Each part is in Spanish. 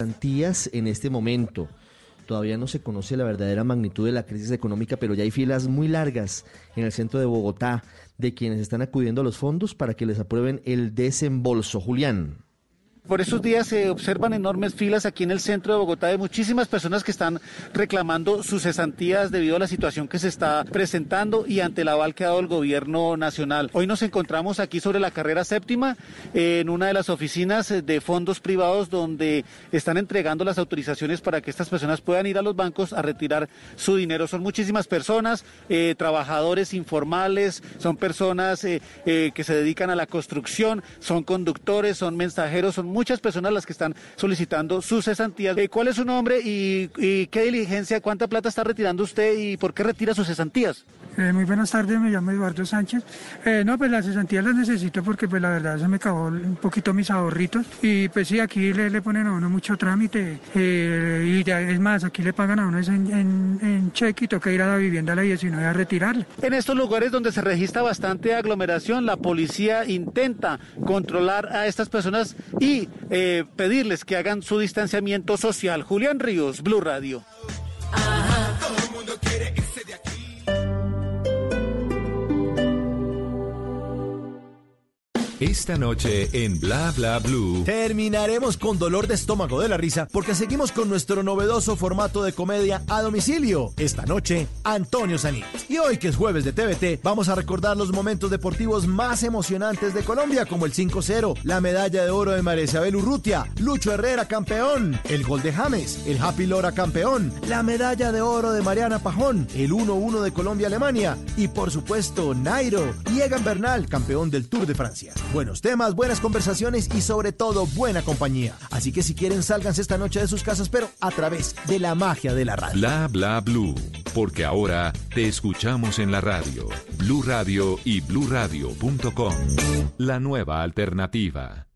en este momento. Todavía no se conoce la verdadera magnitud de la crisis económica, pero ya hay filas muy largas en el centro de Bogotá de quienes están acudiendo a los fondos para que les aprueben el desembolso. Julián. Por esos días se observan enormes filas aquí en el centro de Bogotá de muchísimas personas que están reclamando sus cesantías debido a la situación que se está presentando y ante el aval que ha dado el gobierno nacional. Hoy nos encontramos aquí sobre la carrera séptima en una de las oficinas de fondos privados donde están entregando las autorizaciones para que estas personas puedan ir a los bancos a retirar su dinero. Son muchísimas personas, eh, trabajadores informales, son personas eh, eh, que se dedican a la construcción, son conductores, son mensajeros, son muchas personas las que están solicitando sus cesantías. Eh, ¿Cuál es su nombre y, qué diligencia, cuánta plata está retirando usted y por qué retira sus cesantías? Eh, muy buenas tardes, me llamo Eduardo Sánchez. Eh, no, pues las cesantías las necesito porque pues la verdad se me acabó un poquito mis ahorritos y pues sí, aquí le, le ponen a uno mucho trámite y ya, es más, aquí le pagan a uno en, en, en cheque y toca ir a la vivienda a la 19 a retirarle. En estos lugares donde se registra bastante aglomeración, la policía intenta controlar a estas personas y eh, pedirles que hagan su distanciamiento social. Julián Ríos, Blue Radio. Esta noche en Bla Bla Blue. Terminaremos con dolor de estómago de la risa porque seguimos con nuestro novedoso formato de comedia a domicilio. Esta noche, Antonio Sanit. Y hoy, que es jueves de TVT, vamos a recordar los momentos deportivos más emocionantes de Colombia, como el 5-0, la medalla de oro de María Isabel Urrutia, Lucho Herrera campeón, el gol de James, el Happy Lora campeón, la medalla de oro de Mariana Pajón, el 1-1 de Colombia-Alemania y, por supuesto, Nairo y Bernal, campeón del Tour de Francia. Buenos temas, buenas conversaciones y sobre todo buena compañía. Así que si quieren sálganse esta noche de sus casas, pero a través de la magia de la radio. Bla bla blue, porque ahora te escuchamos en la radio. Blue Radio y bluradio.com. La nueva alternativa.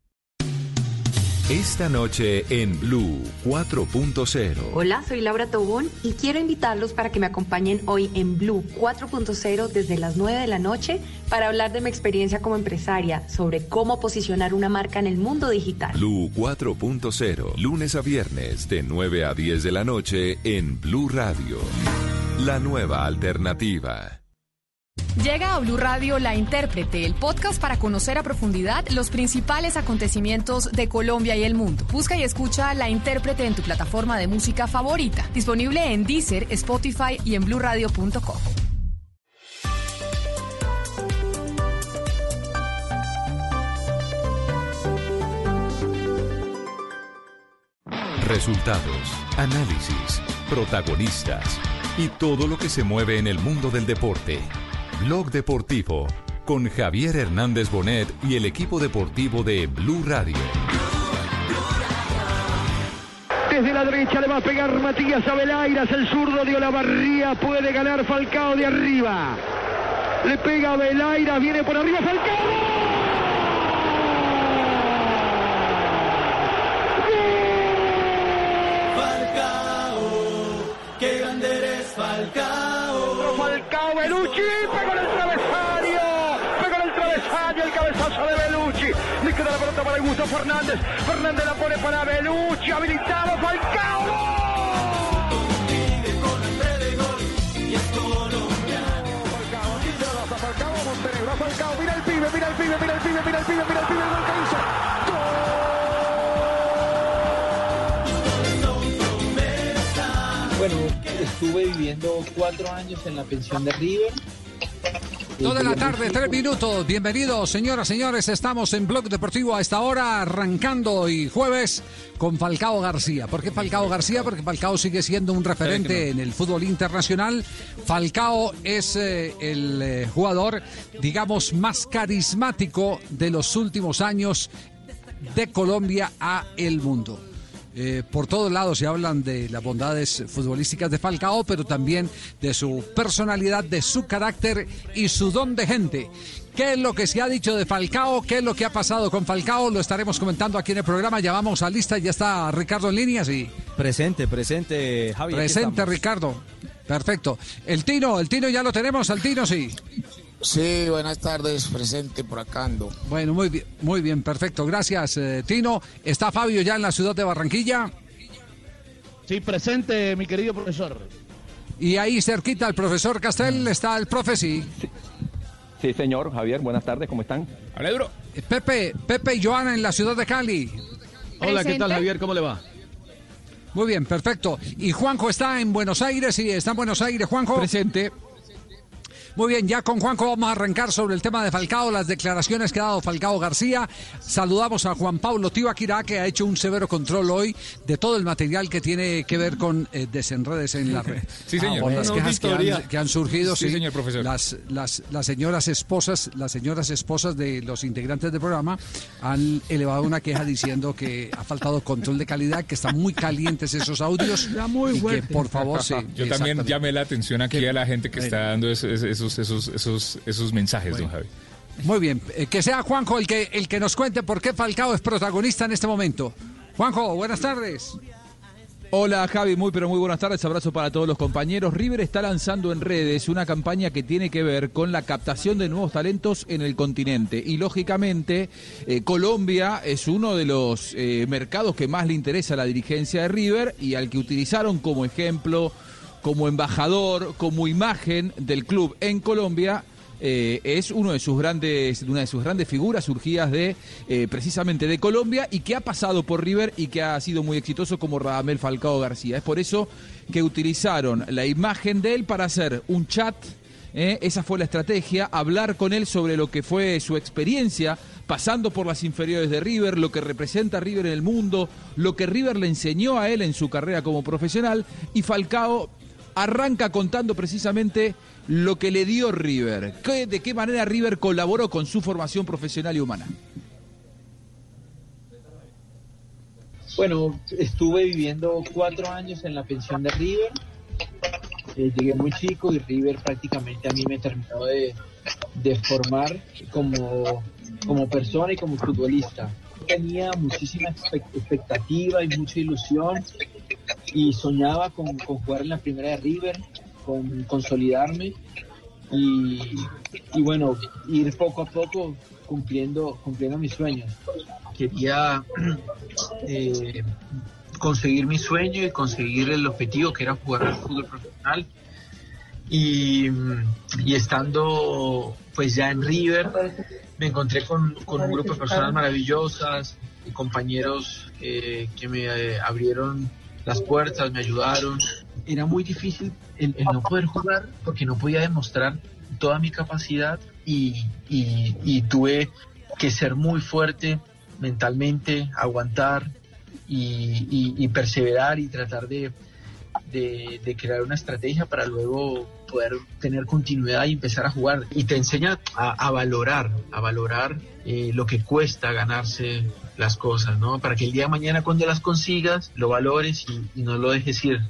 Esta noche en Blue 4.0. Hola, soy Laura Tobón y quiero invitarlos para que me acompañen hoy en Blue 4.0 desde las 9 de la noche para hablar de mi experiencia como empresaria sobre cómo posicionar una marca en el mundo digital. Blue 4.0, lunes a viernes de 9 a 10 de la noche en Blue Radio. La nueva alternativa. Llega a Blue Radio La Intérprete, el podcast para conocer a profundidad los principales acontecimientos de Colombia y el mundo. Busca y escucha La Intérprete en tu plataforma de música favorita, disponible en Deezer, Spotify y en bluradio.com. Resultados, análisis, protagonistas y todo lo que se mueve en el mundo del deporte. Blog Deportivo con Javier Hernández Bonet y el equipo deportivo de Blue Radio. Desde la derecha le va a pegar Matías Abelairas, el zurdo de Olavarría, puede ganar Falcao de arriba. Le pega Abelairas, viene por arriba Falcao. Belucci, pegó en el Fernández. Fernández la pone para Belucci, habilitado Falcao. Falcao, mira el pibe, mira el pibe, mira el pibe, mira el pibe, mira el pibe, el gol. Bueno, estuve viviendo cuatro años en la pensión de River. Dos de la tarde, tres minutos. Bienvenidos, señoras, señores. Estamos en Blog Deportivo a esta hora, arrancando y jueves con Falcao García. ¿Por qué Falcao García? Porque Falcao sigue siendo un referente en el fútbol internacional. Falcao es eh, el eh, jugador, digamos, más carismático de los últimos años de Colombia a el mundo. Eh, por todos lados se hablan de las bondades futbolísticas de Falcao, pero también de su personalidad, de su carácter y su don de gente. ¿Qué es lo que se ha dicho de Falcao? ¿Qué es lo que ha pasado con Falcao? Lo estaremos comentando aquí en el programa. Ya vamos a lista, ya está Ricardo en línea, sí. Presente, presente, Javier. Presente, Ricardo. Perfecto. El Tino, el Tino ya lo tenemos, al Tino sí. Sí, buenas tardes, presente por acá ando. Bueno, muy bien, muy bien, perfecto. Gracias, eh, Tino. ¿Está Fabio ya en la ciudad de Barranquilla? Sí, presente, mi querido profesor. Y ahí cerquita el profesor Castel está el profe, sí. Sí, señor. Javier, buenas tardes, ¿cómo están? Alegro. Pepe, Pepe y Joana en la ciudad de Cali. Hola, ¿qué tal, Javier? ¿Cómo le va? Muy bien, perfecto. Y Juanjo está en Buenos Aires, y está en Buenos Aires, Juanjo. Presente. Muy bien, ya con Juanjo vamos a arrancar sobre el tema de Falcao, las declaraciones que ha dado Falcao García. Saludamos a Juan Pablo Tibaquirá, que ha hecho un severo control hoy de todo el material que tiene que ver con eh, desenredes en la red. Sí, señor. Por las quejas que han, que han surgido, Sí, sí, señor profesor. Las, las, las señoras esposas, las señoras esposas de los integrantes del programa han elevado una queja diciendo que ha faltado control de calidad, que están muy calientes esos audios y que por favor sí. Yo también llamé la atención aquí a la gente que está dando esos, esos, esos, esos, esos mensajes, don Javi. Muy bien, eh, que sea Juanjo el que, el que nos cuente por qué Falcao es protagonista en este momento. Juanjo, buenas tardes. Hola Javi, muy pero muy buenas tardes, abrazo para todos los compañeros. River está lanzando en redes una campaña que tiene que ver con la captación de nuevos talentos en el continente y lógicamente eh, Colombia es uno de los eh, mercados que más le interesa a la dirigencia de River y al que utilizaron como ejemplo, como embajador, como imagen del club en Colombia eh, es uno de sus grandes, una de sus grandes figuras surgidas de eh, precisamente de Colombia y que ha pasado por River y que ha sido muy exitoso como Radamel Falcao García. Es por eso que utilizaron la imagen de él para hacer un chat. eh, esa fue la estrategia, hablar con él sobre lo que fue su experiencia pasando por las inferiores de River, lo que representa River en el mundo, lo que River le enseñó a él en su carrera como profesional y Falcao arranca contando precisamente lo que le dio River, qué- de qué manera River colaboró con su formación profesional y humana. Bueno, estuve viviendo cuatro años en la pensión de River. Eh, llegué muy chico y River prácticamente a mí me terminó de, de formar como, como persona y como futbolista. Tenía muchísima expect- expectativa y mucha ilusión y soñaba con, con jugar en la primera de River, con consolidarme y, y bueno, ir poco a poco cumpliendo, cumpliendo mis sueños. Quería eh, conseguir mi sueño y conseguir el objetivo que era jugar al fútbol profesional. Y, y estando pues ya en River, me encontré con, con un grupo de personas maravillosas y compañeros eh, que me eh, abrieron las puertas, me ayudaron. Era muy difícil el, el no poder jugar porque no podía demostrar toda mi capacidad y, y- y tuve que ser muy fuerte mentalmente, aguantar y, y- y perseverar y tratar de, de- de crear una estrategia para luego poder tener continuidad y empezar a jugar. Y te enseña a, valorar, a valorar eh, lo que cuesta ganarse las cosas, ¿no? Para que el día de mañana cuando las consigas, lo valores y no lo dejes ir.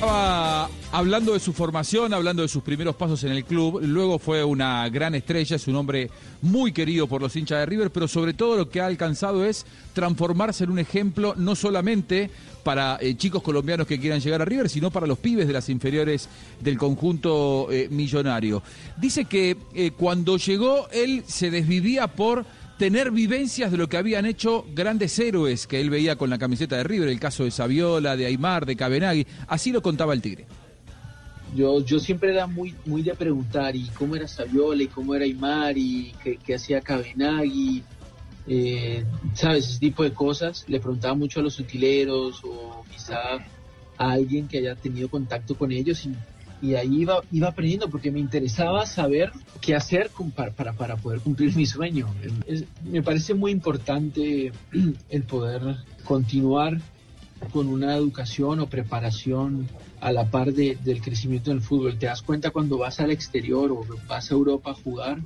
Estaba hablando de su formación, hablando de sus primeros pasos en el club, luego fue una gran estrella, es un hombre muy querido por los hinchas de River, pero sobre todo lo que ha alcanzado es transformarse en un ejemplo no solamente para eh, chicos colombianos que quieran llegar a River, sino para los pibes de las inferiores del conjunto eh, millonario. Dice que eh, cuando llegó él se desvivía por tener vivencias de lo que habían hecho grandes héroes que él veía con la camiseta de River, el caso de Saviola, de Aymar, de Cabenagui, así lo contaba el Tigre. Yo, yo siempre era muy, muy de preguntar, ¿y cómo era Saviola? ¿Y cómo era Aymar? ¿Y qué, qué hacía Cabenagui? Eh, ¿Sabes? Ese tipo de cosas. Le preguntaba mucho a los utileros o quizá a alguien que haya tenido contacto con ellos y, y ahí iba, iba aprendiendo porque me interesaba saber qué hacer para, para, para poder cumplir mi sueño. Me parece muy importante el poder continuar con una educación o preparación a la par de- del crecimiento del fútbol. Te das cuenta cuando vas al exterior o vas a Europa a jugar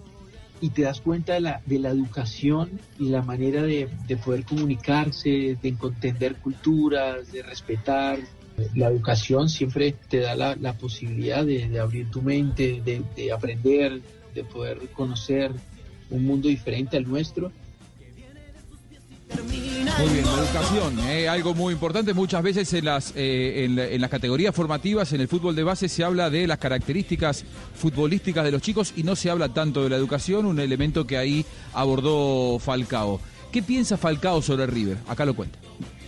y te das cuenta de la, de la educación y la manera de, de poder comunicarse, de entender culturas, de respetar. La educación siempre te da la, la posibilidad de, de abrir tu mente, de, de aprender, de poder conocer un mundo diferente al nuestro. Muy bien, la educación, eh, algo muy importante. Muchas veces en las, eh, en, en las categorías formativas, en el fútbol de base, se habla de las características futbolísticas de los chicos y no se habla tanto de la educación, un elemento que ahí abordó Falcao. ¿Qué piensa Falcao sobre River? Acá lo cuenta.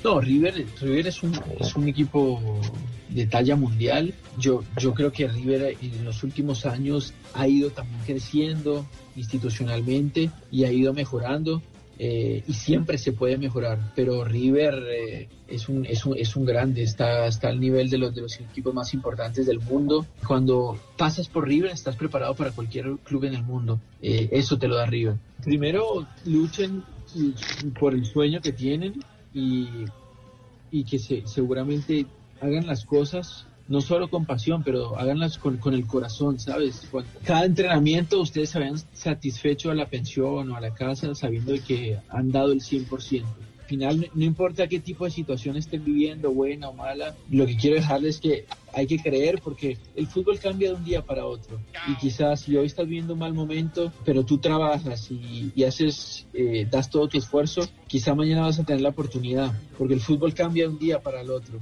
No, River, River es, un, es un equipo de talla mundial. Yo, yo creo que River en los últimos años ha ido también creciendo institucionalmente y ha ido mejorando. Eh, y siempre se puede mejorar, pero River eh, es, un, es, un, es un grande, está, está al nivel de los, de los equipos más importantes del mundo. Cuando pasas por River estás preparado para cualquier club en el mundo, eh, eso te lo da River. Primero luchen por el sueño que tienen y, y que se, seguramente hagan las cosas no solo con pasión, pero háganlas con, con el corazón, ¿sabes? Cuando cada entrenamiento ustedes se vean satisfecho a la pensión o a la casa sabiendo que han dado el 100%. Al final, no importa qué tipo de situación estén viviendo, buena o mala, lo que quiero dejarles es que hay que creer porque el fútbol cambia de un día para otro. Y quizás si hoy estás viviendo un mal momento, pero tú trabajas y, y haces, eh, das todo tu esfuerzo, quizá mañana vas a tener la oportunidad, porque el fútbol cambia de un día para el otro.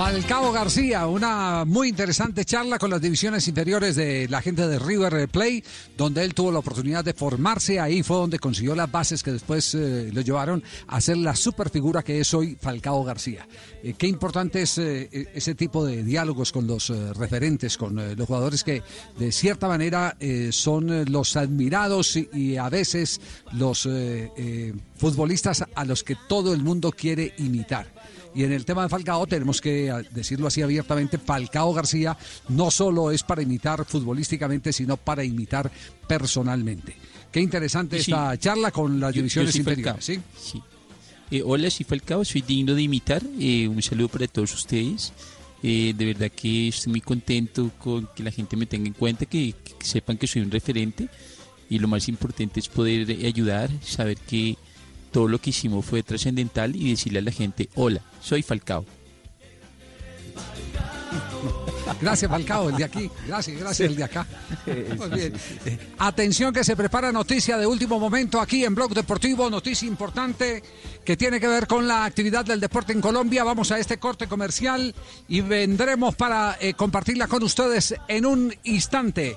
Falcao García, una muy interesante charla con las divisiones inferiores de la gente de River Play, donde él tuvo la oportunidad de formarse. Ahí fue donde consiguió las bases que después eh, lo llevaron a ser la superfigura que es hoy Falcao García. Eh, qué importante es eh, ese tipo de diálogos con los referentes, con los jugadores que de cierta manera son los admirados y, a veces los futbolistas a los que todo el mundo quiere imitar. Y en el tema de Falcao tenemos que a- decirlo así abiertamente, Falcao García no solo es para imitar futbolísticamente, sino para imitar personalmente. Qué interesante Sí. esta charla con las Yo- yo divisiones soy inferiores. ¿sí? Sí. Eh, hola, soy Falcao, soy digno de imitar. Eh, un saludo para todos ustedes. Eh, de verdad que estoy muy contento con que la gente me tenga en cuenta, que, que sepan que soy un referente. Y lo más importante es poder ayudar, saber que todo lo que hicimos fue trascendental y decirle a la gente, hola, soy Falcao. Gracias, Falcao, el de aquí. Gracias, gracias, el de acá. Muy bien. Eh, Atención que se prepara noticia de último momento aquí en Blog Deportivo, noticia importante que tiene que ver con la actividad del deporte en Colombia. Vamos a este corte comercial y vendremos para eh, compartirla con ustedes en un instante.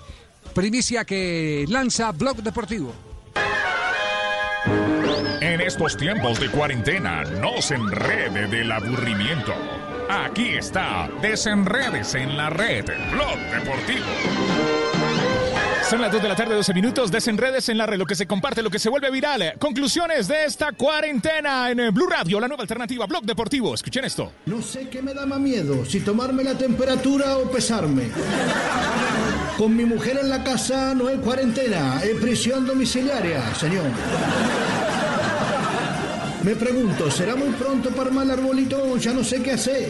Primicia que lanza Blog Deportivo. En estos tiempos de cuarentena, no se enrede del aburrimiento. Aquí está, desenredes en la red, Blog Deportivo. Son las 2 de la tarde, 12 minutos, desenredes en la red, lo que se comparte, lo que se vuelve viral. Conclusiones de esta cuarentena en eh, Blue Radio, la nueva alternativa, Blog Deportivo. Escuchen esto. No sé qué me da más miedo, si tomarme la temperatura o pesarme. Con mi mujer en la casa no hay cuarentena, es prisión domiciliaria, señor. Me pregunto, ¿será muy pronto para armar el arbolito? Ya no sé qué hacer.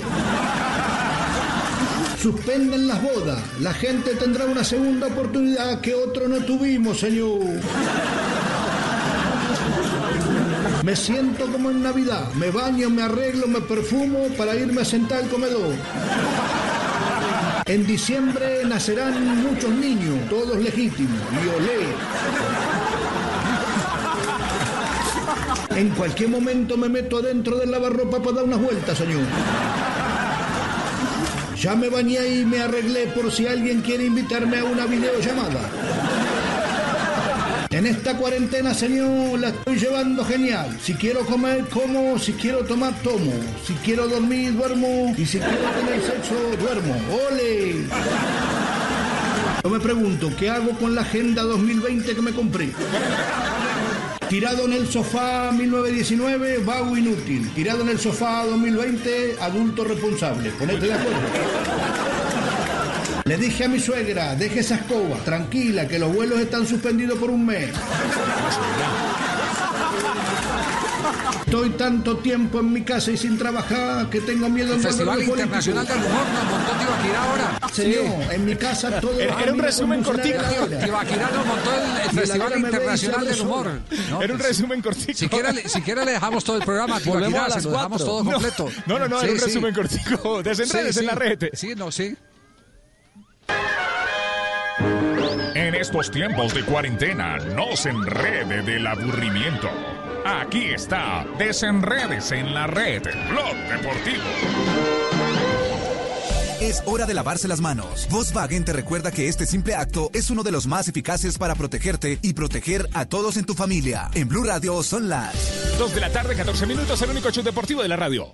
Suspenden las bodas. La gente tendrá una segunda oportunidad que otro no tuvimos, señor. Me siento como en Navidad. Me baño, me arreglo, me perfumo para irme a sentar al comedor. En diciembre nacerán muchos niños, todos legítimos, y olé. En cualquier momento me meto adentro del lavarropa para dar unas vueltas, señor. Ya me bañé y me arreglé por si alguien quiere invitarme a una videollamada. En esta cuarentena, señor, la estoy llevando genial. Si quiero comer, como. Si quiero tomar, tomo. Si quiero dormir, duermo. Y si quiero tener sexo, duermo. ¡Ole! Yo me pregunto, ¿qué hago con la Agenda 2020 que me compré? Tirado en el sofá 1919, vago inútil. Tirado en el sofá 2020, adulto responsable. Ponete de acuerdo. Le dije a mi suegra, deje esa escoba, tranquila, que los vuelos están suspendidos por un mes. Estoy tanto tiempo en mi casa y sin trabajar que tengo miedo El de Festival Internacional del. Humor nos montó Tibaquirá ahora. Señor, en mi casa todo Era- era un resumen heladera. Tibaquirá nos montó el, Festival Internacional del. Humor. No, Era un pues, resumen cortico. Si quiere, le- dejamos todo el programa a Tibaquirá, se lo dejamos todo completo. no, no, no, Sí, era un sí. resumen cortico. Desenredes Sí, en la red. Sí, no, sí. En estos tiempos de cuarentena, no se enrede del aburrimiento. Aquí está, desenredes en la red, Blog Deportivo. Es hora de lavarse las manos. Volkswagen te recuerda que este simple acto es uno de los más eficaces para protegerte y proteger a todos en tu familia. En Blue Radio son las Dos de la tarde, 14 minutos, el único show deportivo de la radio.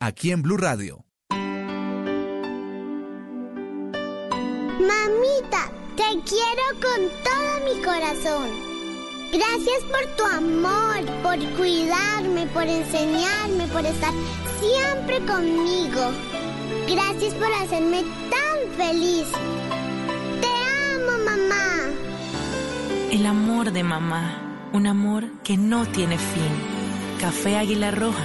aquí en Blue Radio. Mamita, te quiero con todo mi corazón. Gracias por tu amor, por cuidarme, por enseñarme, por estar siempre conmigo. Gracias por hacerme tan feliz. Te amo, mamá. El amor de mamá, un amor que no tiene fin. Café Águila Roja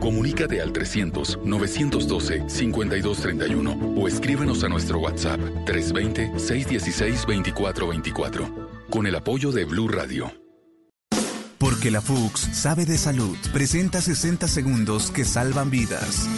Comunícate al 300-912-5231 o escríbenos a nuestro WhatsApp 320-616-2424 con el apoyo de Blue Radio. Porque la FUX sabe de salud. Presenta 60 segundos que salvan vidas.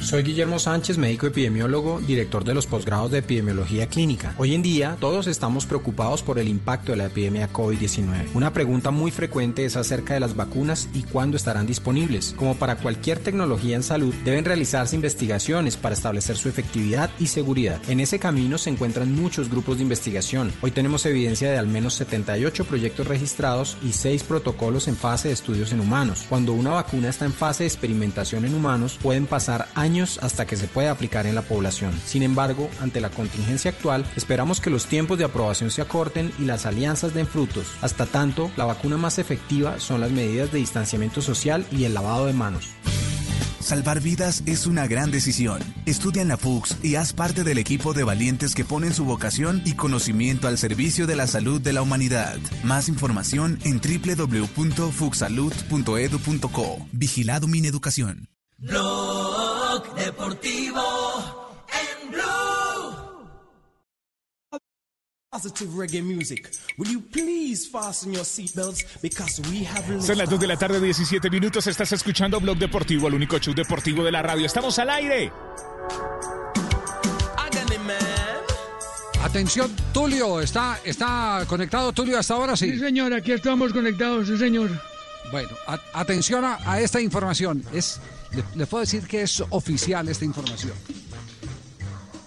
Soy Guillermo Sánchez, médico epidemiólogo, director de los posgrados de epidemiología clínica. Hoy en día, todos estamos preocupados por el impacto de la epidemia COVID-19. Una pregunta muy frecuente es acerca de las vacunas y cuándo estarán disponibles. Como para cualquier tecnología en salud, deben realizarse investigaciones para establecer su efectividad y seguridad. En ese camino se encuentran muchos grupos de investigación. Hoy tenemos evidencia de al menos 78 proyectos registrados y 6 protocolos en fase de estudios en humanos. Cuando una vacuna está en fase de experimentación en humanos, pueden pasar años hasta que se pueda aplicar en la población. Sin embargo, ante la contingencia actual, esperamos que los tiempos de aprobación se acorten y las alianzas den frutos. Hasta tanto, la vacuna más efectiva son las medidas de distanciamiento social y el lavado de manos. Salvar vidas es una gran decisión. Estudia en la FUX y haz parte del equipo de valientes que ponen su vocación y conocimiento al servicio de la salud de la humanidad. Más información en www.fuxsalud.edu.co. Vigilado Mineducación. Blog Deportivo en Blue. Positive reggae music. Will you please fasten your seatbelts because we have Son las 2 de la tarde, 17 minutos. Estás escuchando Blog Deportivo, el único show deportivo de la radio. Estamos al aire. Atención, Tulio, ¿está, está conectado Tulio hasta ahora? Sí. Sí, señor, aquí estamos conectados, sí, señor. Bueno, a- atención a, a esta información. Es, le, puedo decir que es oficial esta información.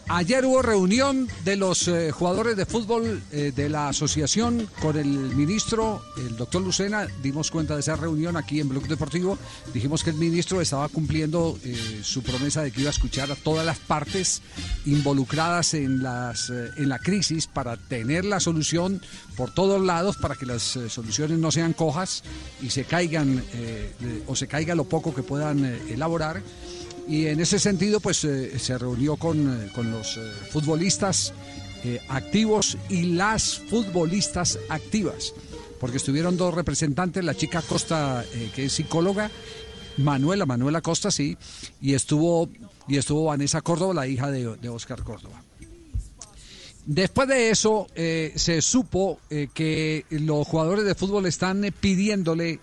Ayer hubo reunión de los eh, jugadores de fútbol eh, de la asociación con el ministro, el doctor Lucena. Dimos cuenta de esa reunión aquí en Blog Deportivo. Dijimos que el ministro estaba cumpliendo eh, su promesa de que iba a escuchar a todas las partes involucradas en, las, en la crisis para tener la solución por todos lados, para que las soluciones no sean cojas y se caigan o se caiga lo poco que puedan elaborar. Y en ese sentido, pues eh, se reunió con, eh, con los eh, futbolistas activos y las futbolistas activas, porque estuvieron dos representantes, la chica Costa, que es psicóloga, Manuela, Manuela Costa, sí, y estuvo, y estuvo Vanessa Córdoba, la hija de, Oscar Córdoba. Después de eso, se supo que los jugadores de fútbol están pidiéndole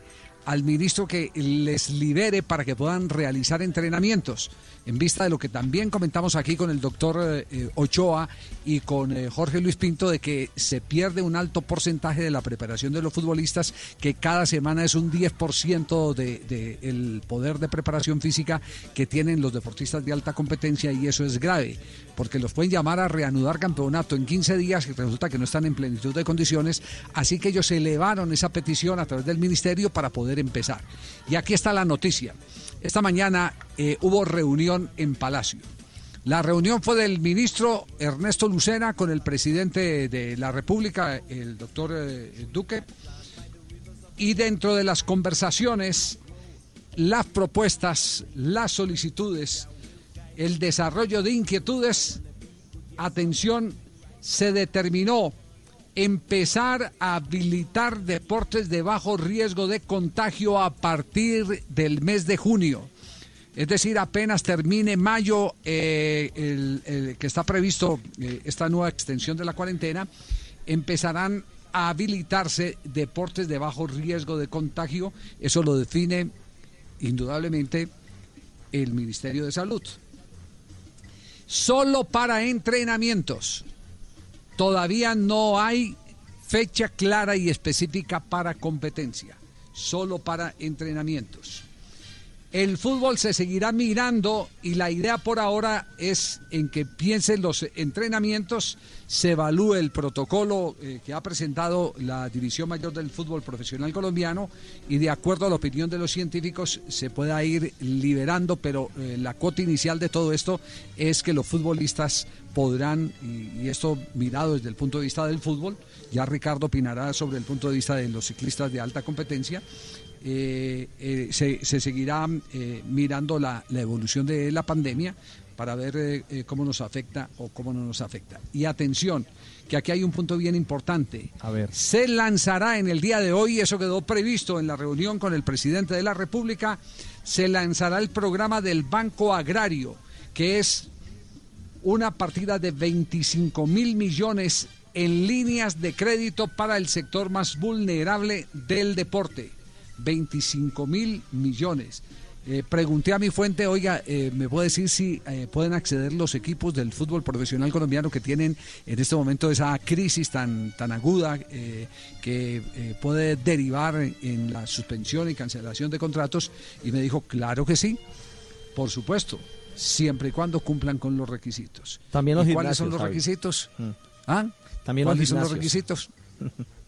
al ministro que les libere para que puedan realizar entrenamientos, en vista de lo que también comentamos aquí con el doctor eh, Ochoa y con eh, Jorge Luis Pinto, de que se pierde un alto porcentaje de la preparación de los futbolistas, que cada semana es un 10% del de, poder de preparación física que tienen los deportistas de alta competencia y eso es grave, porque los pueden llamar a reanudar campeonato en 15 días y resulta que no están en plenitud de condiciones, así que ellos elevaron esa petición a través del ministerio para poder empezar. Y aquí está la noticia. Esta mañana eh, hubo reunión en Palacio. La reunión fue del ministro Ernesto Lucena con el presidente de la República, el doctor eh, Duque, y dentro de las conversaciones, las propuestas, las solicitudes, el desarrollo de inquietudes, atención, se determinó empezar a habilitar deportes de bajo riesgo de contagio a partir del mes de junio. Es decir, apenas termine mayo, eh, que está previsto eh, esta nueva extensión de la cuarentena, empezarán a habilitarse deportes de bajo riesgo de contagio. Eso lo define indudablemente el Ministerio de Salud. Solo para entrenamientos. Todavía no hay fecha clara y específica para competencia. Solo para entrenamientos. El fútbol se seguirá mirando y la idea por ahora es en que piensen los entrenamientos, se evalúe el protocolo eh, que ha presentado la División Mayor del Fútbol Profesional Colombiano y de acuerdo a la opinión de los científicos se pueda ir liberando, pero eh, la cuota inicial de todo esto es que los futbolistas podrán, y, y esto mirado desde el punto de vista del fútbol, ya Ricardo opinará sobre el punto de vista de los ciclistas de alta competencia, eh, eh, se, se, seguirá eh, mirando la, la, evolución de la pandemia para ver eh, cómo nos afecta o cómo no nos afecta. Y atención, que aquí hay un punto bien importante. A ver. Se lanzará en el día de hoy, eso quedó previsto en la reunión con el presidente de la República, se lanzará el programa del Banco Agrario, que es una partida de 25 mil millones en líneas de crédito para el sector más vulnerable del deporte. 25 mil millones. Eh, pregunté a mi fuente, oiga, eh, ¿me puede decir si eh, pueden acceder los equipos del fútbol profesional colombiano que tienen en este momento esa crisis tan, tan aguda que puede derivar en, la suspensión y cancelación de contratos? Y me dijo, claro que sí, por supuesto, siempre y cuando cumplan con los requisitos. También los ¿Y ¿Cuáles son los requisitos? Mm. ¿Ah? También los ¿Cuáles son los requisitos?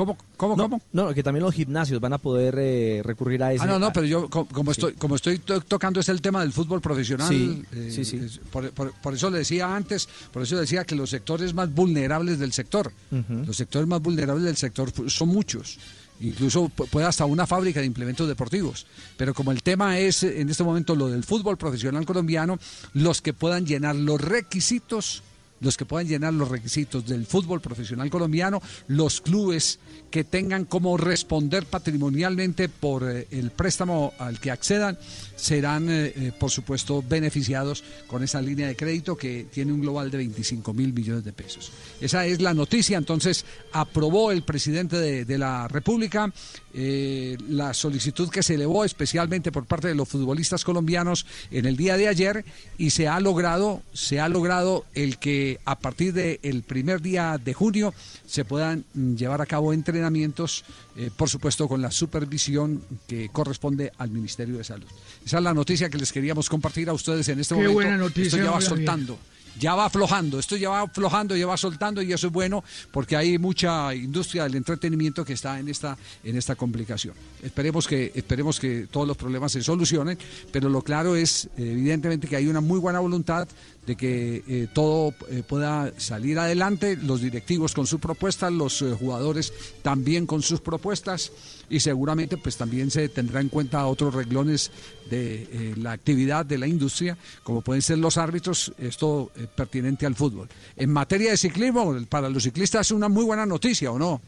¿Cómo, cómo, no, cómo? No, que también los gimnasios van a poder eh, recurrir a ese. Ah, no, no, pero yo co- como, Sí. estoy como estoy to- tocando es el tema del fútbol profesional. Sí, eh, sí, sí. Por, por- por eso le decía antes, por eso decía que los sectores más vulnerables del sector, los sectores más vulnerables del sector son muchos. Incluso pu- puede hasta una fábrica de implementos deportivos. Pero como el tema es en este momento lo del fútbol profesional colombiano, los que puedan llenar los requisitos los que puedan llenar los requisitos del fútbol profesional colombiano, los clubes que tengan como responder patrimonialmente por eh, el préstamo al que accedan, serán, eh, eh, por supuesto, beneficiados con esa línea de crédito que tiene un global de 25 mil millones de pesos. Esa es la noticia. Entonces, aprobó el presidente de, de la República la solicitud que se elevó especialmente por parte de los futbolistas colombianos en el día de ayer y se ha logrado, se ha logrado el que a partir del primer día de junio se puedan llevar a cabo entrenamientos, eh, por supuesto con la supervisión que corresponde al Ministerio de Salud. Esa es la noticia que les queríamos compartir a ustedes en este Qué momento. buena noticia, Esto ya va bien. Ya va aflojando, esto ya va aflojando, ya va soltando y eso es bueno porque hay mucha industria del entretenimiento que está en esta en esta complicación. Esperemos que esperemos que todos los problemas se solucionen, pero lo claro es evidentemente que hay una muy buena voluntad de que eh, todo eh, pueda salir adelante, los directivos con sus propuestas, los eh, jugadores también con sus propuestas y seguramente pues también se tendrá en cuenta otros reglones de eh, la actividad de la industria, como pueden ser los árbitros, esto eh, pertinente al fútbol. En materia de ciclismo, para los ciclistas es una muy buena noticia, ¿o no?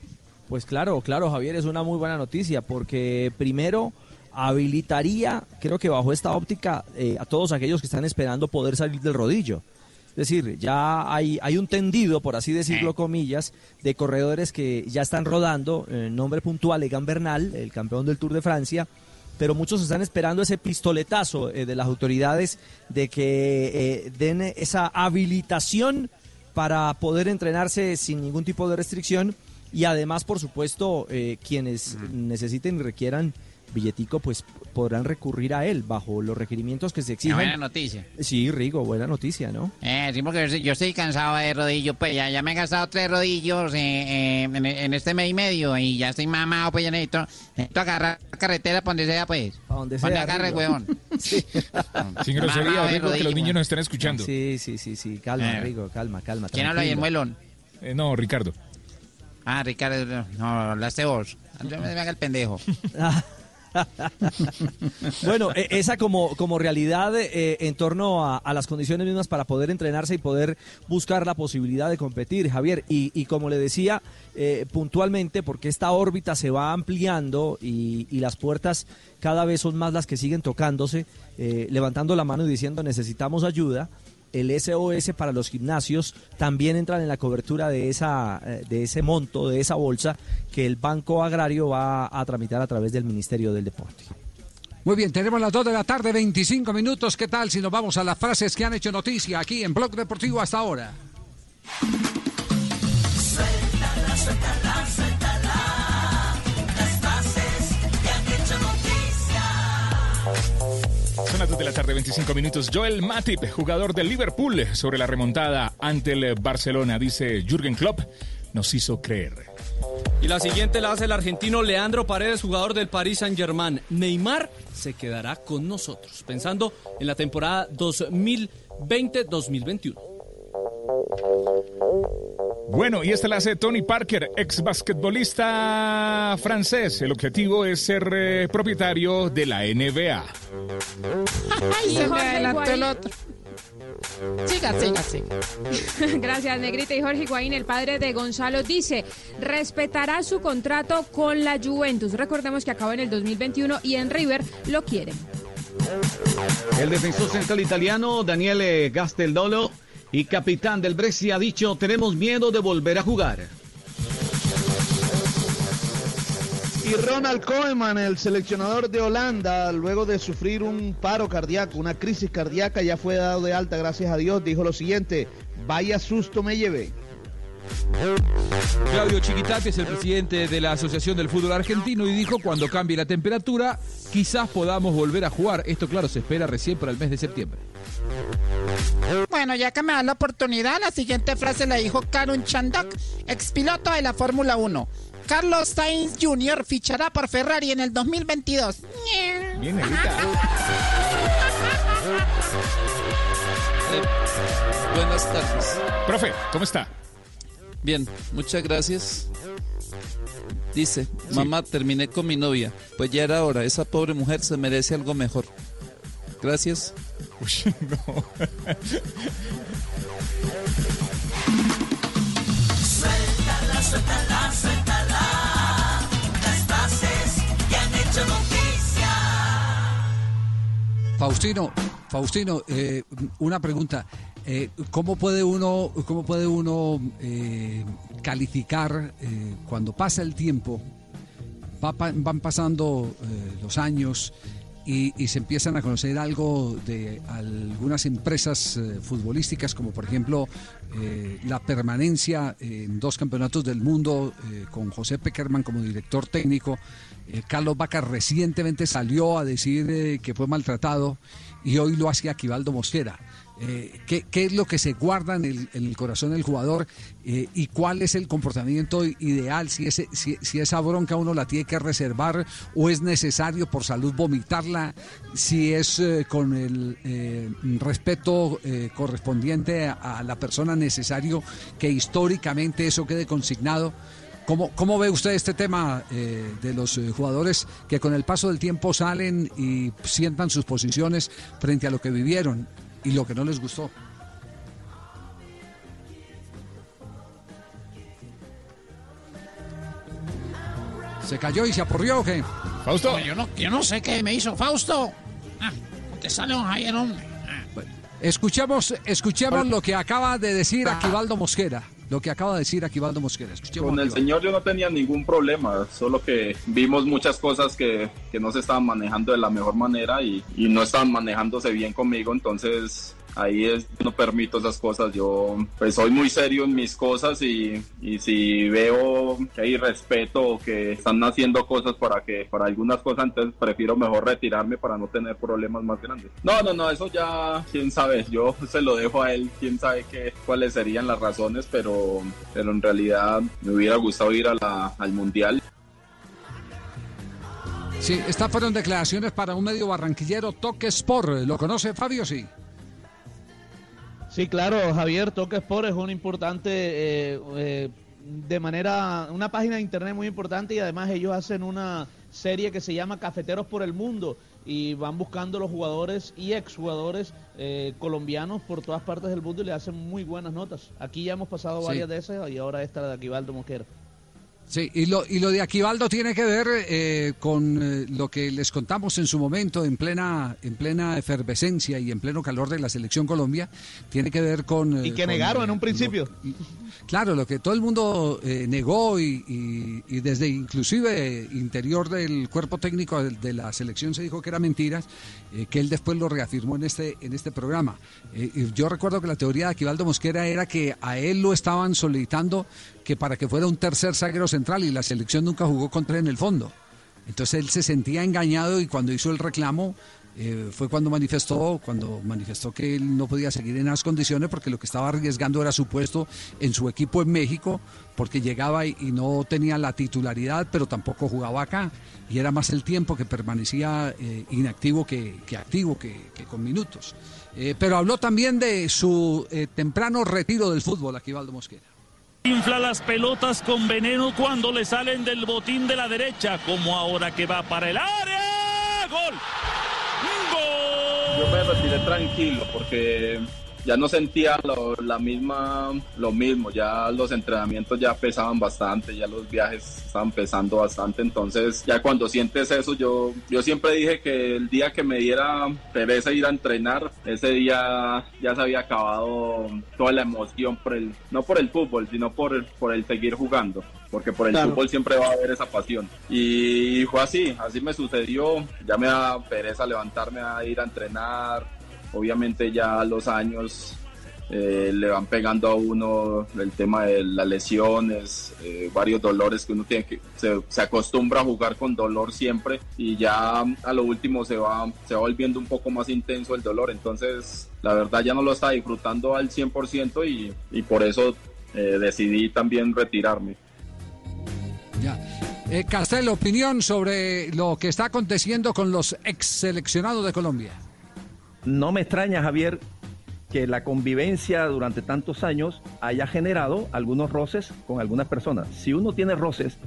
Pues claro, claro, Javier, es una muy buena noticia porque primero habilitaría, creo que bajo esta óptica, eh, a todos aquellos que están esperando poder salir del rodillo. Es decir, ya hay, hay un tendido, por así decirlo, comillas, de corredores que ya están rodando. eh, nombre puntual, Egan Bernal, el campeón del Tour de Francia. Pero muchos están esperando ese pistoletazo eh, de las autoridades de que eh, den esa habilitación para poder entrenarse sin ningún tipo de restricción y además, por supuesto, eh, quienes necesiten y requieran billetico, pues podrán recurrir a él bajo los requerimientos que se exigen. buena noticia. Sí, Rigo, buena noticia, ¿no? Eh, sí, porque yo estoy- yo cansado de rodillo, pues ya, ya me he gastado tres rodillos eh, eh, en, en este mes y medio y ya estoy mamado, pues ya necesito, necesito agarrar carretera para donde sea, pues. Para donde Donde sea, agarre, Rigo. weón. Sin grosería, Rigo, que los niños bueno. nos están escuchando. Sí, sí, sí, sí. Calma, Eh. Rigo, calma, calma. ¿Quién habla ahí, el muelón? Eh, no, Ricardo. Ah, Ricardo, no, hablaste vos. No me haga el pendejo. Bueno, e- esa como, como realidad eh, en torno a, las condiciones mismas para poder entrenarse y poder buscar la posibilidad de competir, Javier. Y, como le decía eh, puntualmente, porque esta órbita se va ampliando y, y las puertas cada vez son más las que siguen tocándose, eh, levantando la mano y diciendo necesitamos ayuda. El SOS para los gimnasios también entran en la cobertura de esa eh, de ese monto, de esa bolsa que el Banco Agrario va a tramitar a través del Ministerio del Deporte. Muy bien, tenemos las 2 de la tarde, 25 minutos. ¿Qué tal si nos vamos a las frases que han hecho noticia aquí en Blog Deportivo hasta ahora? Suéltala, suéltala, suéltala. Son las 2 de la tarde, 25 minutos. Joel Matip, jugador del Liverpool, sobre la remontada ante el Barcelona, dice Jürgen Klopp, nos hizo creer. Y la siguiente la hace el argentino Leandro Paredes, jugador del Paris Saint-Germain. Neymar se quedará con nosotros, pensando en la temporada 2020-2021. Bueno, y esta la hace Tony Parker, ex basquetbolista francés. El objetivo es ser eh, propietario de la NBA. Ay, se me adelantó el otro. Siga, siga, siga. Gracias, Negrita. Y Jorge Higuaín, el padre de Gonzalo, dice, respetará su contrato con la Juventus. Recordemos que acaba en el 2021 y en River lo quieren. El defensor central italiano Daniele Gasteldolo y capitán del Brescia ha dicho tenemos miedo de volver a jugar. Y Ronald Koeman, el seleccionador de Holanda, luego de sufrir un paro cardíaco, una crisis cardíaca, ya fue dado de alta, gracias a Dios, dijo lo siguiente, vaya susto me llevé. Claudio Chiquitapia es el presidente de la Asociación del Fútbol Argentino y dijo cuando cambie la temperatura quizás podamos volver a jugar. Esto claro se espera recién para el mes de septiembre. Bueno, ya que me dan la oportunidad, la siguiente frase la dijo Karun Chandok, expiloto de la Fórmula 1. Carlos Sainz Jr. fichará por Ferrari en el 2022. Bien, Negrita. Buenas tardes. Profe, ¿cómo está? Bien, muchas gracias. Dice, mamá, terminé con mi novia. Pues ya era hora, esa pobre mujer se merece algo mejor. Gracias. Uy, no. Suéltala, suéltala, suéltala. Las frases que han hecho noticia. Faustino, Faustino, eh, una pregunta. Eh, ¿Cómo puede uno, cómo puede uno eh, calificar eh, cuando pasa el tiempo, va van pasando eh, los años y, y se empiezan a conocer algo de algunas empresas eh, futbolísticas, como por ejemplo eh, la permanencia en dos campeonatos del mundo eh, con José Peckerman como director técnico? Carlos Vaca recientemente salió a decir que fue maltratado y hoy lo hace Aquivaldo Mosquera. Eh, ¿qué, qué es lo que se guarda en el, en el corazón del jugador eh, y cuál es el comportamiento ideal? Si, ese, si, si esa bronca uno la tiene que reservar o es necesario por salud vomitarla, si es eh, con el respeto correspondiente a, a la persona necesario que históricamente eso quede consignado. ¿Cómo, ¿Cómo ve usted este tema de los jugadores que con el paso del tiempo salen y sientan sus posiciones frente a lo que vivieron y lo que no les gustó? ¿Se cayó y se aporrió o qué? Fausto. yo, no, yo no sé qué me hizo Fausto. Ah, te sale un Javier, hombre. Escuchemos, escuchemos lo que acaba de decir Aquivaldo Mosquera. Lo que acaba de decir Aquivaldo Mosquera. Escuchemos Con el señor yo no tenía ningún problema, solo que vimos muchas cosas que, que no se estaban manejando de la mejor manera y, y no estaban manejándose bien conmigo, entonces ahí es, no permito esas cosas, yo pues soy muy serio en mis cosas y, y si veo que hay respeto o que están haciendo cosas para que para algunas cosas, entonces prefiero mejor retirarme para no tener problemas más grandes. No, no, no, eso ya quién sabe, yo se lo dejo a él, quién sabe qué, cuáles serían las razones, pero, pero en realidad me hubiera gustado ir al mundial. Sí, estas fueron declaraciones para un medio barranquillero, Toque Sport. ¿Lo conoce Fabio? Sí. Sí, claro, Javier, Toque Sport es un importante, eh, eh, de manera, una página de internet muy importante y además ellos hacen una serie que se llama Cafeteros por el Mundo y van buscando los jugadores y exjugadores eh, colombianos por todas partes del mundo y le hacen muy buenas notas. Aquí ya hemos pasado Sí. varias de esas y ahora esta de Aquivaldo Mosquera. Sí, y lo, y lo de Aquivaldo tiene que ver eh, con eh, lo que les contamos en su momento, en plena, en plena efervescencia y en pleno calor de la selección Colombia, tiene que ver con... eh, Y que con, negaron en un principio. Claro, lo que todo el mundo negó y, y- y desde inclusive interior del cuerpo técnico de, de la selección se dijo que era mentiras, que él después lo reafirmó en este, en este programa. Y yo recuerdo que la teoría de Aquivaldo Mosquera era que a él lo estaban solicitando que para que fuera un tercer zaguero central y la selección nunca jugó contra él en el fondo. Entonces él se sentía engañado y cuando hizo el reclamo eh, fue cuando manifestó, cuando manifestó que él no podía seguir en las condiciones porque lo que estaba arriesgando era su puesto en su equipo en México, porque llegaba y, no tenía la titularidad, pero tampoco jugaba acá. Y era más el tiempo que permanecía eh, inactivo que, activo, que, con minutos. Eh, pero habló también de su temprano retiro del fútbol, Aquivaldo Mosquera. Infla las pelotas con veneno cuando le salen del botín de la derecha, como ahora que va para el área. ¡Gol! Yo me retiré tranquilo porque ya no sentía lo, la misma, lo mismo, ya los entrenamientos ya pesaban bastante, ya los viajes estaban pesando bastante, entonces ya cuando sientes eso, yo, yo siempre dije que el día que me diera pereza ir a entrenar, ese día ya se había acabado toda la emoción por el, no por el fútbol, sino por el, por el seguir jugando, porque por el Claro. fútbol siempre va a haber esa pasión. Y fue así, así me sucedió, ya me da pereza levantarme a ir a entrenar, obviamente ya los años eh, le van pegando a uno el tema de las lesiones, eh, varios dolores que uno tiene que se, acostumbra a jugar con dolor siempre y ya a lo último se va se va volviendo un poco más intenso el dolor, entonces la verdad ya no lo está disfrutando al 100% y, y por eso eh, decidí también retirarme. Ya. Castel, opinión sobre lo que está aconteciendo con los ex seleccionados de Colombia. No me extraña, Javier, que la convivencia durante tantos años haya generado algunos roces con algunas personas. Si uno tiene roces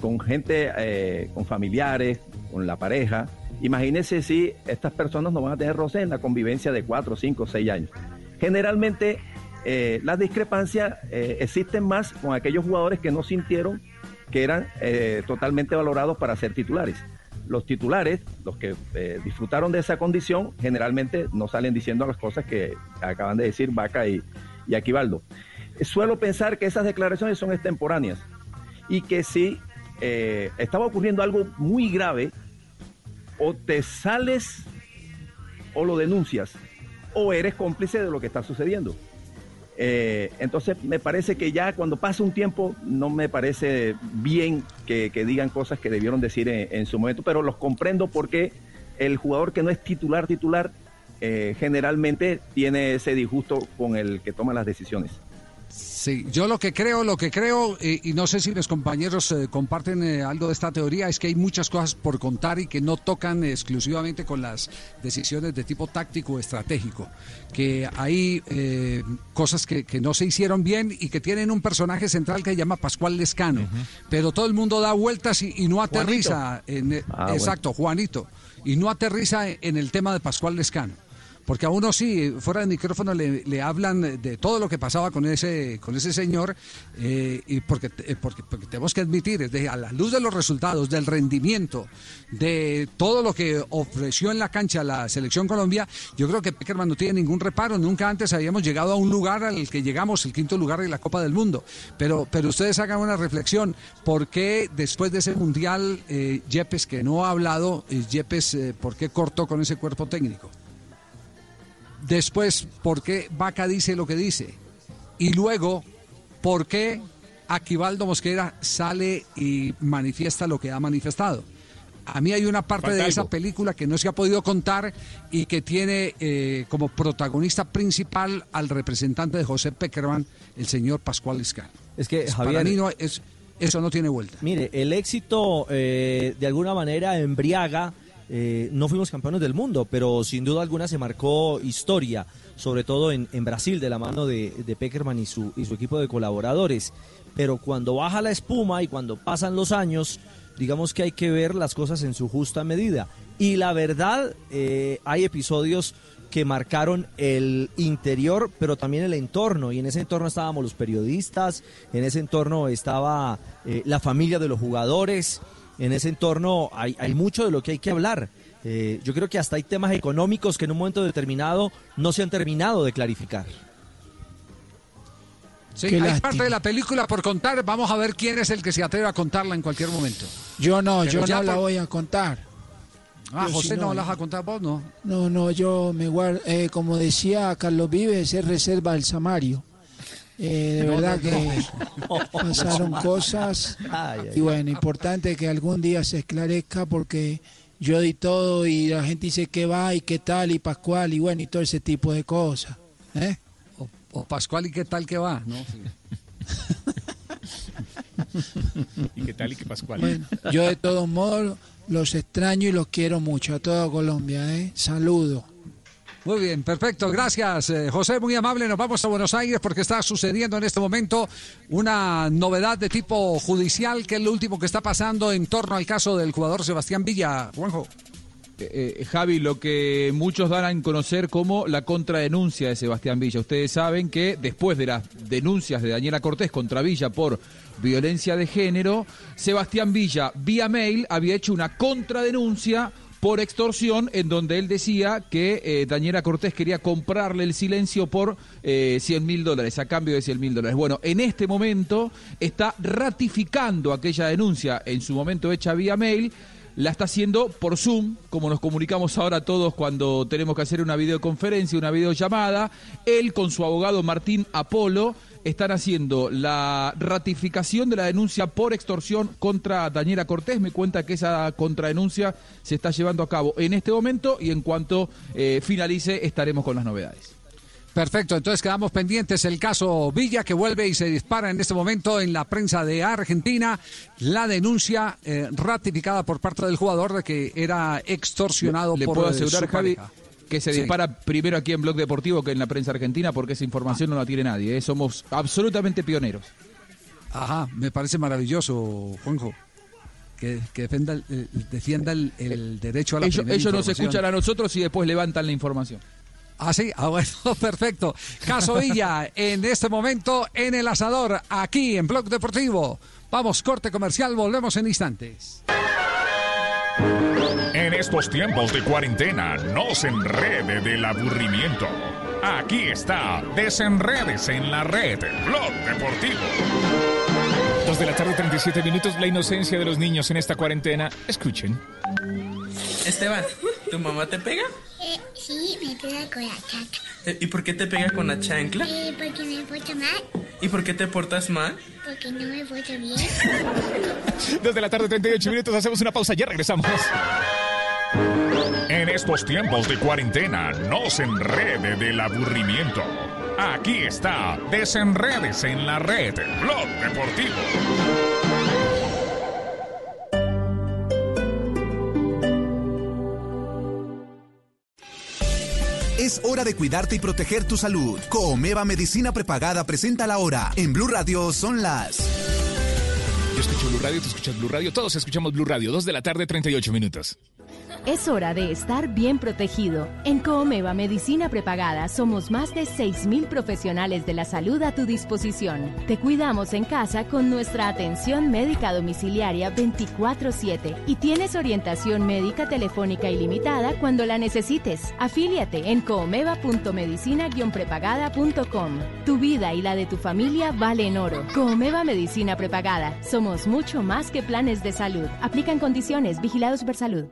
con gente, eh, con familiares, con la pareja, imagínese si estas personas no van a tener roces en la convivencia de cuatro, cinco, seis años. Generalmente eh, las discrepancias eh, existen más con aquellos jugadores que no sintieron que eran eh, totalmente valorados para ser titulares. Los titulares, los que eh, disfrutaron de esa condición, generalmente no salen diciendo las cosas que acaban de decir Vaca y, Aquivaldo. Suelo pensar que esas declaraciones son extemporáneas y que si eh, estaba ocurriendo algo muy grave, o te sales o lo denuncias o eres cómplice de lo que está sucediendo. Eh, entonces me parece que ya cuando pasa un tiempo no me parece bien que, digan cosas que debieron decir en, en su momento, pero los comprendo porque el jugador que no es titular titular eh, generalmente tiene ese disgusto con el que toma las decisiones. Sí, yo lo que creo, lo que creo, eh, y no sé si los compañeros eh, comparten eh, algo de esta teoría, es que hay muchas cosas por contar y que no tocan exclusivamente con las decisiones de tipo táctico o estratégico. Que hay cosas que, que no se hicieron bien y que tienen un personaje central que se llama Pascual Lescano. Pero todo el mundo da vueltas y, y no aterriza en. Ah, bueno. exacto, Juanito. Y no aterriza en el tema de Pascual Lescano. Porque a uno sí, fuera del micrófono le, le hablan de todo lo que pasaba con ese, con ese señor, eh, y porque, eh, porque, porque tenemos que admitir, es de, a la luz de los resultados, del rendimiento, de todo lo que ofreció en la cancha la selección Colombia, yo creo que Peckerman no tiene ningún reparo. Nunca antes habíamos llegado a un lugar al que llegamos, el quinto lugar de la Copa del Mundo. Pero, pero ustedes hagan una reflexión, ¿por qué después de ese mundial, eh, Yepes, que no ha hablado, eh, Yepes, ¿por qué cortó con ese cuerpo técnico? Después, ¿por qué Vaca dice lo que dice? Y luego, ¿por qué Aquivaldo Mosquera sale y manifiesta lo que ha manifestado? A mí hay una parte Falta de esa película que no se ha podido contar y que tiene eh, como protagonista principal al representante de José Peckerman, el señor Pascual Escano. Es que, Es- Javier- Para mí no es, eso no tiene vuelta. Mire, el éxito eh, de alguna manera embriaga. Eh, no fuimos campeones del mundo, pero sin duda alguna se marcó historia, sobre todo en, Brasil, de la mano de, Peckerman y su, y su equipo de colaboradores. Pero cuando baja la espuma y cuando pasan los años, digamos que hay que ver las cosas en su justa medida. Y la verdad, eh, hay episodios que marcaron el interior, pero también el entorno. Y en ese entorno estábamos los periodistas, en ese entorno estaba eh, la familia de los jugadores, en ese entorno hay, hay mucho de lo que hay que hablar. Eh, yo creo que hasta hay temas económicos que en un momento determinado no se han terminado de clarificar. Sí, Qué hay lástima. parte de la película por contar. Vamos a ver quién es el que se atreve a contarla en cualquier momento. Yo no, Pero yo ya no la voy a contar. Ah, Yo José, no, no, la vas a contar vos, no. No, no, yo me guardo, eh, como decía Carlos Vives, es reserva del Samario. Eh, de No, verdad no, que pasaron cosas Ay, ay, y bueno, importante que algún día se esclarezca porque yo di todo y la gente dice que va y qué tal y Pascual y bueno y todo ese tipo de cosas. ¿eh? O, o Pascual, ¿y qué tal que va? No, sí. ¿Y qué tal y qué Pascual? Bueno, yo de todos modos los extraño y los quiero mucho a toda Colombia. ¿eh? Saludos. Muy bien, perfecto, gracias eh, José, muy amable. Nos vamos a Buenos Aires porque está sucediendo en este momento una novedad de tipo judicial, que es lo último que está pasando en torno al caso del jugador Sebastián Villa. Juanjo. Eh, eh, Javi, lo que muchos dan a conocer como la contradenuncia de Sebastián Villa. Ustedes saben que después de las denuncias de Daniela Cortés contra Villa por violencia de género, Sebastián Villa, vía mail, había hecho una contradenuncia por extorsión en donde él decía que eh, Daniela Cortés quería comprarle el silencio por eh, 100 mil dólares, a cambio de 100 mil dólares. Bueno, en este momento está ratificando aquella denuncia en su momento hecha vía mail la está haciendo por Zoom, como nos comunicamos ahora todos cuando tenemos que hacer una videoconferencia, una videollamada. Él con su abogado Martín Apolo están haciendo la ratificación de la denuncia por extorsión contra Daniela Cortés. Me cuenta que esa contradenuncia se está llevando a cabo en este momento y en cuanto eh, finalice estaremos con las novedades. Perfecto, entonces quedamos pendientes el caso Villa que vuelve y se dispara en este momento en la prensa de Argentina la denuncia eh, ratificada por parte del jugador de que era extorsionado Le por puedo asegurar, su Javi, pareja. Que se Sí. dispara primero aquí en Blog Deportivo que en la prensa argentina porque esa información no la tiene nadie. ¿eh? Somos absolutamente pioneros. Ajá, me parece maravilloso, Juanjo. Que, que defenda el- defienda el, el derecho a la Ellos, ellos nos escuchan a nosotros y después levantan la información. Ah, sí, ah, bueno, perfecto. Caso Villa, en este momento en el asador, aquí en Blog Deportivo. Vamos, corte comercial, volvemos en instantes. Estos tiempos de cuarentena, no se enrede del aburrimiento. Aquí está, desenredes en la red, Blog Deportivo. Dos de la tarde, 37 minutos. La inocencia de los niños en esta cuarentena. Escuchen. Esteban, ¿tu mamá te pega? Eh, sí, me pega con la chancla. Eh, ¿Y por qué te pega con la chancla? Eh, porque me porto mal, ¿Y por qué te portas mal? porque no me porto bien. Dos de la tarde, 38 minutos. Hacemos una pausa. Ya regresamos. En estos tiempos de cuarentena, no se enrede del aburrimiento. Aquí está, desenredes en la red, Blog Deportivo. Es hora de cuidarte y proteger tu salud. Comeva Medicina Prepagada presenta la hora. En Blue Radio son las. Yo escucho Blue Radio, tú escuchas Blue Radio. Todos escuchamos Blue Radio. Dos de la tarde, 38 minutos. Es hora de estar bien protegido. En Coomeva Medicina Prepagada somos más de 6.000 profesionales de la salud a tu disposición. Te cuidamos en casa con nuestra atención médica domiciliaria 24/7 y tienes orientación médica telefónica ilimitada cuando la necesites. Afíliate en coomeva.medicina-prepagada.com. Tu vida y la de tu familia valen oro. Coomeva Medicina Prepagada. Somos mucho más que planes de salud. Aplican condiciones. Vigilados Supersalud.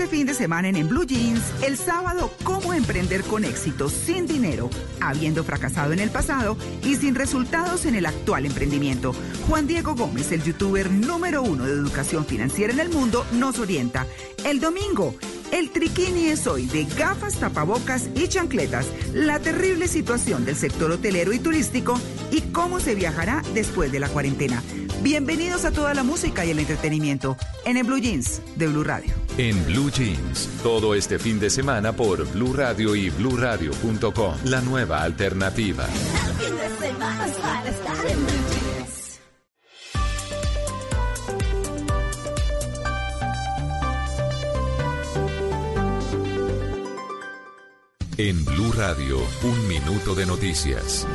Este fin de semana en, Blue Jeans, el sábado, cómo emprender con éxito, sin dinero, habiendo fracasado en el pasado y sin resultados en el actual emprendimiento. Juan Diego Gómez, el youtuber número uno de educación financiera en el mundo, nos orienta. El domingo, El triquini es hoy de gafas, tapabocas y chancletas, la terrible situación del sector hotelero y turístico y cómo se viajará después de la cuarentena. Bienvenidos a toda la música y el entretenimiento en el Blue Jeans de Blue Radio. En Blue Jeans, todo este fin de semana por Blue Radio y bluradio.com, la nueva alternativa. Blue. En Blue Radio, un minuto de noticias.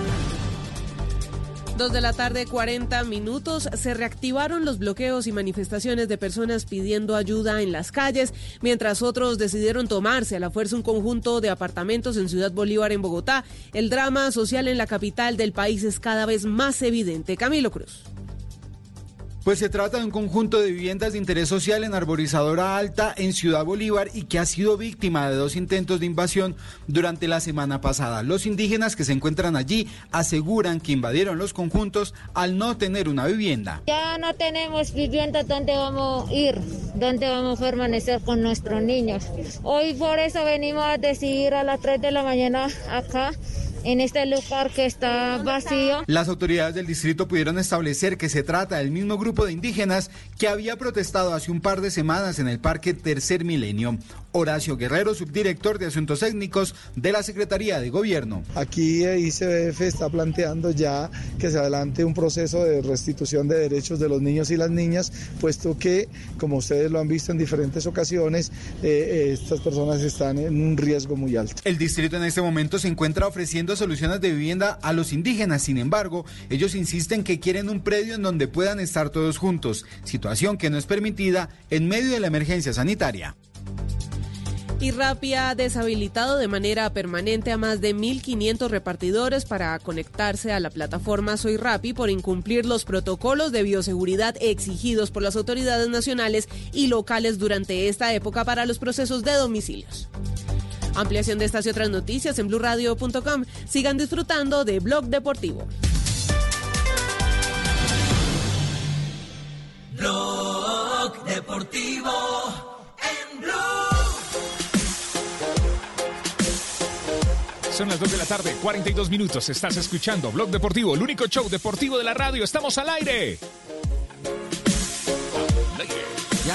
Dos de la tarde, 40 minutos. Se reactivaron los bloqueos y manifestaciones de personas pidiendo ayuda en las calles, mientras otros decidieron tomarse a la fuerza un conjunto de apartamentos en Ciudad Bolívar, en Bogotá. El drama social en la capital del país es cada vez más evidente. Camilo Cruz. Pues se trata de un conjunto de viviendas de interés social en Arborizadora Alta en Ciudad Bolívar y que ha sido víctima de dos intentos de invasión durante la semana pasada. Los indígenas que se encuentran allí aseguran que invadieron los conjuntos al no tener una vivienda. Ya no tenemos vivienda donde vamos a ir, donde vamos a permanecer con nuestros niños. Hoy por eso venimos a decidir a las 3 de la mañana acá en este lugar que está vacío. Las autoridades del distrito pudieron establecer que se trata del mismo grupo de indígenas que había protestado hace un par de semanas en el Parque Tercer Milenio. Horacio Guerrero, subdirector de Asuntos Técnicos de la Secretaría de Gobierno. Aquí ICBF está planteando ya que se adelante un proceso de restitución de derechos de los niños y las niñas, puesto que, como ustedes lo han visto en diferentes ocasiones, eh, eh, estas personas están en un riesgo muy alto. El distrito en este momento se encuentra ofreciendo soluciones de vivienda a los indígenas, sin embargo, ellos insisten que quieren un predio en donde puedan estar todos juntos, situación que no es permitida en medio de la emergencia sanitaria. Y ha deshabilitado de manera permanente a más de 1.500 repartidores para conectarse a la plataforma Soy Rappi por incumplir los protocolos de bioseguridad exigidos por las autoridades nacionales y locales durante esta época para los procesos de domicilios. Ampliación de estas y otras noticias en blurradio.com. Sigan disfrutando de Blog Deportivo. Blog Deportivo en Blue. Son las 2 de la tarde, 42 minutos. Estás escuchando Blog Deportivo, el único show deportivo de la radio. Estamos al aire.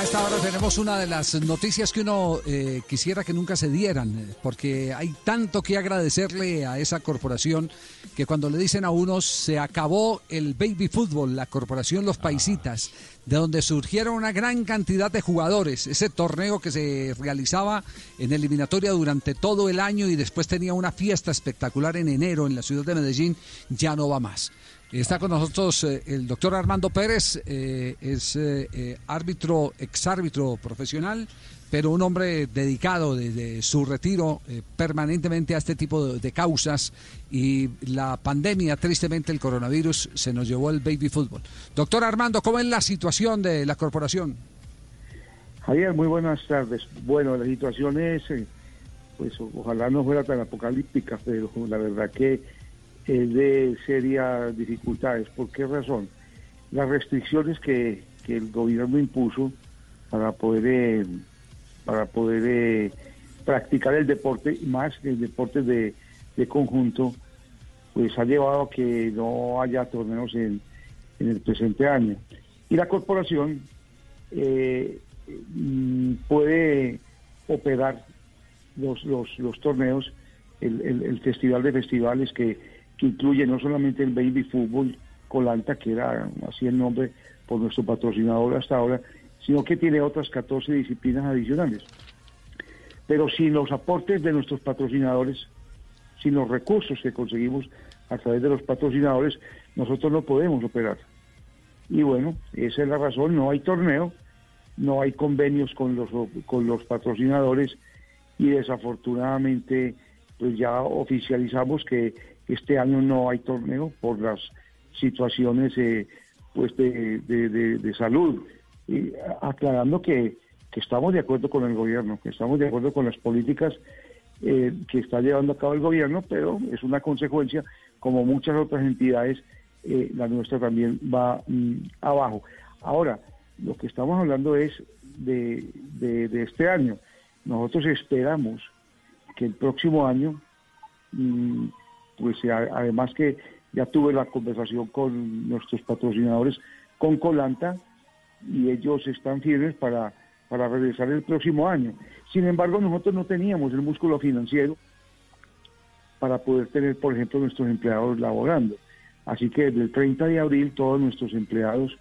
A esta hora tenemos una de las noticias que uno eh, quisiera que nunca se dieran, eh, porque hay tanto que agradecerle a esa corporación que cuando le dicen a unos se acabó el baby fútbol, la corporación Los Paisitas, de donde surgieron una gran cantidad de jugadores, ese torneo que se realizaba en eliminatoria durante todo el año y después tenía una fiesta espectacular en enero en la ciudad de Medellín, ya no va más. Está con nosotros eh, el doctor Armando Pérez, eh, es eh, eh, árbitro, exárbitro profesional, pero un hombre dedicado desde su retiro permanentemente a este tipo de, de causas y la pandemia, tristemente el coronavirus, se nos llevó el baby fútbol. Doctor Armando, ¿cómo es la situación de la corporación? Javier, muy buenas tardes. Bueno, la situación es, pues ojalá no fuera tan apocalíptica, pero la verdad que es de serias dificultades. ¿Por qué razón? Las restricciones que, que el gobierno impuso para poder eh, para poder eh, practicar el deporte, más el deporte de, de conjunto, pues ha llevado a que no haya torneos en, en el presente año. Y la corporación eh, mm, puede operar los, los, los torneos, el, el- el festival de festivales que, que incluye no solamente el baby fútbol Colanta, que era así el nombre por nuestro patrocinador hasta ahora, sino que tiene otras 14 disciplinas adicionales. Pero sin los aportes de nuestros patrocinadores, sin los recursos que conseguimos a través de los patrocinadores, nosotros no podemos operar. Y bueno, esa es la razón, no hay torneo, no hay convenios con los, con los patrocinadores y desafortunadamente pues ya oficializamos que este año no hay torneo por las situaciones eh, pues de, de- salud. Aclarando que, que estamos de acuerdo con el gobierno, que estamos de acuerdo con las políticas eh, que está llevando a cabo el gobierno, pero es una consecuencia, como muchas otras entidades, eh, la nuestra también va mm, abajo. Ahora, lo que estamos hablando es de, de- de este año. Nosotros esperamos que el próximo año, mm, pues a- además que ya tuve la conversación con nuestros patrocinadores, con Colanta, y ellos están firmes para, para regresar el próximo año. Sin embargo, nosotros no teníamos el músculo financiero para poder tener, por ejemplo, nuestros empleados laborando. Así que desde el 30 de abril todos nuestros empleados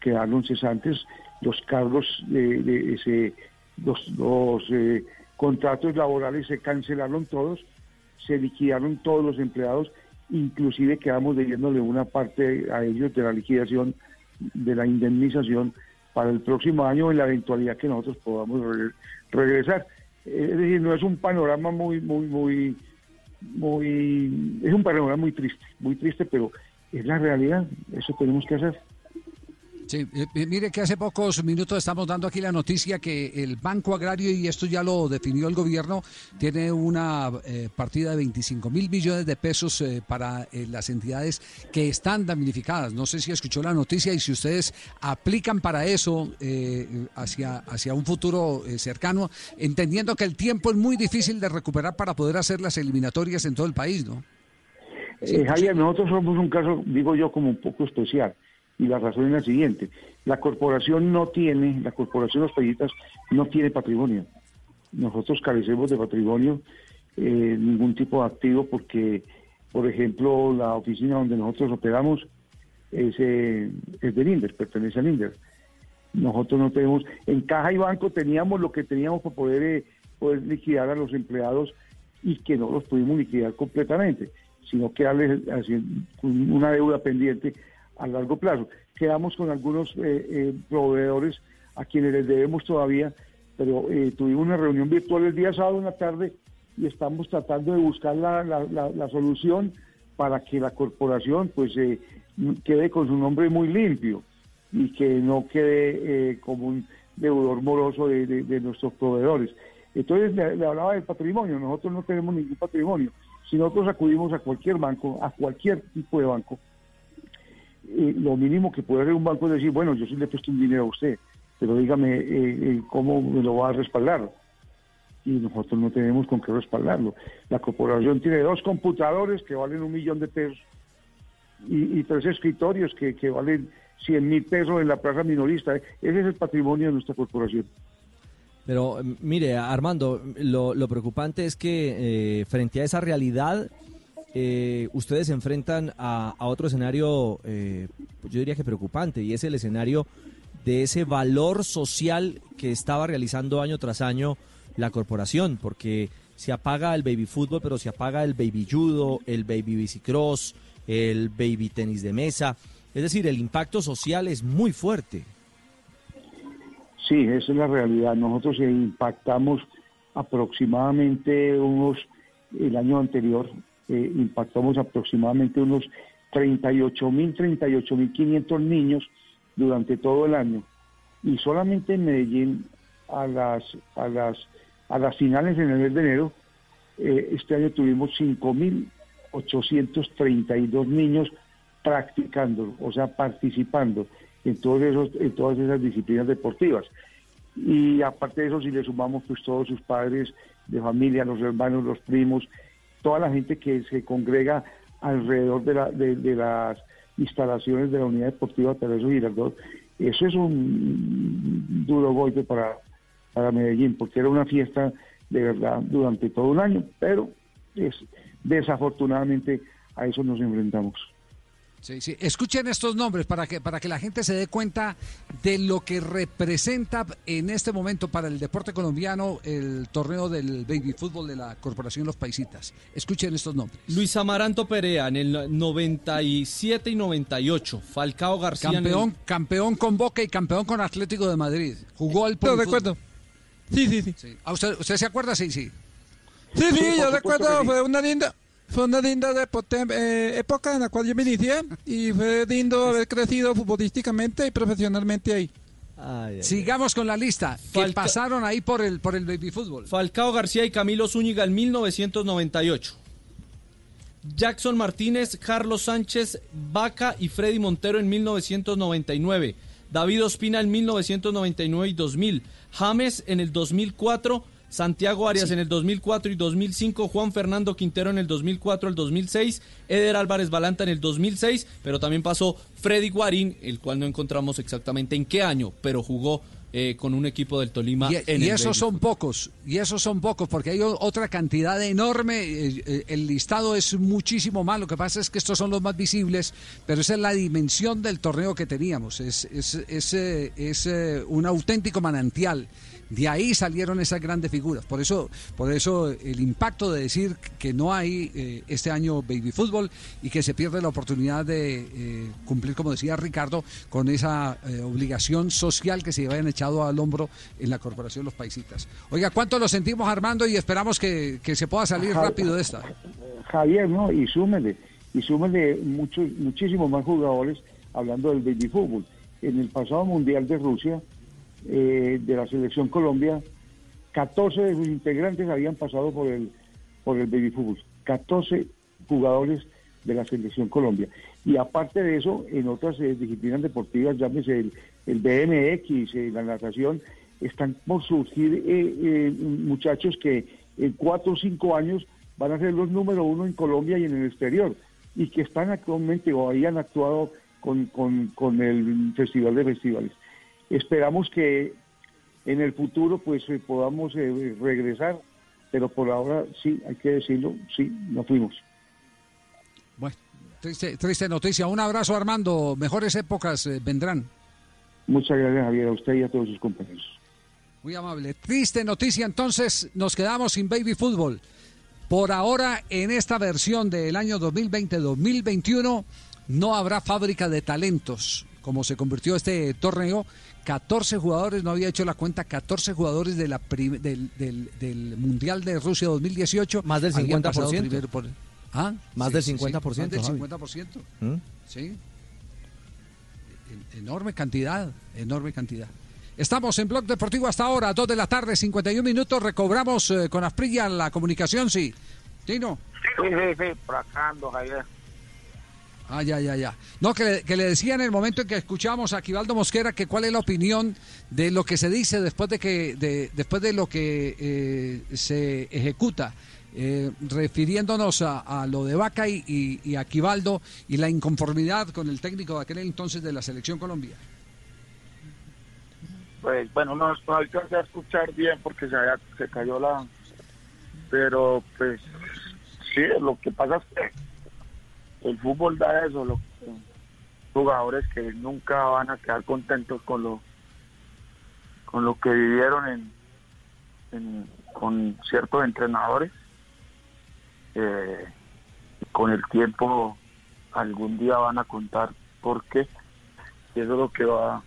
quedaron cesantes, los cargos de, de ese, los, los, eh, contratos laborales se cancelaron todos, se liquidaron todos los empleados, inclusive quedamos debiéndole una parte a ellos de la liquidación de la indemnización para el próximo año en la eventualidad que nosotros podamos re- regresar. Eh, Es decir, no es un panorama muy, muy, muy, muy, es un panorama muy triste, muy triste, pero es la realidad, eso tenemos que hacer. Sí, eh, eh, mire que hace pocos minutos estamos dando aquí la noticia que el Banco Agrario, y esto ya lo definió el gobierno, tiene una eh, partida de 25 mil millones de pesos para las entidades que están damnificadas. No sé si escuchó la noticia y si ustedes aplican para eso hacia, hacia un futuro cercano, entendiendo que el tiempo es muy difícil de recuperar para poder hacer las eliminatorias en todo el país, ¿no? Eh, Javier, nosotros somos un caso, digo yo, como un poco especial. Y la razón es la siguiente. La corporación no tiene, la corporación Los Pellitas no tiene patrimonio. Nosotros carecemos de patrimonio, eh, ningún tipo de activo, porque, por ejemplo, la oficina donde nosotros operamos es, eh, es del INDER, pertenece al INDER. Nosotros no tenemos, en caja y banco teníamos lo que teníamos para poder, eh, poder liquidar a los empleados y que no los pudimos liquidar completamente, sino que darles una deuda pendiente a largo plazo. Quedamos con algunos eh, eh, proveedores a quienes les debemos todavía, pero eh, tuvimos una reunión virtual el día sábado en la tarde y estamos tratando de buscar la, la- solución para que la corporación pues quede con su nombre muy limpio y que no quede como un deudor moroso de, de- de nuestros proveedores. Entonces le, le hablaba del patrimonio, nosotros no tenemos ningún patrimonio. Si nosotros acudimos a cualquier banco, a cualquier tipo de banco, eh, lo mínimo que puede hacer un banco es decir, bueno, yo sí le presto un dinero a usted, pero dígame eh, eh, cómo lo va a respaldar. Y nosotros no tenemos con qué respaldarlo. La corporación tiene dos computadores que valen un millón de pesos y, tres escritorios que, que valen 100 mil pesos en la plaza minorista. Ese es el patrimonio de nuestra corporación. Pero mire, Armando, lo, lo preocupante es que eh, frente a esa realidad, eh, ustedes se enfrentan a, otro escenario, eh, yo diría que preocupante, y es el escenario de ese valor social que estaba realizando año tras año la corporación, porque se apaga el baby fútbol, pero se apaga el baby judo, el baby bicicross, el baby tenis de mesa. Es decir, el impacto social es muy fuerte. Sí, esa es la realidad. Nosotros impactamos aproximadamente unos, el año anterior, eh, impactamos aproximadamente unos 38 mil, 38 mil 500 niños durante todo el año. Y solamente en Medellín, a las, a las, a las finales en el mes de enero, eh, este año tuvimos 5.832 niños practicando, o sea, participando en, todos esos, en todas esas disciplinas deportivas. Y aparte de eso, si le sumamos pues todos sus padres de familia, los hermanos, los primos, toda la gente que se congrega alrededor de, la, de, las instalaciones de la Unidad Deportiva Teresa Girardot, eso es un duro golpe para, para Medellín, porque era una fiesta de verdad durante todo un año, pero es, desafortunadamente a eso nos enfrentamos. Sí, sí. Escuchen estos nombres para que, para que la gente se dé cuenta de lo que representa en este momento para el deporte colombiano el torneo del baby fútbol de la Corporación Los Paisitas. Escuchen estos nombres. Luis Amaranto Perea en el 97 y 98. Falcao García. el- Campeón, campeón con Boca y campeón con Atlético de Madrid. Jugó al Lo recuerdo. Sí, sí, sí. ¿A usted, ¿Usted se acuerda? Sí, sí. Sí, sí, Sí, yo recuerdo, sí. fue una linda, fue una linda eh, época en la cual yo me inicié y fue lindo haber crecido futbolísticamente y profesionalmente ahí. Sigamos con la lista. que Falca- pasaron ahí por el, por el baby fútbol? Falcao García y Camilo Zúñiga en 1998. Jackson Martínez, Carlos Sánchez, Vaca y Freddy Montero en 1999. David Ospina en 1999 y 2000. James en el 2004, Santiago Arias en el 2004 y 2005, Juan Fernando Quintero en el 2004 al 2006, Eder Álvarez Balanta en el 2006, pero también pasó Freddy Guarín, el cual no encontramos exactamente en qué año, pero jugó eh, con un equipo del Tolima Y, en y el esos son pocos, y esos son pocos, porque hay otra cantidad enorme. eh, eh, El listado es muchísimo más. Lo que pasa es que estos son los más visibles, pero esa es la dimensión del torneo que teníamos. Es, es, es, eh, es, un auténtico manantial. De ahí salieron esas grandes figuras. Por eso, por eso el impacto de decir que no hay eh, este año baby fútbol y que se pierde la oportunidad de eh, cumplir, como decía Ricardo, con esa eh, obligación social que se habían echado al hombro en la Corporación Los Paisitas. Oiga, ¿cuánto lo sentimos Armando y esperamos que, que se pueda salir rápido de esta? Javier, ¿no? Y súmele, y súmele muchos, muchísimos más jugadores hablando del baby fútbol. En el pasado Mundial de Rusia, eh, de la Selección Colombia, 14 de sus integrantes habían pasado por el, por el baby fútbol. 14 jugadores de la Selección Colombia. Y aparte de eso, en otras eh, disciplinas deportivas, llámese el, el BMX, eh, la natación, están por surgir eh, muchachos que en cuatro o cinco años van a ser los número uno en Colombia y en el exterior, y que están actualmente o habían actuado con, con, con el Festival de Festivales. Esperamos que en el futuro pues eh, podamos eh, regresar, pero por ahora sí, hay que decirlo, sí, no fuimos. Bueno, triste, triste noticia. Un abrazo Armando. Mejores épocas eh, vendrán. Muchas gracias Javier, a usted y a todos sus compañeros. Muy amable. Triste noticia, entonces nos quedamos sin baby fútbol. Por ahora, en esta versión del año 2020-2021, no habrá fábrica de talentos, como se convirtió este torneo. 14 jugadores, no había hecho la cuenta, 14 jugadores de la del, del- del Mundial de Rusia 2018. Más del habían pasado 50%. primero por- ¿Ah? Más del 50%, más del Javi. 50%. ¿Mm? Sí. En- Enorme cantidad, enorme cantidad. Estamos en Blog Deportivo hasta ahora, 2 de la tarde, 51 minutos. Recobramos eh, con Asprilla la comunicación, sí. Tino. Sí, sí, sí, por acá ando, Javier. Ah, ya, ya, ya. No, que le, que le decía en el momento en que escuchamos a Aquivaldo Mosquera que cuál es la opinión de lo que se dice después de que de, después de lo que eh, se ejecuta, eh, refiriéndonos a, a lo de Vaca y, y, y Aquivaldo y la inconformidad con el técnico de aquel entonces de la selección Colombia. Pues bueno, no, no alcancé a escuchar bien porque se, se cayó la... Pero pues sí, lo que pasa es que el fútbol da eso, los jugadores que nunca van a quedar contentos con lo con lo que vivieron en, con ciertos entrenadores. Eh, con el tiempo algún día van a contar por qué. Y eso es lo que va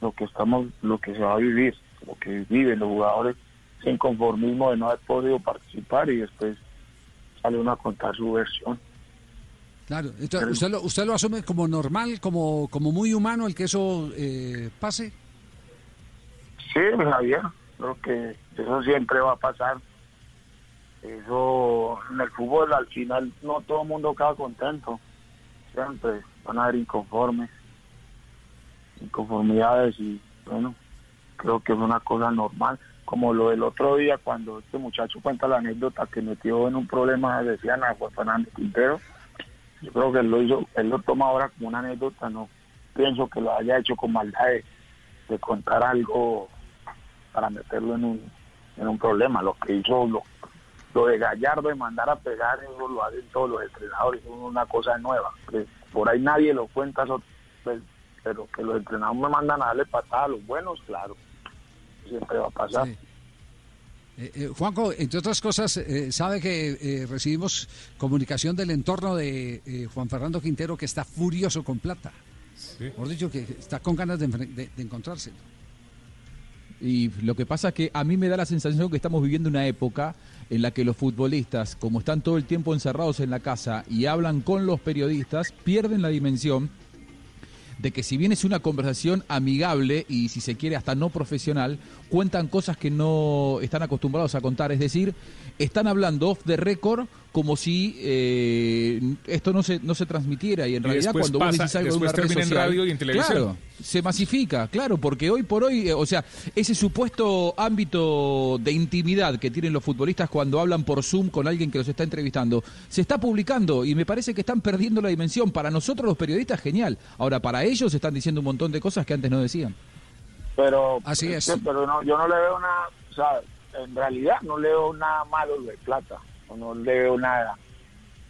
lo que estamos, lo que se va a vivir, lo que viven los jugadores sin conformismo de no haber podido participar y después sale uno a contar su versión. Claro, entonces, usted, lo, usted lo asume como normal, como, como muy humano el que eso eh, pase. Sí, Javier, creo que eso siempre va a pasar. Eso en el fútbol al final no todo el mundo queda contento. Siempre van a haber inconformes, inconformidades y bueno, creo que es una cosa normal. Como lo del otro día cuando este muchacho cuenta la anécdota que metió en un problema, decían a Juan Fernando Quintero. Yo creo que él lo hizo, él lo toma ahora como una anécdota, no pienso que lo haya hecho con maldad de, contar algo para meterlo en un, en un problema. Lo que hizo, lo, lo de Gallardo de mandar a pegar, eso lo hacen todos los entrenadores, es una cosa nueva. que por ahí nadie lo cuenta, pues, pero que los entrenadores me mandan a darle patada a los buenos, claro, siempre va a pasar. Eh, eh, Juanjo, entre otras cosas, eh, sabe que eh, recibimos comunicación del entorno de Juan Fernando Quintero que está furioso con plata. Por dicho que está con ganas de, de- de encontrarse. Y lo que pasa es que a mí me da la sensación que estamos viviendo una época en la que los futbolistas, como están todo el tiempo encerrados en la casa y hablan con los periodistas, pierden la dimensión de que si bien es una conversación amigable y si se quiere hasta no profesional, cuentan cosas que no están acostumbrados a contar. Es decir, están hablando off the record como si eh, esto no se, no se transmitiera. Y en Y realidad, cuando vos pasa- decís algo de una después red en radio y en televisión. Claro, se masifica, claro, porque hoy por hoy, eh, o sea, ese supuesto ámbito de intimidad que tienen los futbolistas cuando hablan por Zoom con alguien que los está entrevistando, se está publicando y me parece que están perdiendo la dimensión. Para nosotros los periodistas, genial. Ahora, para ellos están diciendo un montón de cosas que antes no decían. pero Así es. que- pero no, yo no le veo nada o sea en realidad no le veo nada malo lo de plata no le veo nada.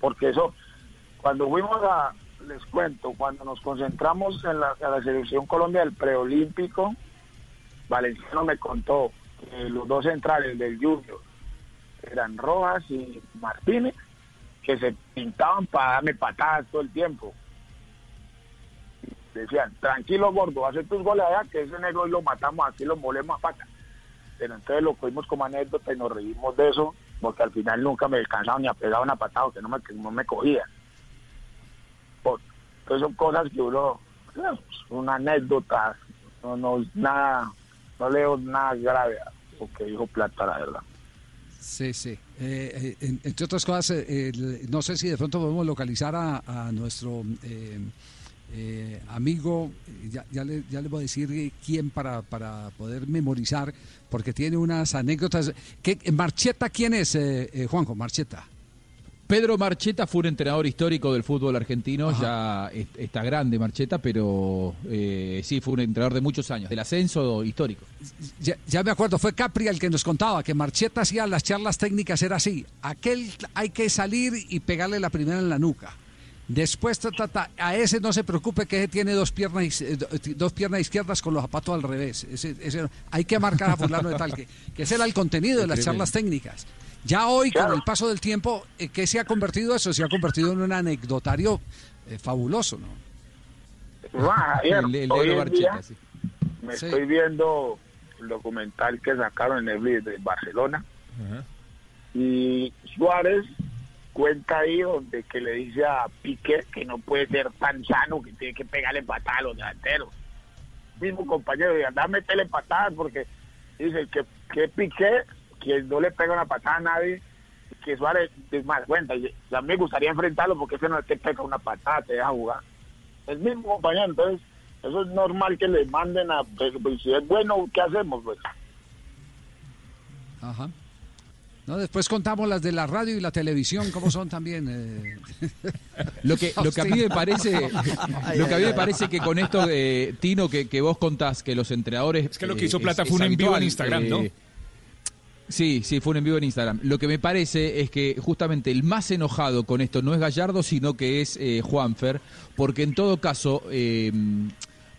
Porque eso cuando fuimos a les cuento cuando nos concentramos en la, en la selección Colombia del preolímpico Valenciano me contó que los dos centrales del Junior eran Rojas y Martínez que se pintaban para darme patadas todo el tiempo. Decían, tranquilo gordo, hace tus goles allá, que ese negro y lo matamos aquí, lo molemos a pata. Pero entonces lo cogimos como anécdota y nos reímos de eso, porque al final nunca me descansaban ni a pegar una patada, que no me, que no me cogían. Por- Entonces son cosas que uno, eh, una anécdota, no, no, nada, no leo nada grave a lo que dijo Plata, la verdad. Sí, sí. Eh, eh, en- entre otras cosas, eh, no sé si de pronto podemos localizar a, a nuestro eh, eh, amigo, ya, ya, le, ya le voy a decir eh, quién para, para poder memorizar, porque tiene unas anécdotas. ¿Qué, ¿Marcheta quién es, eh, eh, Juanjo? Marcheta. Pedro Marcheta fue un entrenador histórico del fútbol argentino, ya es- está grande Marcheta, pero eh, sí, fue un entrenador de muchos años, del ascenso histórico. Ya, ya me acuerdo, fue Capri el que nos contaba que Marcheta hacía las charlas técnicas, era así. Aquel hay que salir y pegarle la primera en la nuca. Después, ta, ta, ta, a ese no se preocupe que ese tiene dos piernas, eh, do- dos piernas izquierdas con los zapatos al revés. Ese, ese- hay que marcar a fulano de tal, que, que ese era el contenido de las charlas técnicas. Ya hoy, con el paso del tiempo, eh, ¿qué se ha convertido eso? Se ha convertido en un anecdotario eh, fabuloso, ¿no? Ah, Javier, El- el hoy en día sí. me Sí. estoy viendo el documental que sacaron en Netflix de Barcelona y Suárez cuenta ahí donde que le dice a Piqué que no puede ser tan sano que tiene que pegarle patadas a los delanteros. Mismo compañero y anda a meterle patadas porque dice que, que Piqué que no le pega una patada a nadie que Suárez es más cuenta. Y a mí me gustaría enfrentarlo porque ese no te pega una patada te deja jugar. El mismo compañero entonces eso es normal que le manden a pero, pues, si es bueno ¿qué hacemos pues Ajá. No, después contamos las de la radio y la televisión, cómo son también. eh. Lo que, lo que a mí me parece, lo que a mí me parece que con esto de Tino que, que vos contás que los entrenadores Es que lo que hizo Plata fue un en vivo en Instagram, ¿no? Sí, sí, fue un en vivo en Instagram. Lo que me parece es que justamente el más enojado con esto no es Gallardo, sino que es eh, Juanfer, porque en todo caso, eh,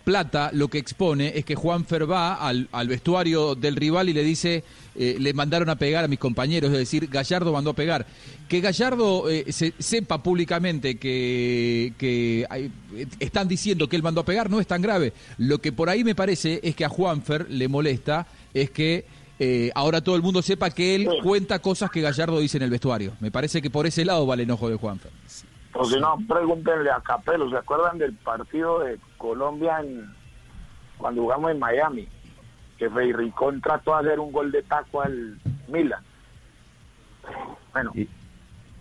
Plata lo que expone es que Juanfer va al, al vestuario del rival y le dice, eh, le mandaron a pegar a mis compañeros, es decir, Gallardo mandó a pegar. Que Gallardo eh, se, sepa públicamente que, que hay- están diciendo que él mandó a pegar no es tan grave. Lo que por ahí me parece es que a Juanfer le molesta es que eh, ahora todo el mundo sepa que él cuenta cosas que Gallardo dice en el vestuario. Me parece que por ese lado va el enojo de Juanfer. O si no, pregúntenle a Capelo, ¿se acuerdan del partido de Colombia en, cuando jugamos en Miami? Que Feiricón trató de hacer un gol de taco al Milan. Bueno,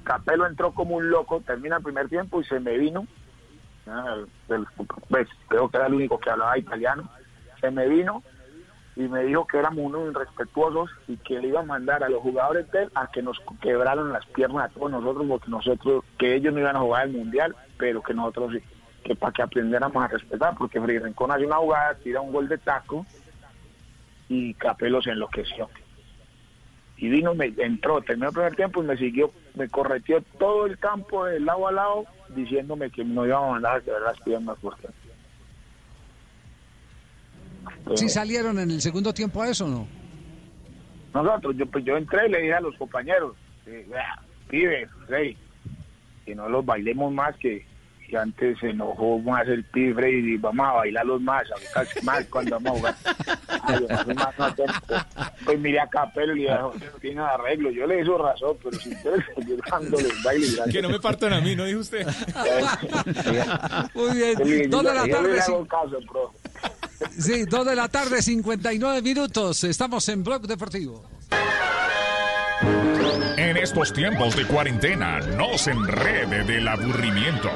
Capelo entró como un loco, termina el primer tiempo y se me vino. ah, pues, creo que era el único que hablaba italiano. Se me vino y me dijo que éramos unos irrespetuosos y que le iba a mandar a los jugadores de él a que nos quebraran las piernas a todos nosotros porque nosotros, que ellos no iban a jugar el mundial, pero que nosotros sí, que para que aprendiéramos a respetar, porque Freddy Rincón hace una jugada, tira un gol de taco y Capelo se enloqueció. Y vino, me entró, terminó el primer tiempo y me siguió, me correteó todo el campo de lado a lado diciéndome que no íbamos a mandar a quebrar las piernas porque ¿Sí salieron en el segundo tiempo a eso o no? Nosotros, yo, pues yo entré y le dije a los compañeros, eh, vea, pibe, rey, que no los bailemos más, que, que antes se enojó más el pibe Freddy, y vamos a bailarlos más, ahorita es más cuando vamos a jugar. Ay, yo soy más atento. Pues miré a Capelo y le dije, "No tiene arreglo, yo le hizo razón, pero si ustedes seguir baile, gracias". Que no me partan a mí, ¿no dijo usted? Muy bien. Yo Dos de la yo le tarde, sí. caso. Sí, dos de la tarde, 59 minutos. Estamos en Blog Deportivo. En estos tiempos de cuarentena, no se enrede del aburrimiento.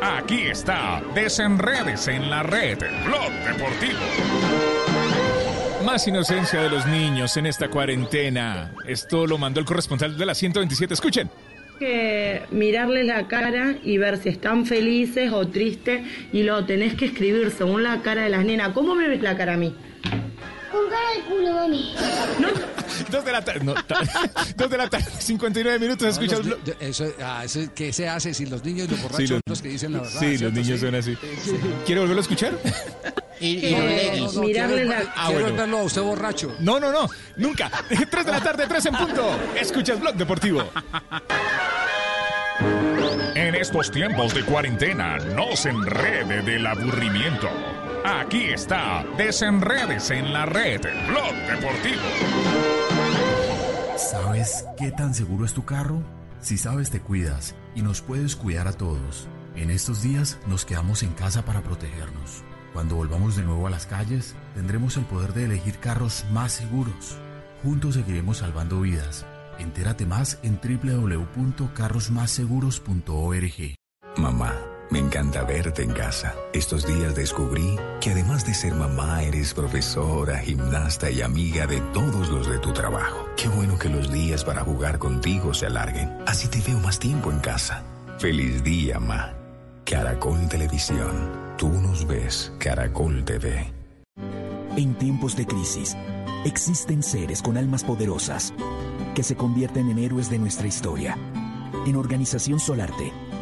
Aquí está, desenredes en la red, Blog Deportivo. Más inocencia de los niños en esta cuarentena. Esto lo mandó el corresponsal de la 127. Escuchen. que mirarles la cara y ver si están felices o tristes y lo tenés que escribir según la cara de las nenas. ¿Cómo me ves la cara a mí? Con cara de culo, mami. Dos de la tarde. No, ta- dos de la tarde, 59 minutos. Escucha No, el los eso, ah, eso, ¿Qué se hace si los niños y los borrachos Sí, son los- los que dicen la verdad? Sí, los niños Sí. son así. ¿Quiere volverlo a escuchar? Eh, No, no, no, mirarle quiero- la- Ah, quiero bueno. verlo a usted borracho. No, no, no, nunca. 3 de la tarde, 3 en punto. Escuchas Blog Deportivo. En estos tiempos de cuarentena, no se enrede del aburrimiento. Aquí está, desenredes en la red, Blog Deportivo. ¿Sabes qué tan seguro es tu carro? Si sabes te cuidas y nos puedes cuidar a todos. En estos días nos quedamos en casa para protegernos. Cuando volvamos de nuevo a las calles, tendremos el poder de elegir carros más seguros. Juntos seguiremos salvando vidas. Entérate más en www.carrosmásseguros.org. Mamá, me encanta verte en casa. Estos días descubrí que además de ser mamá, eres profesora, gimnasta y amiga de todos los de tu trabajo. Qué bueno que los días para jugar contigo se alarguen. Así te veo más tiempo en casa. Feliz día, ma. Caracol Televisión. Tú nos ves, Caracol TV. En tiempos de crisis, existen seres con almas poderosas que se convierten en héroes de nuestra historia. En Organización Solarte,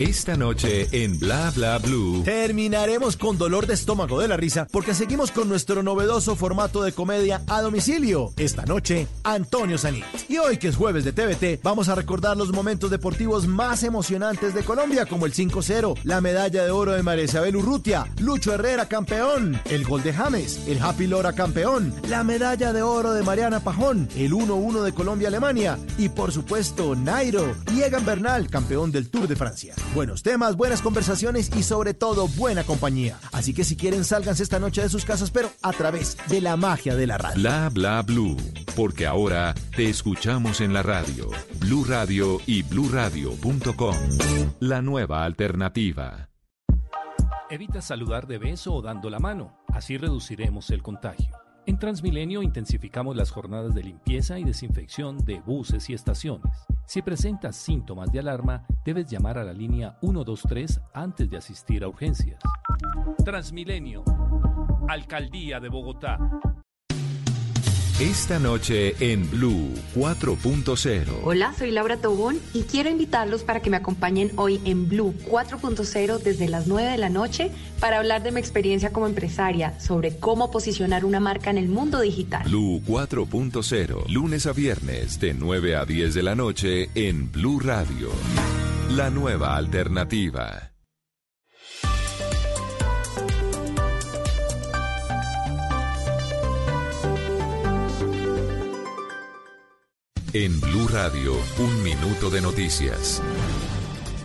Esta noche en Bla Bla Blue. Terminaremos con dolor de estómago de la risa porque seguimos con nuestro novedoso formato de comedia a domicilio. Esta noche, Antonio Sanit. Y hoy, que es jueves de TVT, vamos a recordar los momentos deportivos más emocionantes de Colombia, como el 5-0, la medalla de oro de María Isabel Urrutia, Lucho Herrera campeón, el gol de James, el Happy Lora campeón, la medalla de oro de Mariana Pajón, el 1-1 de Colombia-Alemania y, por supuesto, Nairo y Egan Bernal, campeón del Tour de Francia. Buenos temas, buenas conversaciones y sobre todo buena compañía. Así que si quieren sálganse esta noche de sus casas, pero a través de la magia de la radio. Bla Bla Blue. Porque ahora te escuchamos en la radio. Blue Radio y bluradio.com. La nueva alternativa. Evita saludar de beso o dando la mano, así reduciremos el contagio. En Transmilenio intensificamos las jornadas de limpieza y desinfección de buses y estaciones. Si presentas síntomas de alarma, debes llamar a la línea 123 antes de asistir a urgencias. Transmilenio, Alcaldía de Bogotá. Esta noche en Blue 4.0. Hola, soy Laura Tobón y quiero invitarlos para que me acompañen hoy en Blue 4.0 desde las 9 de la noche para hablar de mi experiencia como empresaria sobre cómo posicionar una marca en el mundo digital. Blue 4.0. Lunes a viernes de 9 a 10 de la noche en Blue Radio. La nueva alternativa. En Blue Radio, un minuto de noticias.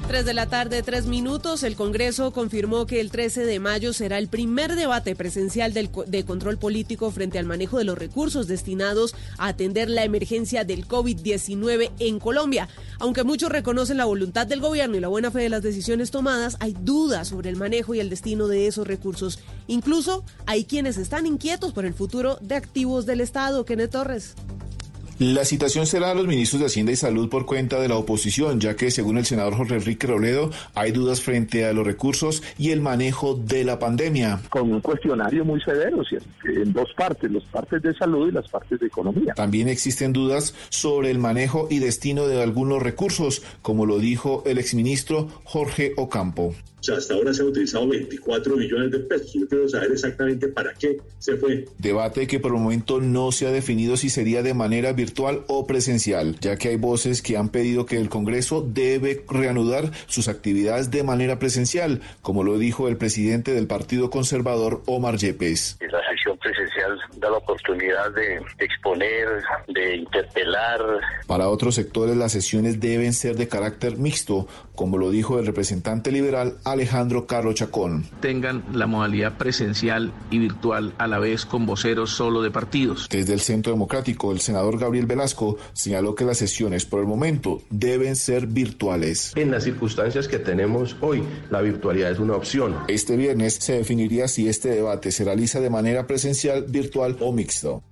3 de la tarde, 3 minutos. El Congreso confirmó que el 13 de mayo será el primer debate presencial de control político frente al manejo de los recursos destinados a atender la emergencia del COVID-19 en Colombia. Aunque muchos reconocen la voluntad del gobierno y la buena fe de las decisiones tomadas, hay dudas sobre el manejo y el destino de esos recursos. Incluso hay quienes están inquietos por el futuro de activos del Estado. Kenneth Torres. La citación será a los ministros de Hacienda y Salud por cuenta de la oposición, ya que según el senador Jorge Enrique Robledo hay dudas frente a los recursos y el manejo de la pandemia. Con un cuestionario muy severo, ¿cierto? en dos partes, las partes de salud y las partes de economía. También existen dudas sobre el manejo y destino de algunos recursos, como lo dijo el exministro Jorge Ocampo. Sea, hasta ahora se han utilizado 24 billones de pesos. Yo quiero saber exactamente para qué se fue. Debate que por el momento no se ha definido si sería de manera virtual o presencial, ya que hay voces que han pedido que el Congreso debe reanudar sus actividades de manera presencial, como lo dijo el presidente del Partido Conservador, Omar Yepes. La sesión presencial da la oportunidad de exponer, de interpelar. Para otros sectores las sesiones deben ser de carácter mixto, como lo dijo el representante liberal Alejandro Carlos Chacón. Tengan la modalidad presencial y virtual a la vez con voceros solo de partidos. Desde el Centro Democrático, el senador Gabriel Velasco señaló que las sesiones por el momento deben ser virtuales. En las circunstancias que tenemos hoy, la virtualidad es una opción. Este viernes se definiría si este debate se realiza de manera presencial, virtual o mixto.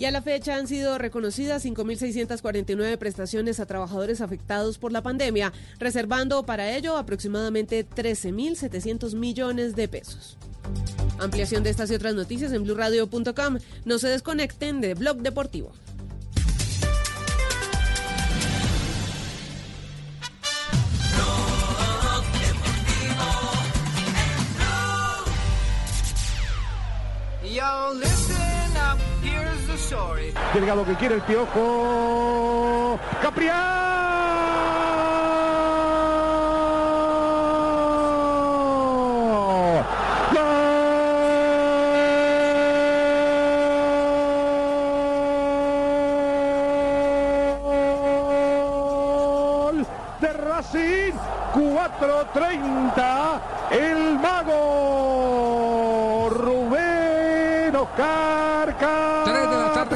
Y a la fecha han sido reconocidas 5.649 prestaciones a trabajadores afectados por la pandemia, reservando para ello aproximadamente 13.700 millones de pesos. Ampliación de estas y otras noticias en blurradio.com. No se desconecten de Blog Deportivo. Listen up, que quiere el piojo. ¡Capriá!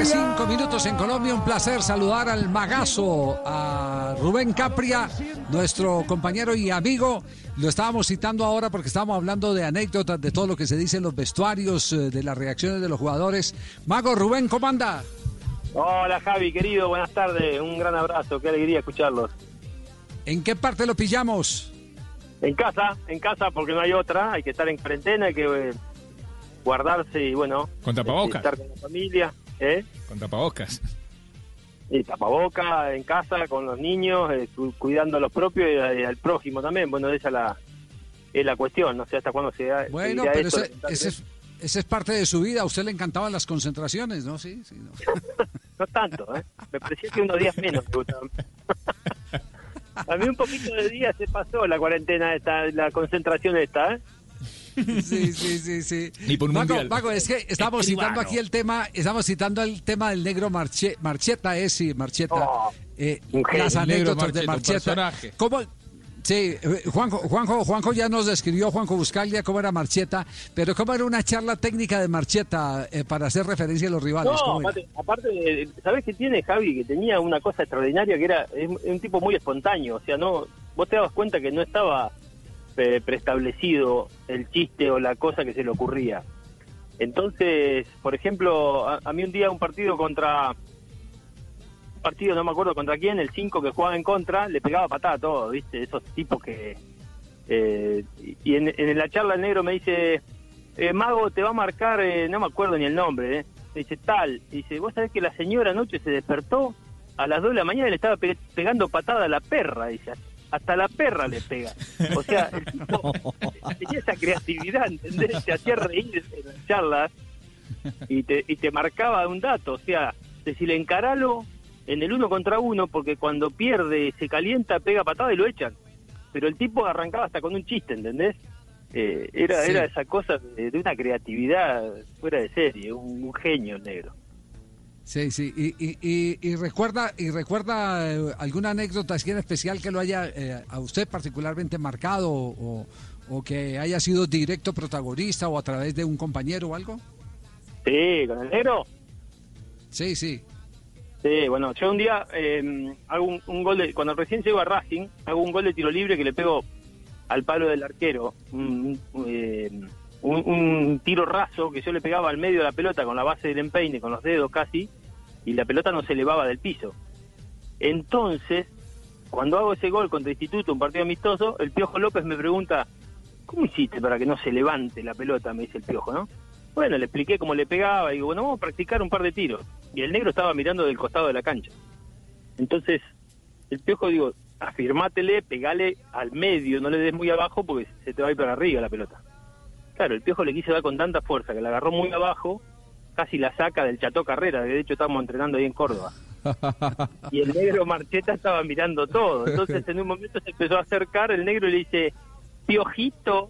Cinco minutos en Colombia. Un placer saludar al magazo, a Rubén Capria, nuestro compañero y amigo. Lo estábamos citando ahora porque estábamos hablando de anécdotas, de todo lo que se dice en los vestuarios, eh, de las reacciones de los jugadores. Mago Rubén, ¿cómo anda? Hola Javi, querido, buenas tardes. Un gran abrazo, qué alegría escucharlos. ¿En qué parte lo pillamos? En casa, en casa porque no hay otra. Hay que estar en cuarentena, hay que eh, guardarse y bueno. Con este, tapabocas. Estar con la familia. ¿Eh? Con tapabocas. Y tapaboca en casa con los niños, eh, cu- cuidando a los propios y, a- y al prójimo también. Bueno, esa es la, es la cuestión, no sé hasta cuándo se da. Bueno, pero esto, ese, ese es, ese es parte de su vida. A usted le encantaban las concentraciones, ¿no? Sí, sí. No. No tanto, ¿eh? Me parecía que unos días menos me gustaban. A mí un poquito de días se pasó la cuarentena esta, la concentración esta, ¿eh? Sí, sí, sí, sí. Ni por un mundial. Mago, es que estamos citando aquí el tema, estamos citando el tema del negro Marche, Marcheta, es sí, Marcheta. Eh, un genio. las anécdotas de Marcheta, un Marcheta. personaje. ¿Cómo? Sí, eh, Juanjo, Juanjo, Juanjo ya nos describió, Juanjo Buscalia, cómo era Marcheta, pero cómo era una charla técnica de Marcheta eh, para hacer referencia a los rivales. No, aparte, aparte, eh, ¿sabés qué tiene Javi? Que tenía una cosa extraordinaria que era es un- un tipo muy espontáneo. O sea, no vos te dabas cuenta que no estaba preestablecido el chiste o la cosa que se le ocurría. Entonces, por ejemplo, a, mí un día un partido contra... partido, no me acuerdo contra quién, el 5 que jugaba en contra, le pegaba patada a todo, ¿viste? Esos tipos que... eh, y en, la charla el negro me dice, eh, Mago te va a marcar, eh, no me acuerdo ni el nombre, ¿eh? Me dice tal, y dice, vos sabés que la señora anoche se despertó a las 2 de la mañana le estaba pe- pegando patada a la perra, dice, hasta la perra le pega. O sea, el tipo tenía esa creatividad, ¿entendés? Te hacía reír en las charlas y te, y te marcaba un dato, o sea, decirle encaralo en el uno contra uno porque cuando pierde, se calienta, pega patada y lo echan. Pero el tipo arrancaba hasta con un chiste, ¿entendés? Eh, era, Sí. era esa cosa de, de una creatividad fuera de serie, un, un genio negro. Sí, sí. Y, y, y, y recuerda, y recuerda eh, alguna anécdota así en especial que lo haya eh, a usted particularmente marcado o, o que haya sido directo protagonista o a través de un compañero o algo. Sí, con el negro. Sí, sí. Sí, bueno, yo un día eh, hago un, un gol de, cuando recién llego a Racing, hago un gol de tiro libre que le pego al palo del arquero, eh, un- tiro raso que yo le pegaba al medio de la pelota con la base del empeine, con los dedos casi, y la pelota no se elevaba del piso. Entonces, cuando hago ese gol contra Instituto, un partido amistoso, el Piojo López me pregunta, ¿cómo hiciste para que no se levante la pelota? Me dice el Piojo, ¿no? Bueno, le expliqué cómo le pegaba y digo, bueno, vamos a practicar un par de tiros. Y el negro estaba mirando del costado de la cancha. Entonces, el Piojo, digo, afirmátele, pegale al medio, no le des muy abajo porque se te va a ir para arriba la pelota. Claro, el piojo le quiso dar con tanta fuerza que la agarró muy abajo, casi la saca del Chateau Carrera, de hecho estábamos entrenando ahí en Córdoba. Y el negro Marcheta estaba mirando todo. Entonces en un momento se empezó a acercar el negro y le dice, piojito,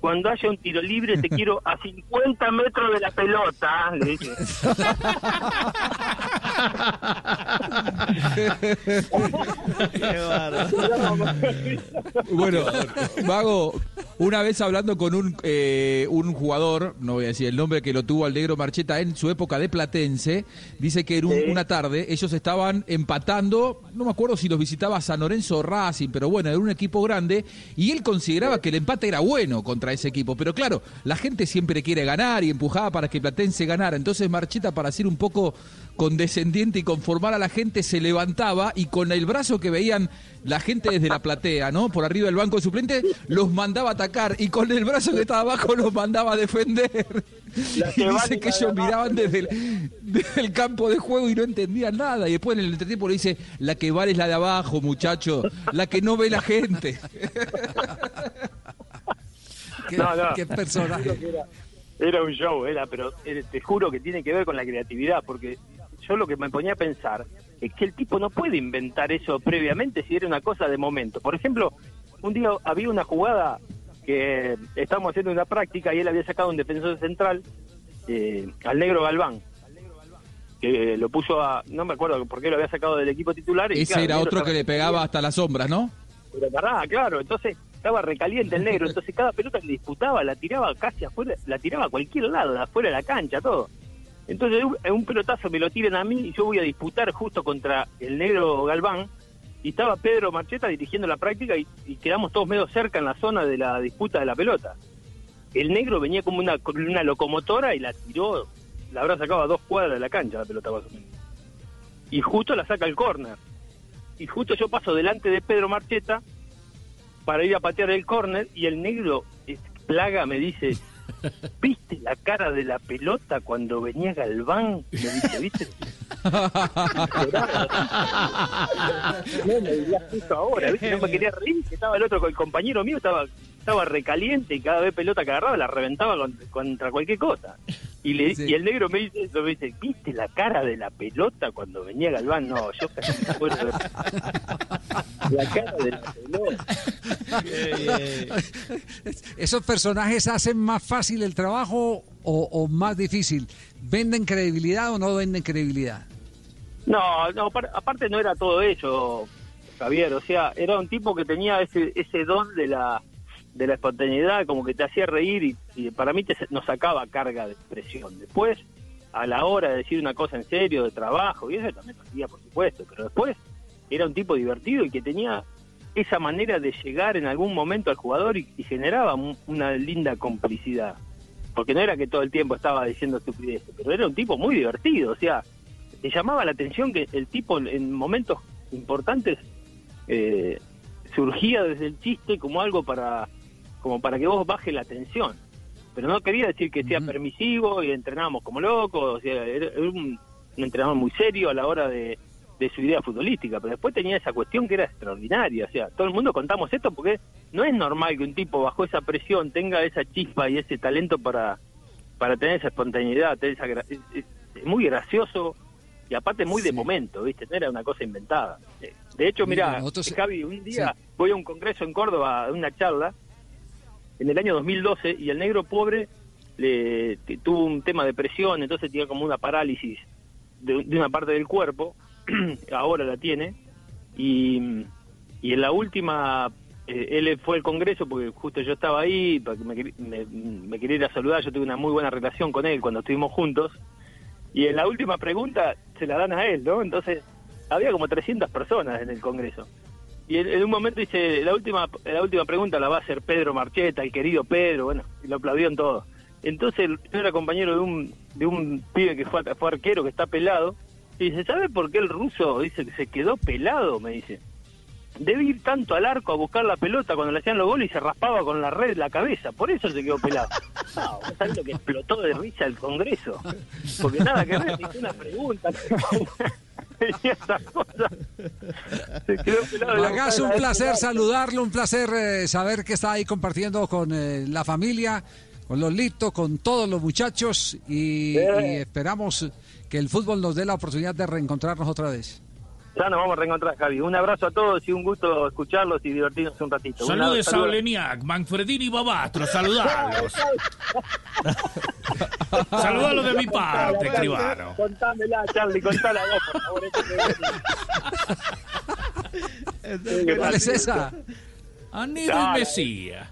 cuando haya un tiro libre te quiero a 50 metros de la pelota. Le dije. Bueno, Vago, una vez hablando con un, eh, un jugador, no voy a decir el nombre, que lo tuvo al negro Marcheta en su época de Platense, dice que en un- una tarde ellos estaban empatando, no me acuerdo si los visitaba San Lorenzo o Racing, pero bueno, era un equipo grande, y él consideraba que el empate era bueno contra ese equipo. Pero claro, la gente siempre quiere ganar y empujaba para que Platense ganara. Entonces Marcheta, para ser un poco condescendiente y conformar a la gente, se levantaba y con el brazo que veían la gente desde la platea, ¿no? Por arriba del banco de suplente, los mandaba a atacar y con el brazo que estaba abajo los mandaba a defender. Y dice que ellos miraban desde el, desde el campo de juego y no entendían nada. Y después en el entretiempo le dice, la que vale es la de abajo, muchacho, la que no ve la gente. Qué, No, no. qué personaje. Era, era un show, era, pero eh, te juro que tiene que ver con la creatividad, porque yo lo que me ponía a pensar es que el tipo no puede inventar eso previamente si era una cosa de momento. Por ejemplo, un día había una jugada que estábamos haciendo una práctica y él había sacado un defensor central eh, al negro Galván que lo puso a no me acuerdo por qué lo había sacado del equipo titular y Ese claro, era otro que le pegaba hasta las sombras, ¿no? pero pará, claro, entonces estaba recaliente el negro, entonces cada pelota que disputaba la tiraba casi afuera, la tiraba a cualquier lado, afuera de la cancha, todo. Entonces un, pelotazo me lo tiran a mí y yo voy a disputar justo contra el negro Galván y estaba Pedro Marcheta dirigiendo la práctica y, y quedamos todos medio cerca en la zona de la disputa de la pelota. El negro venía como una, una locomotora y la tiró, la habrá sacado a dos cuadras de la cancha la pelota más o menos. Y justo la saca el córner y justo yo paso delante de Pedro Marcheta para ir a patear el córner y el negro plaga me dice ¿viste la cara de la pelota cuando venía Galván? me dice, ¿viste? no me digas eso ahora, ¿viste? no me quería reír, que estaba el otro, el compañero mío estaba estaba recaliente y cada vez pelota que agarraba la reventaba con- contra cualquier cosa. Y, le, y el negro me dice eso, me dice, ¿viste la cara de la pelota cuando venía Galván? No, yo casi me acuerdo. La cara de la pelota. ¿Esos personajes hacen más fácil el trabajo o, o más difícil? ¿Venden credibilidad o no venden credibilidad? No, no, par- aparte no era todo eso, Javier, o sea, era un tipo que tenía ese ese don de la de la espontaneidad, como que te hacía reír y, para mí te, nos sacaba carga de expresión. Después, a la hora de decir una cosa en serio, de trabajo, y eso también hacía, por supuesto, pero después era un tipo divertido y que tenía esa manera de llegar en algún momento al jugador y, generaba un- una linda complicidad. Porque no era que todo el tiempo estaba diciendo estupideces, pero era un tipo muy divertido, o sea, te llamaba la atención que el tipo en momentos importantes eh, surgía desde el chiste como algo para como para que vos baje la tensión pero no quería decir que sea permisivo y entrenábamos como locos o sea era, un, un entrenador muy serio a la hora de, de su idea futbolística pero después tenía esa cuestión que era extraordinaria o sea todo el mundo contamos esto porque no es normal que un tipo bajo esa presión tenga esa chispa y ese talento para para tener esa espontaneidad tener esa es, es- es muy gracioso y aparte muy de momento, ¿viste? No era una cosa inventada. Eh, De hecho, Mira, Javi, un día voy a un congreso en Córdoba, a una charla, en el año 2012, y el negro pobre le tuvo un tema de presión, entonces tenía como una parálisis de, una parte del cuerpo, ahora la tiene, y, y en la última, eh, él fue al congreso porque justo yo estaba ahí, me, me, me quería ir a saludar, yo tuve una muy buena relación con él cuando estuvimos juntos, y en la última pregunta se la dan a él, ¿no? Entonces, había como 300 personas en el Congreso. Y en, en un momento dice, la última la última pregunta la va a hacer Pedro Marcheta, el querido Pedro, bueno, y lo aplaudieron todos. Entonces, yo era compañero de un, de un pibe que fue, fue arquero, que está pelado, y dice, ¿sabe por qué el ruso dice que se quedó pelado? Me dice. Debe ir tanto al arco a buscar la pelota cuando le hacían los goles y se raspaba con la red la cabeza, por eso se quedó pelado. No, ¿vos sabés lo que explotó de risa el Congreso? Porque nada que ver, ninguna pregunta. y esas cosas. La un placer saludarlo, un placer eh, saber que está ahí compartiendo con eh, la familia, con Lolito, con todos los muchachos y, y esperamos que el fútbol nos dé la oportunidad de reencontrarnos otra vez. Ya nos vamos a reencontrar, Javi. Un abrazo a todos y un gusto escucharlos y divertirnos un ratito. Saludes a saludo. Oleniak, Manfredini y Babastro, saludalos. Saludalos de mi parte, escribano. Contámela, Charlie, contala vos, por favor. este ¿Cuál es esa? Aníbal Claro.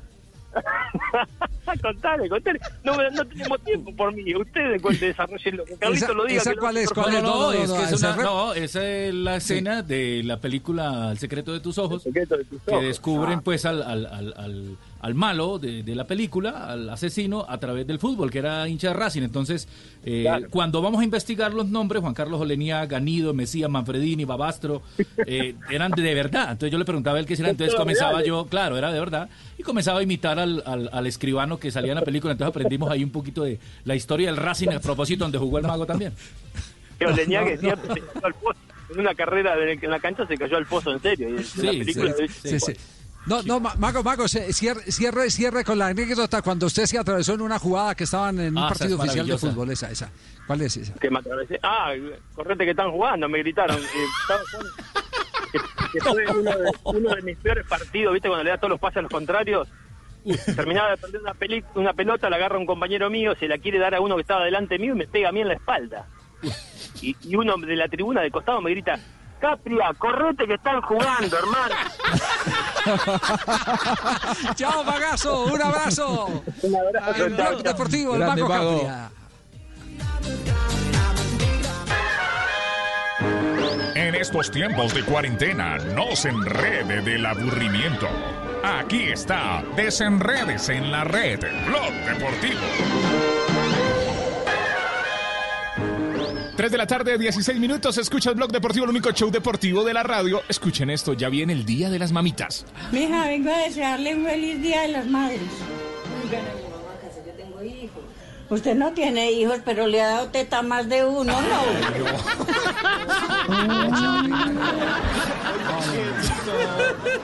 Contale, contale. No, no tenemos tiempo por mí. Ustedes cu- desarrollenlo. Que Carlito Esa- lo diga. esa que lo- cuál es, cuál? No, No, no, es no, que es esa una, re- no, esa es la escena de la película El secreto de tus ojos, secreto de tus que descubren Ah. pues al, al, al, al- al malo de, de la película, al asesino, a través del fútbol, que era hincha de Racing. Entonces, eh, Claro. cuando vamos a investigar los nombres, Juan Carlos Olenía, Ganido, Mesías, Manfredini, Babastro, eh, eran de, de verdad. Entonces yo le preguntaba a él qué era, entonces comenzaba yo, claro, era de verdad, y comenzaba a imitar al, al, al escribano que salía en la película. Entonces aprendimos ahí un poquito de la historia del Racing a propósito, donde jugó el mago también. Que Oleñá que siempre se cayó al pozo. En una carrera en la cancha se cayó al pozo en serio. Y en Sí, la película sí, sí. No, no, Ma- Mago, Mago, cierre, cierre, cierre con la anécdota cuando usted se atravesó en una jugada que estaban en un Ah, partido oficial de fútbol. Esa, esa. ¿Cuál es esa? que me atravesé. Ah, correte que están jugando, me gritaron. Eh, estaba jugando- que, que fue uno de, uno de mis peores partidos, ¿viste? Cuando le da todos los pases a los contrarios. Terminaba de perder una, peli- una pelota, la agarra un compañero mío, se la quiere dar a uno que estaba delante mío y me pega a mí en la espalda. Y, y uno de la tribuna de costado me grita, Capria, correte que están jugando, hermano. Chao, Magazo, un abrazo. Un abrazo, El Blog. Deportivo, el Mago. Capria. En estos tiempos de cuarentena, no se enrede del aburrimiento. Aquí está, desenredes en la red, Blog Deportivo. 3 de la tarde, 16 minutos, escucha el Blog Deportivo, el único show deportivo de la radio. Escuchen esto, ya viene el Día de las Mamitas. Mija, vengo a desearle un feliz día de las madres. Usted no tiene hijos, pero le ha dado teta más de uno, ¿no?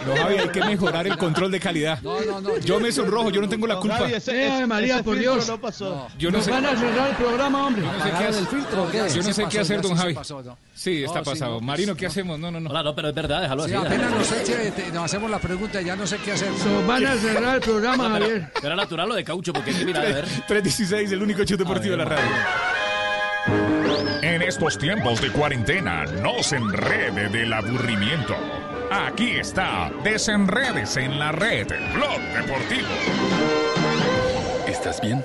No, Javi, hay que mejorar el control de calidad. No, no, no. Yo me sonrojo, yo no tengo la culpa. Eh, María, por Dios. No pasó. Yo no Nos sé- van a cerrar el programa, hombre. Yo no sé qué ¿Apagaron hacer. el filtro qué? Yo no sé qué hacer, don Javi. Sí, está pasado. pues, Marino, ¿qué hacemos? No, no, no. no, pero es verdad, déjalo Sí, así. apenas nos, eche, te- nos hacemos la pregunta, ya no sé qué hacer. Nos van a cerrar el programa, Javier. Era natural lo de caucho, porque hay que mirar, a ver. 316, el único show deportivo de la radio. En estos tiempos de cuarentena, no se enrede del aburrimiento. Aquí está, desenredes en la red, Blog Deportivo. ¿Estás bien?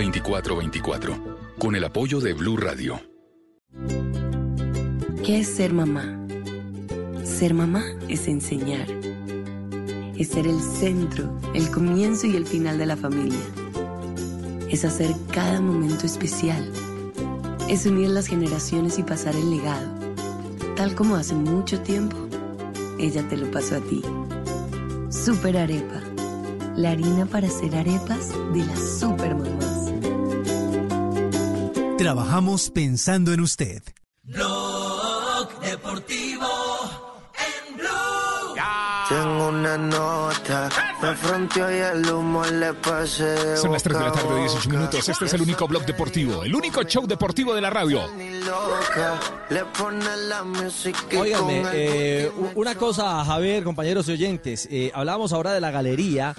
320-616-2424 con el apoyo de Blue Radio. ¿Qué es ser mamá? Ser mamá es enseñar. Es ser el centro, el comienzo y el final de la familia. Es hacer cada momento especial. Es unir las generaciones y pasar el legado. Tal como hace mucho tiempo, ella te lo pasó a ti. Super Arepa. La harina para hacer arepas de las super mamás. Trabajamos pensando en usted. Blog Deportivo en Blue. Tengo una nota, me fronteó y el humo le pasé Son las 3 de la tarde, 18 boca. minutos. Este es el único blog deportivo, el único show deportivo de la radio. Óigame, eh, una cosa, Javier, compañeros y oyentes. Eh, hablábamos ahora de la galería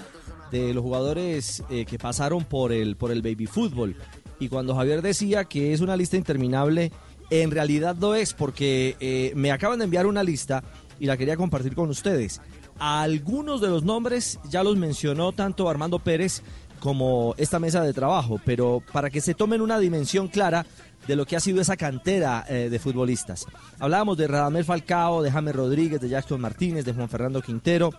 de los jugadores eh, que pasaron por el, por el baby fútbol. Y cuando Javier decía que es una lista interminable, en realidad lo es, porque eh, me acaban de enviar una lista y la quería compartir con ustedes. Algunos de los nombres ya los mencionó tanto Armando Pérez como esta mesa de trabajo, pero para que se tomen una dimensión clara de lo que ha sido esa cantera eh, de futbolistas. Hablábamos de Radamel Falcao, de James Rodríguez, de Jackson Martínez, de Juan Fernando Quintero,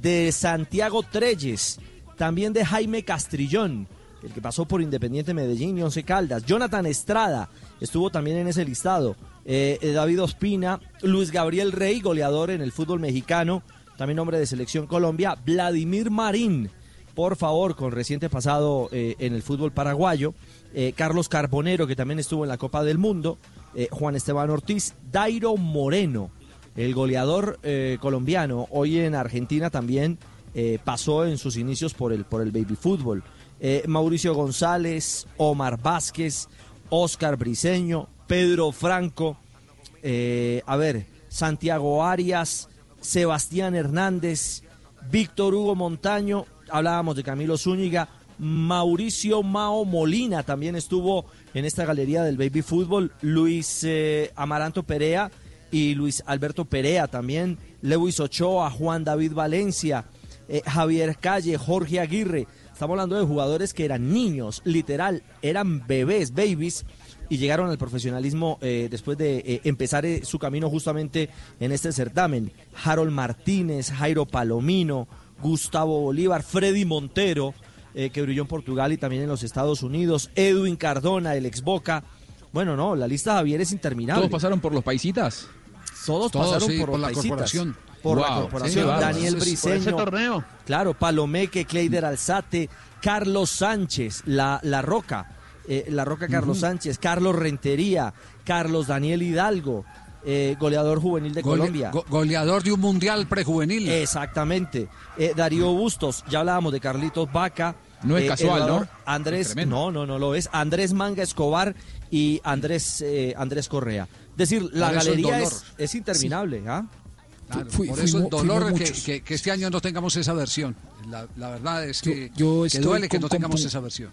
de Santiago Treyes, también de Jaime Castrillón, el que pasó por Independiente Medellín y Once Caldas, Jonathan Estrada estuvo también en ese listado, eh, eh, David Ospina, Luis Gabriel Rey, goleador en el fútbol mexicano, también hombre de selección Colombia, Vladimir Marín, por favor, con reciente pasado eh, en el fútbol paraguayo, Carlos Carbonero, que también estuvo en la Copa del Mundo, Juan Esteban Ortiz, Dairo Moreno, el goleador colombiano, hoy en Argentina también eh, pasó en sus inicios por el, por el baby fútbol. Eh, Mauricio González, Omar Vázquez, Oscar Briseño, Pedro Franco, eh, a ver, Santiago Arias, Sebastián Hernández, Víctor Hugo Montaño, hablábamos de Camilo Zúñiga, Mauricio Mao Molina también estuvo en esta galería del baby fútbol, Luis Amaranto Perea y Luis Alberto Perea también, Lewis Ochoa, Juan David Valencia, eh, Javier Calle, Jorge Aguirre. Estamos hablando de jugadores que eran niños, literal, eran bebés, babies, y llegaron al profesionalismo eh, después de eh, empezar su camino justamente en este certamen. Harold Martínez, Jairo Palomino, Gustavo Bolívar, Freddy Montero, que brilló en Portugal y también en los Estados Unidos, Edwin Cardona, el ex Boca. Bueno, no, la lista Javier es interminable. ¿Todos pasaron por los paisitas? Todos, Todos, pasaron sí, por, la paisitas. corporación. Por la corporación. sí, Daniel por ese Briseño. torneo. Claro, Palomeque, Cleider Alzate, Carlos Sánchez, La, la Roca, eh, La Roca Carlos. Sánchez, Carlos Rentería, Carlos Daniel Hidalgo, eh, goleador juvenil de Gole- Colombia. go- goleador de un mundial prejuvenil. Exactamente. Eh, Darío Bustos, ya hablábamos de Carlitos Vaca. No es eh, casual, ¿no? Andrés, no, no, no lo es. Andrés Manga Escobar y Andrés, eh, Andrés Correa. Es decir, la Por galería es, es interminable. ¿ah? Claro, Fui- por eso el dolor que, que- que este año no tengamos esa versión. La, la verdad es que, yo que estoy duele que con- no con- tengamos con- esa versión.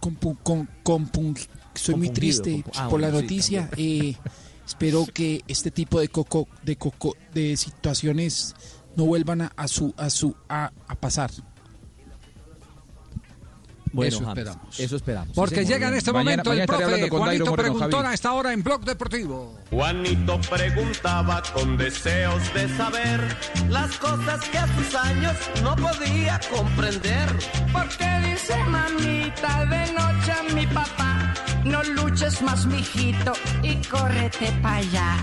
Con- compun- soy muy triste ah, por la sí, noticia. eh, espero que este tipo de coco, de coco, de situaciones no vuelvan a, a su a su a, a pasar. Bueno, eso James, esperamos. Eso esperamos. Porque Sí, llega en este Mañana- momento mañana el profe con Juanito Moreno, Preguntón Javi. a esta hora en Blog Deportivo. Juanito preguntaba con deseos de saber las cosas que a sus años no podía comprender. Porque dice mamita de noche a mi papá, no luches más, mijito, y córrete para allá.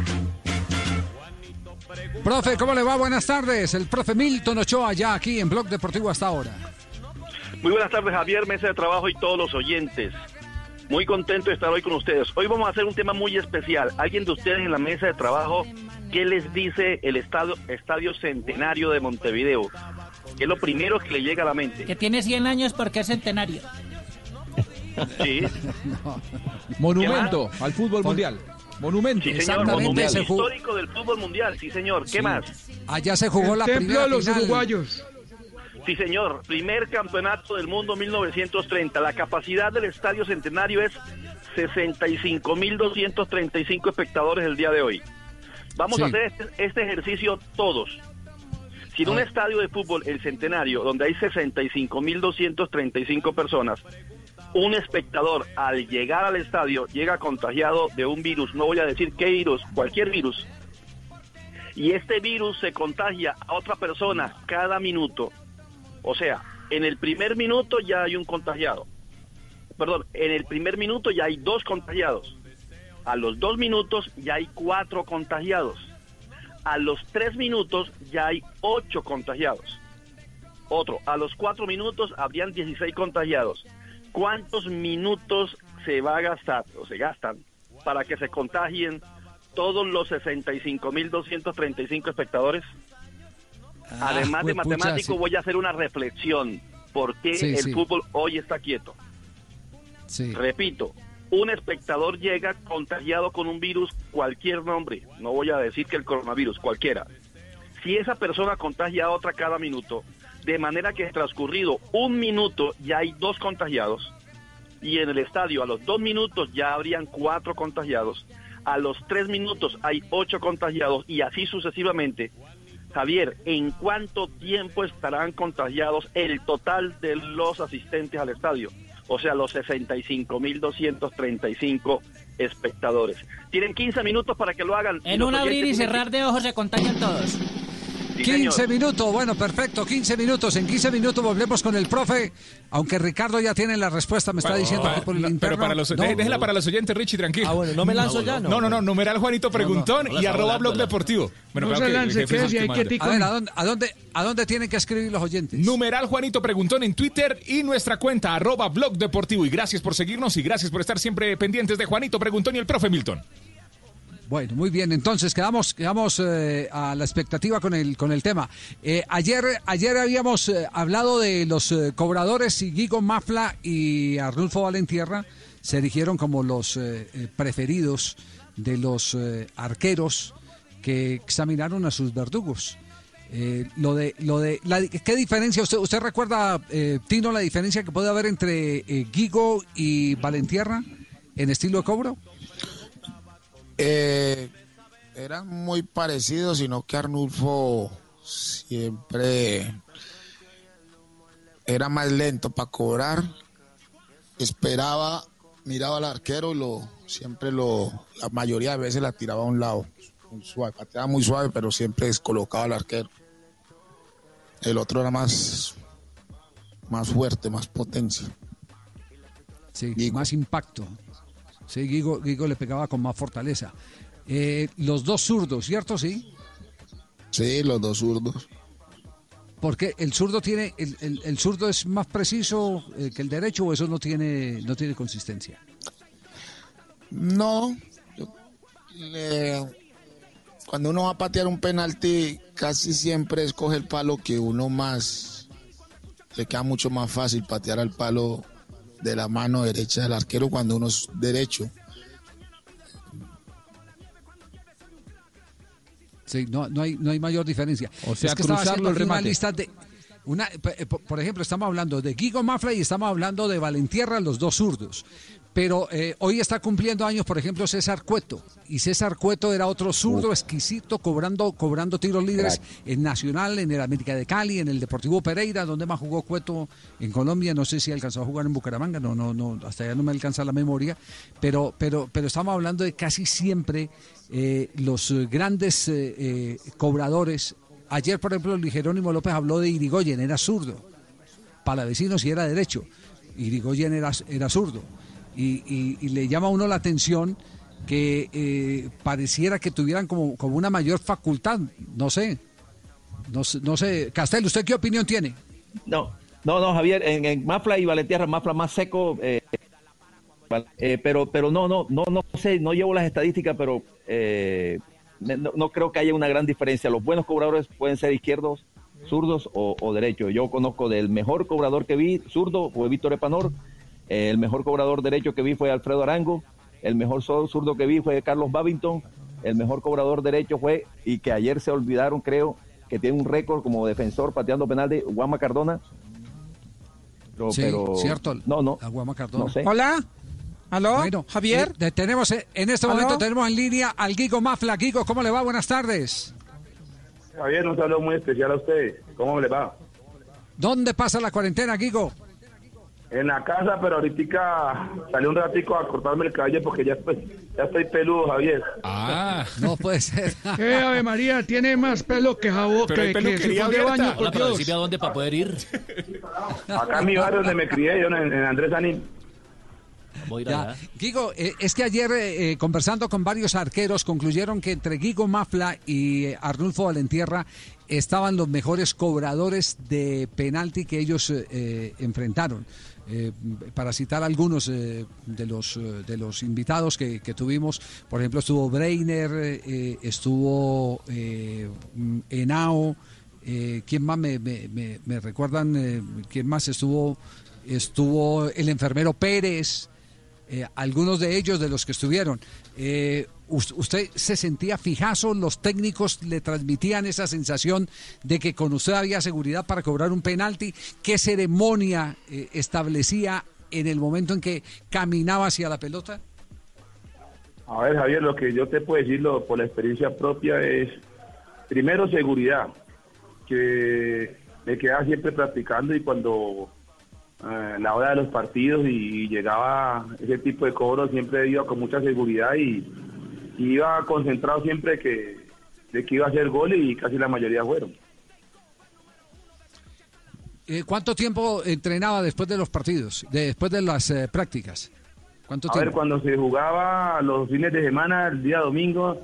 Profe, ¿cómo le va? Buenas tardes. El profe Milton Ochoa ya aquí en Blog Deportivo hasta ahora. Muy buenas tardes, Javier, mesa de trabajo y todos los oyentes. Muy contento de estar hoy con ustedes. Hoy vamos a hacer un tema muy especial. ¿Alguien de ustedes en la mesa de trabajo, qué les dice el estadio, estadio Centenario de Montevideo? ¿Qué es lo primero que le llega a la mente? Que tiene 100 años porque es centenario. Sí, Monumento al fútbol mundial. Monumento. sí señor, monumento se jugó- histórico del fútbol mundial, sí señor. ¿Qué Sí. más? Allá se jugó la El templo primera de los final. uruguayos. Sí, señor. Primer campeonato del mundo 1930. La capacidad del Estadio Centenario es 65.235 espectadores el día de hoy. Vamos Sí. a hacer este, este ejercicio todos. Si en un estadio de fútbol, el Centenario, donde hay 65.235 personas, un espectador al llegar al estadio llega contagiado de un virus, no voy a decir qué virus, cualquier virus, y este virus se contagia a otra persona cada minuto. O sea, en el primer minuto ya hay un contagiado. Perdón, en el primer minuto ya hay dos contagiados. A los dos minutos ya hay cuatro contagiados. A los tres minutos ya hay ocho contagiados. Otro, a los cuatro minutos habrían 16 contagiados. ¿Cuántos minutos se va a gastar o se gastan para que se contagien todos los 65.235 espectadores? Además de Ah, matemático, sí. voy a hacer una reflexión. ¿Por qué Sí, el sí. fútbol hoy está quieto? Repito, un espectador llega contagiado con un virus, cualquier nombre, no voy a decir que el coronavirus, cualquiera. Si esa persona contagia a otra cada minuto, de manera que transcurrido un minuto ya hay dos contagiados, y en el estadio a los dos minutos ya habrían cuatro contagiados, a los tres minutos hay ocho contagiados, y así sucesivamente, Javier, ¿en cuánto tiempo estarán contagiados el total de los asistentes al estadio? O sea, los 65.235 espectadores. Tienen 15 minutos para que lo hagan. En un abrir y cerrar de ojos se contagian todos. Sí, 15 señor. minutos, bueno, perfecto, 15 minutos. En 15 minutos volvemos con el profe, aunque Ricardo ya tiene la respuesta, me está diciendo aquí por el Pero interno. para los, No, déjela para los oyentes, Richie, tranquilo. Ah, bueno, ¿no me lanzo ya? No, No. no, no, numeral Juanito Preguntón no, no y arroba blog deportivo. Bueno, No se lance, es que A ver, ¿a dónde, a, dónde, ¿a dónde tienen que escribir los oyentes? Numeral Juanito Preguntón en Twitter y nuestra cuenta arroba blog deportivo. Y gracias por seguirnos y gracias por estar siempre pendientes de Juanito Preguntón y el profe Milton. Bueno, muy bien. Entonces quedamos, quedamos eh, a la expectativa con el con el tema. Eh, ayer, ayer habíamos eh, hablado de los cobradores y Guigo Mafla y Arnulfo Valentierra se erigieron como los preferidos de los arqueros que examinaron a sus verdugos. Lo de, lo de, la- ¿qué diferencia? ¿Usted, usted recuerda, Tino, la diferencia que puede haber entre Guigo y Valentierra en estilo de cobro? Eh, eran muy parecidos, sino que Arnulfo siempre era más lento para cobrar. Esperaba, miraba al arquero y lo siempre lo, la mayoría de veces la tiraba a un lado. Muy suave, pateaba muy suave, pero siempre descolocaba al arquero. El otro era más, más fuerte, más potencia. Sí, más impacto. Sí, Guigo, Guigo le pegaba con más fortaleza. Eh, los dos zurdos, ¿cierto? Sí. Sí, los dos zurdos. Porque el zurdo tiene, el, el- el zurdo es más preciso eh, que el derecho o eso no tiene, no tiene consistencia. No. yo- cuando uno va a patear un penalti, casi siempre escoge el palo que uno más. Le queda mucho más fácil patear al palo de la mano derecha del arquero cuando uno es derecho. Sí, no, no hay, no hay mayor diferencia. O sea, es que estaba cruzarlo el una remate. lista de una, eh, por por ejemplo, estamos hablando de Guigo Mafra y estamos hablando de Valentierra, los dos zurdos. Pero eh, hoy está cumpliendo años, por ejemplo, César Cueto. Y César Cueto era otro zurdo exquisito, cobrando, cobrando tiros libres en Nacional, en el América de Cali, en el Deportivo Pereira, donde más jugó Cueto en Colombia. No sé si alcanzó a jugar en Bucaramanga, no, no, no, hasta allá no me alcanza la memoria. Pero, pero, pero estamos hablando de casi siempre eh, los grandes eh, eh, cobradores. Ayer, por ejemplo, Luis Jerónimo López habló de Irigoyen, era zurdo. Palavecinos y era derecho. Irigoyen era, era zurdo. Y, y- y le llama a uno la atención que eh, pareciera que tuvieran como, como una mayor facultad. No sé. No, no sé. Castel, ¿usted qué opinión tiene? No, no, no, Javier, en, en Mafla y Valentierra, Mafla más seco, eh, eh, pero, pero no, no, no, no sé, no llevo las estadísticas, pero eh, no, creo que haya una gran diferencia. Los buenos cobradores pueden ser izquierdos, zurdos o derechos. Yo conozco del mejor cobrador que vi, zurdo, fue Víctor Epanor, eh, el mejor cobrador derecho que vi fue Alfredo Arango, el mejor zurdo que vi fue Carlos Babington, el mejor cobrador derecho fue, y que ayer se olvidaron, creo, que tiene un récord como defensor pateando penal de Guama Cardona. Pero, Sí, pero- cierto. No, no. Aguama Cardona. No sé. Hola. ¿Aló? Bueno, Javier. eh, tenemos eh, en este ¿Aló? momento tenemos en línea al Guigo Mafla. Guigo, ¿cómo le va? Buenas tardes. Javier, un saludo muy especial a usted. ¿Cómo le va? ¿Dónde pasa la cuarentena, Guigo? En la casa, pero ahorita salí un ratico a cortarme el cabello porque ya estoy, ya estoy peludo, Javier. Ah. No puede ser. Eh, Ave María, tiene más pelo que jabón, Pero hay que, que sifón de baño, por Dios. decime a dónde para poder ir. Acá en mi barrio donde me crié, yo en, en Andrés Anín. Voy a ir Ya. Guigo, eh, es que ayer eh, eh, conversando con varios arqueros concluyeron que entre Guigo Mafla y eh, Arnulfo Valentierra estaban los mejores cobradores de penalti que ellos eh, enfrentaron. Eh, para citar algunos eh, de los eh, de los invitados que, tuvimos, por ejemplo estuvo Breiner, estuvo eh, ¿quién más me, me- me- me recuerdan? ¿Quién más estuvo? Estuvo el enfermero Pérez, eh, algunos de ellos de los que estuvieron. Eh, us- ¿Usted se sentía fijazo? ¿Los técnicos le transmitían esa sensación de que con usted había seguridad para cobrar un penalti? ¿Qué ceremonia eh, establecía en el momento en que caminaba hacia la pelota? A ver, Javier, lo que yo te puedo decir por la experiencia propia es, primero, seguridad. que me quedaba siempre practicando y cuando eh, la hora de los partidos y, llegaba ese tipo de cobros siempre iba con mucha seguridad y, y iba concentrado siempre que, de que iba a hacer goles y casi la mayoría fueron. Eh, ¿Cuánto tiempo entrenaba después de los partidos, de- después de las eh, prácticas? ¿Cuánto A tiempo? ver, cuando se jugaba los fines de semana, el día domingo,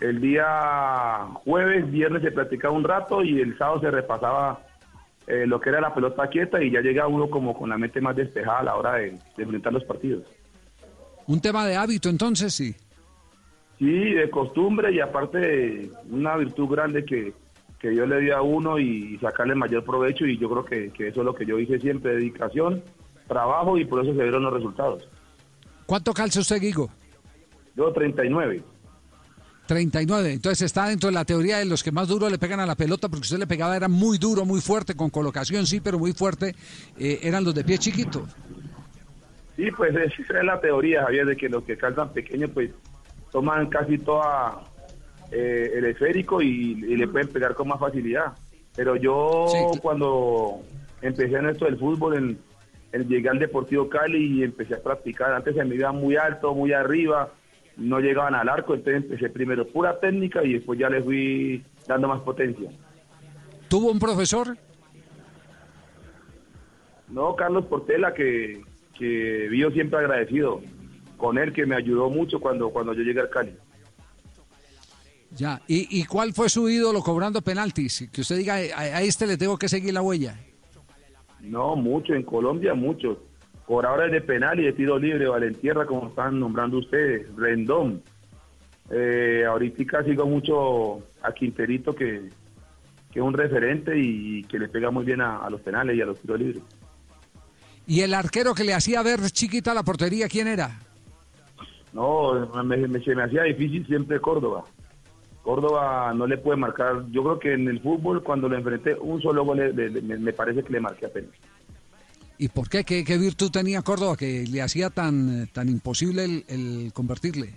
el día jueves, viernes se practicaba un rato y el sábado se repasaba eh, lo que era la pelota quieta y ya llega uno como con la mente más despejada a la hora de, de enfrentar los partidos. Un tema de hábito, entonces, sí. Sí, de costumbre y aparte una virtud grande que, que Dios le dio a uno y sacarle mayor provecho y yo creo que, que eso es lo que yo hice siempre, dedicación, trabajo y por eso se vieron los resultados. ¿Cuánto calza usted, Guigo? Yo 39. 39. Entonces está dentro de la teoría de los que más duro le pegan a la pelota, porque usted le pegaba, era muy duro, muy fuerte, con colocación sí, pero muy fuerte. eh, eran los de pie chiquito. Sí, pues esa es la teoría, Javier, de que los que calzan pequeños pues toman casi toda eh, el esférico y, y le pueden pegar con más facilidad. Pero yo cuando empecé en esto del fútbol, en, en llegué al Deportivo Cali y empecé a practicar, antes se me iba muy alto, muy arriba, no llegaban al arco, entonces empecé primero pura técnica y después ya le fui dando más potencia. ¿Tuvo un profesor? No, Carlos Portela, que, que vivo siempre agradecido con él, que me ayudó mucho cuando, cuando yo llegué al Cali. Ya. ¿Y, y cuál fue su ídolo cobrando penaltis? Que usted diga, a, a este le tengo que seguir la huella. No, mucho, en Colombia mucho. Cobradores de penal y de tiro libre, Valentierra, como están nombrando ustedes, Rendón. Eh, ahorita sigo mucho a Quinterito, que, que es un referente y que le pega muy bien a, a los penales y a los tiros libres. ¿Y el arquero que le hacía ver chiquita la portería, quién era? No, me- me- se me hacía difícil siempre Córdoba. Córdoba no le puede marcar. Yo creo que en el fútbol, cuando lo enfrenté, un solo gol le- le- me, me parece que le marqué apenas. ¿Y por qué? ¿Qué, qué virtud tenía Córdoba que le hacía tan, tan imposible el, el convertirle?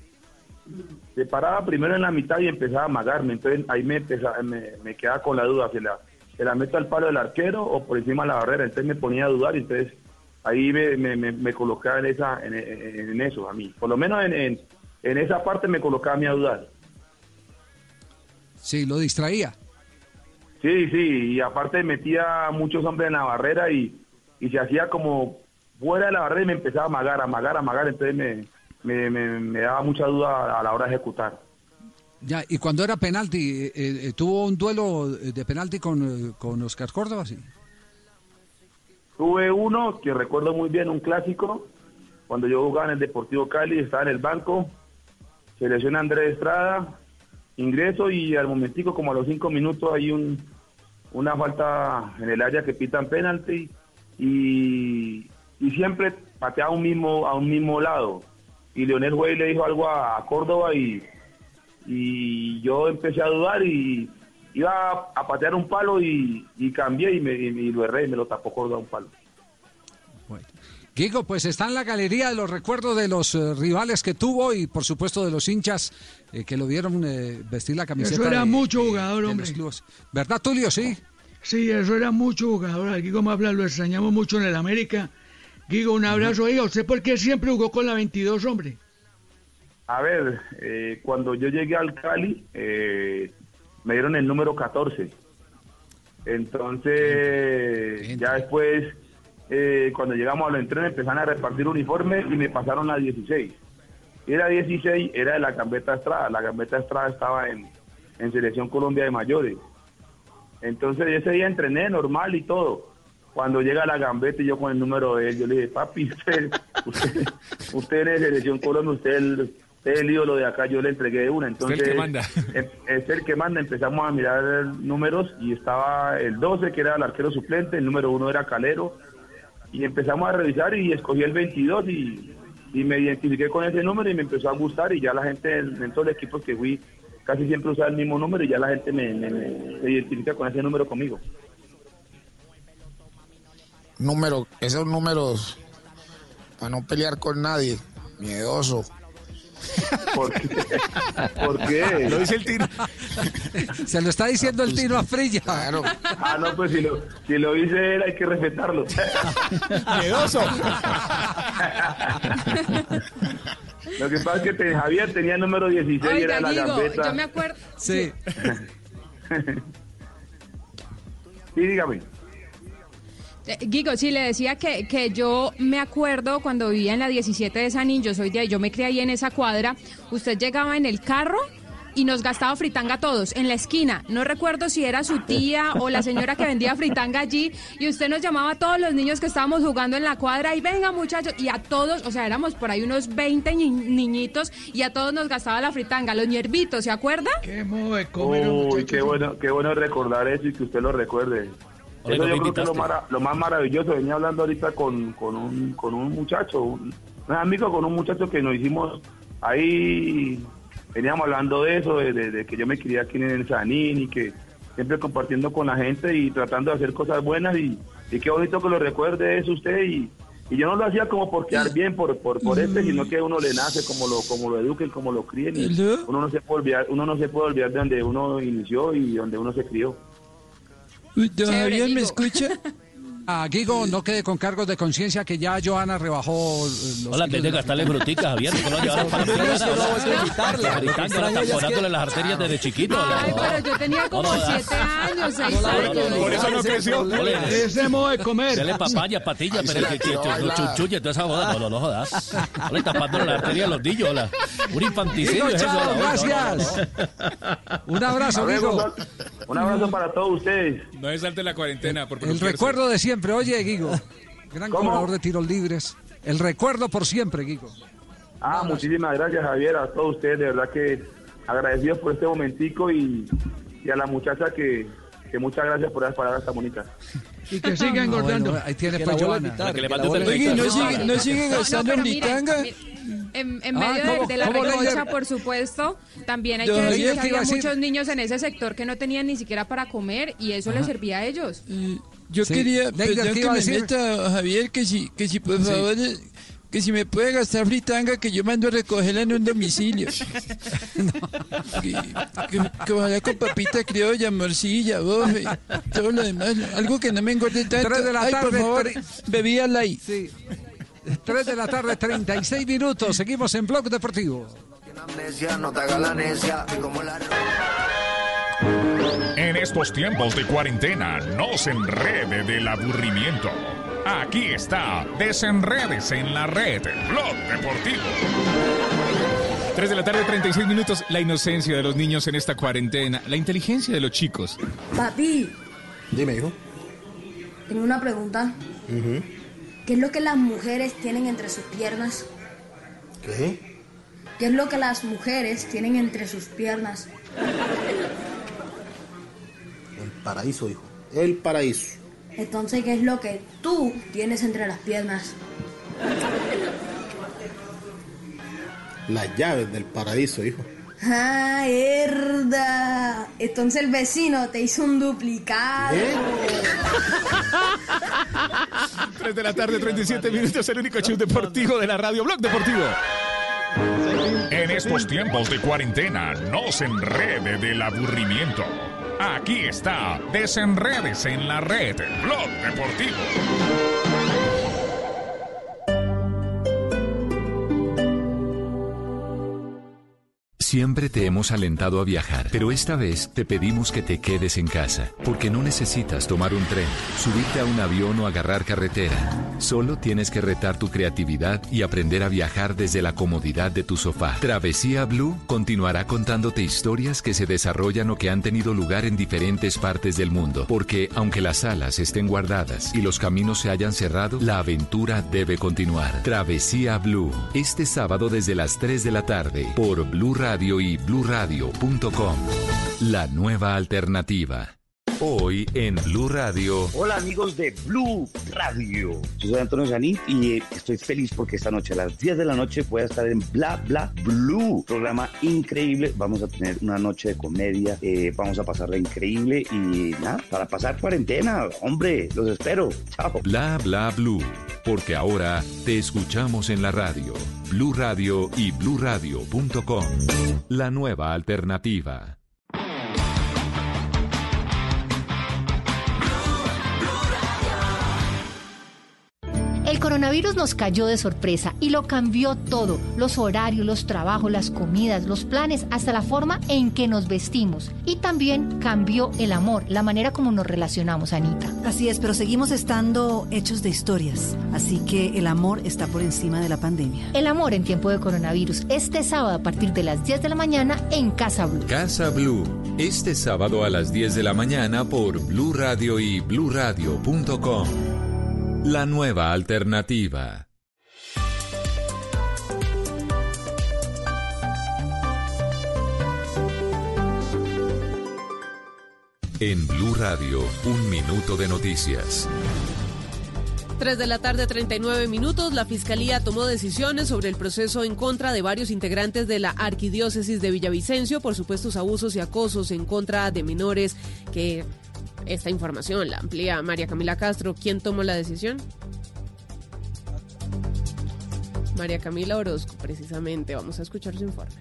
Se paraba primero en la mitad y empezaba a amagarme. Entonces ahí me, empezaba- me, me quedaba con la duda: ¿se la, ¿se la meto al palo del arquero o por encima de la barrera? Entonces me ponía a dudar y entonces ahí me, me, colocaba en, esa, en, en- en eso a mí. Por lo menos en, en, en esa parte me colocaba a mí a dudar. Sí, lo distraía. Sí, sí, y aparte metía muchos hombres en la barrera y, y se hacía como fuera de la barrera y me empezaba a amagar, a amagar, a amagar, entonces me, me, me- me daba mucha duda a la hora de ejecutar. Ya, y cuando era penalti, eh, eh, ¿tuvo un duelo de penalti con, eh, con Oscar Córdoba? Sí. Tuve uno que recuerdo muy bien, un clásico, cuando yo jugaba en el Deportivo Cali, estaba en el banco, se lesiona Andrés Estrada, ingreso y al momentico, como a los cinco minutos, hay un, una falta en el área que pitan penalti y, y siempre pateaba a un mismo, a un mismo lado. Y Leonel Güey le dijo algo a, a Córdoba y, y yo empecé a dudar y iba a, a patear un palo y, y cambié y, me, y, y lo erré y me lo tapó Córdoba un palo. Guigo, pues está en la galería de los recuerdos de los eh, rivales que tuvo y por supuesto de los hinchas eh, que lo vieron eh, vestir la camiseta. Eso era de- mucho de- jugador, de los hombre. clubes. ¿Verdad, Tulio? Sí. Sí, eso era mucho jugador. Al Guigo Mafla lo extrañamos mucho en el América. Guigo, un abrazo. Oiga, ¿usted por qué siempre jugó con la 22, hombre? A ver, eh, cuando yo llegué al Cali, eh, me dieron el número 14. Entonces, ya después, eh, cuando llegamos a los entrenos, empezaron a repartir uniformes y me pasaron a 16. Y era 16, era de la Gambeta Estrada. La Gambeta Estrada estaba en, en Selección Colombia de Mayores. Entonces, ese día entrené normal y todo. Cuando llega la Gambeta y yo con el número de él, yo le dije, papi, usted, usted, usted es Selección Colombia, usted es el, usted es el ídolo de acá, yo le entregué una. Entonces, el que manda. em- es el que manda. Empezamos a mirar números y estaba el 12, que era el arquero suplente, el número 1 era Calero. Y empezamos a revisar y escogí el 22 y, y me identifiqué con ese número y me empezó a gustar. Y ya la gente en, en todos los equipos que fui casi siempre usaba el mismo número y ya la gente me, me- me- se identifica con ese número conmigo. número, esos números para no pelear con nadie, miedoso. ¿Por qué? ¿Por qué? Lo dice el Tino. Se lo está diciendo el Tino a Frilla. Ah, no, pues si lo, si lo dice él hay que respetarlo. Miedoso. Lo que pasa es que te- Javier tenía el número 16 y era la gambeta. yo me acuerdo. Sí. Sí, dígame. Eh, Guigo, sí, le decía que, que yo me acuerdo cuando vivía en la 17 de San yo soy de ahí, yo me crié ahí en esa cuadra, usted llegaba en el carro y nos gastaba fritanga a todos en la esquina. No recuerdo si era su tía o la señora que vendía fritanga allí y usted nos llamaba a todos los niños que estábamos jugando en la cuadra y venga muchachos y a todos, o sea, éramos por ahí unos 20 ni- niñitos y a todos nos gastaba la fritanga, los ñerbitos, ¿se acuerda? Qué modo de comer, Uy, qué bueno, qué bueno recordar eso y que usted lo recuerde. Oye, Eso ¿no yo creo que es lo, mara- lo más maravilloso. Venía hablando ahorita con, con, un, con un muchacho, un, un amigo con un muchacho que nos hicimos ahí, veníamos hablando de eso, de, de- de que yo me quería aquí en el Sanín y que siempre compartiendo con la gente y tratando de hacer cosas buenas y, y qué bonito que lo recuerde eso usted y, y yo no lo hacía como por quedar bien por por, por este sino que uno le nace como lo como lo eduquen como lo críen y uno no se puede olvidar uno no se puede olvidar de donde uno inició y donde uno se crió don Javier, ¿me escucha? Ah, Guigo, no quede con cargos de conciencia que ya Joana rebajó eh, los Hola, en vez de gastarle fruticas, Javier, a las arterias desde chiquito. Ay, pero yo tenía como No, no, siete años, seis no, no, no, años. no, Por eso no creció. Ole. Ese modo de comer. Dale papaya, patilla, pero que, a chunchulle, toda esa joda. No, no, no jodas. Hola, tapándole la arteria a los niños, hola. Un infanticidio es eso. gracias. Un abrazo, A Guigo. Un abrazo para todos ustedes No es salte la cuarentena. El recuerdo de siempre. Oye, Guigo, gran cobrador de tiros libres. El recuerdo por siempre, Guigo. Ah, muchísimas gracias Javier, a todos ustedes, de verdad que agradecidos por este momentico y, y a la muchacha que, que muchas gracias por esas palabras tan bonitas. Y que siga engordando. bueno, ahí tiene pues Joana. que le Oye. ¿no sigue, no sigue No, gastando pero en En, en Ah, medio de- ¿cómo- de, la diga? por supuesto, también hay que decir que había muchos niños en ese sector que no tenían ni siquiera para comer y eso les servía a ellos. Yo Sí. quería, perdón ¿qué que me meta, Javier, que si, que si por favor, eh, que si me puede gastar fritanga, que yo mando a recogerla en un domicilio. que, que, que ojalá con papita criolla, morcilla, bofe, todo lo demás. Algo que no me engorde tanto. Tres de la Ay, por tarde, favor, tre- bebida light. Sí. 3 de la tarde, 36 minutos. Seguimos en Blog Deportivo. En estos tiempos de cuarentena, no se enrede del aburrimiento. Aquí está, desenredes en la red, Blog Deportivo. 3 de la tarde, 36 minutos. La inocencia de los niños en esta cuarentena. La inteligencia de los chicos. Papi, Dime, hijo. tengo una pregunta. ¿Qué es lo que las mujeres tienen entre sus piernas? ¿Qué? ¿Qué es lo que las mujeres tienen entre sus piernas? El paraíso, hijo. El paraíso. Entonces, ¿qué es lo que tú tienes entre las piernas? Las llaves del paraíso, hijo. ¡Ah, herda! Entonces el vecino te hizo un duplicado. 3 de la tarde, 37 minutos. El único show deportivo de la radio, Blog Deportivo. En estos tiempos de cuarentena, no se enrede del aburrimiento. Aquí está, desenredes en la red, Blog Deportivo. Siempre te hemos alentado a viajar, pero esta vez te pedimos que te quedes en casa, porque no necesitas tomar un tren, subirte a un avión o agarrar carretera. Solo tienes que retar tu creatividad y aprender a viajar desde la comodidad de tu sofá. Travesía Blue continuará contándote historias que se desarrollan o que han tenido lugar en diferentes partes del mundo, porque aunque las alas estén guardadas y los caminos se hayan cerrado, la aventura debe continuar. Travesía Blue, este sábado desde las 3 de la tarde por Blue Radio y bluradio.com. La nueva alternativa. Hoy en Blue Radio. Hola amigos de Blue Radio. Yo soy Antonio Zanit y estoy feliz porque esta noche a las 10 de la noche voy a estar en Bla Bla Blue. Programa increíble. Vamos a tener una noche de comedia. eh, vamos a pasarla increíble y nada, para pasar cuarentena. Hombre, los espero. Chao. Bla bla blue. Porque ahora te escuchamos en la radio. Blue Radio y bluradio.com. La nueva alternativa. Coronavirus nos cayó de sorpresa y lo cambió todo, los horarios, los trabajos, las comidas, los planes, hasta la forma en que nos vestimos. Y también cambió el amor, la manera como nos relacionamos, Anita. Así es, pero seguimos estando hechos de historias, así que el amor está por encima de la pandemia. El amor en tiempo de coronavirus, este sábado a partir de las 10 de la mañana en Casa Blue. Casa Blue. Este sábado a las 10 de la mañana por Blue Radio y bluradio.com. La nueva alternativa. En Blue Radio, un minuto de noticias. 3 de la tarde, 39 minutos. La Fiscalía tomó decisiones sobre el proceso en contra de varios integrantes de la Arquidiócesis de Villavicencio por supuestos abusos y acosos en contra de menores. Que esta información la amplía María Camila Castro. ¿Quién tomó la decisión? María Camila Orozco, precisamente. Vamos a escuchar su informe.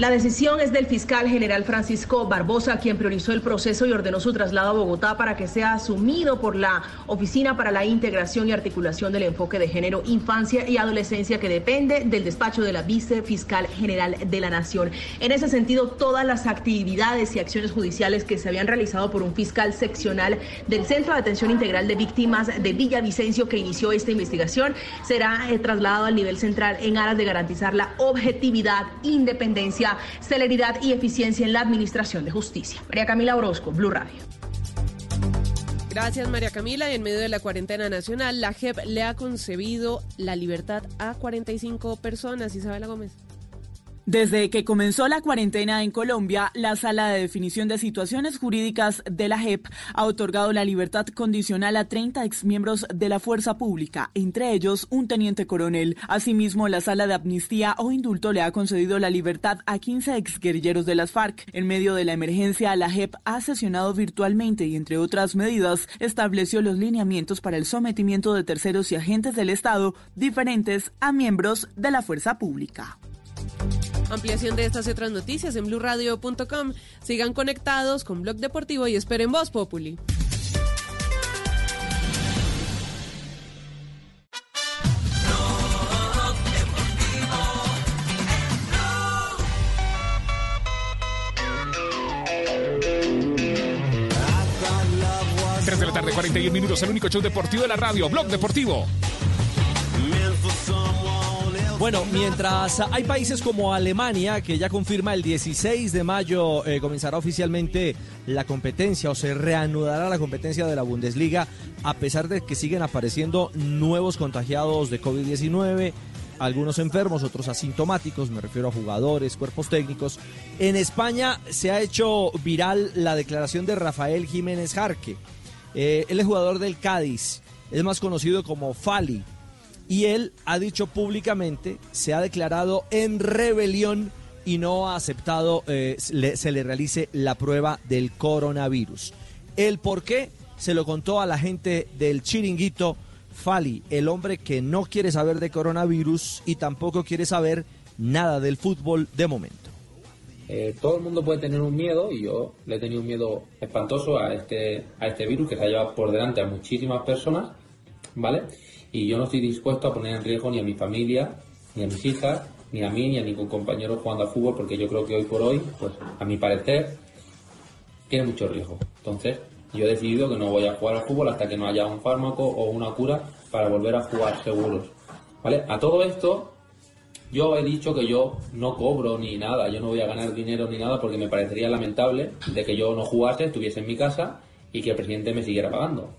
La decisión es del fiscal general Francisco Barbosa, quien priorizó el proceso y ordenó su traslado a Bogotá para que sea asumido por la Oficina para la Integración y Articulación del Enfoque de Género, Infancia y Adolescencia, que depende del despacho de la vicefiscal general de la Nación. En ese sentido, todas las actividades y acciones judiciales que se habían realizado por un fiscal seccional del Centro de Atención Integral de Víctimas de Villavicencio, que inició esta investigación, será eh, trasladado al nivel central en aras de garantizar la objetividad, independencia, celeridad y eficiencia en la administración de justicia. María Camila Orozco, Blue Radio. Gracias María Camila. En medio de la cuarentena nacional, la JEP le ha concebido la libertad a 45 personas. Isabela Gómez. Desde que comenzó la cuarentena en Colombia, la Sala de Definición de Situaciones Jurídicas de la JEP ha otorgado la libertad condicional a 30 exmiembros de la fuerza pública, entre ellos un teniente coronel. Asimismo, la Sala de Amnistía o Indulto le ha concedido la libertad a 15 exguerrilleros de las FARC. En medio de la emergencia, la JEP ha sesionado virtualmente y, entre otras medidas, estableció los lineamientos para el sometimiento de terceros y agentes del Estado diferentes a miembros de la fuerza pública. Ampliación de estas y otras noticias en blurradio.com. Sigan conectados con Blog Deportivo y esperen Voz Populi. De la tarde, 41 minutos, el único show deportivo de la radio, Blog Deportivo. Bueno, mientras hay países como Alemania, que ya confirma el 16 de mayo eh, comenzará oficialmente la competencia o se reanudará la competencia de la Bundesliga, a pesar de que siguen apareciendo nuevos contagiados de COVID-19, algunos enfermos, otros asintomáticos, me refiero a jugadores, cuerpos técnicos. En España se ha hecho viral la declaración de Rafael Jiménez Jarque. Eh, él es jugador del Cádiz, es más conocido como Fali y él ha dicho públicamente, se ha declarado en rebelión y no ha aceptado eh, se le realice la prueba del coronavirus. El por qué se lo contó a la gente del chiringuito Fali, el hombre que no quiere saber de coronavirus y tampoco quiere saber nada del fútbol de momento. Eh, todo el mundo puede tener un miedo y yo le he tenido un miedo espantoso a este, a este virus que se ha llevado por delante a muchísimas personas, ¿vale? Y yo no estoy dispuesto a poner en riesgo ni a mi familia, ni a mis hijas, ni a mí, ni a ningún compañero jugando al fútbol, porque yo creo que hoy por hoy, pues a mi parecer, tiene mucho riesgo. Entonces, yo he decidido que no voy a jugar al fútbol hasta que no haya un fármaco o una cura para volver a jugar seguros. ¿Vale? A todo esto, yo he dicho que yo no cobro ni nada, yo no voy a ganar dinero ni nada porque me parecería lamentable de que yo no jugase, estuviese en mi casa y que el presidente me siguiera pagando.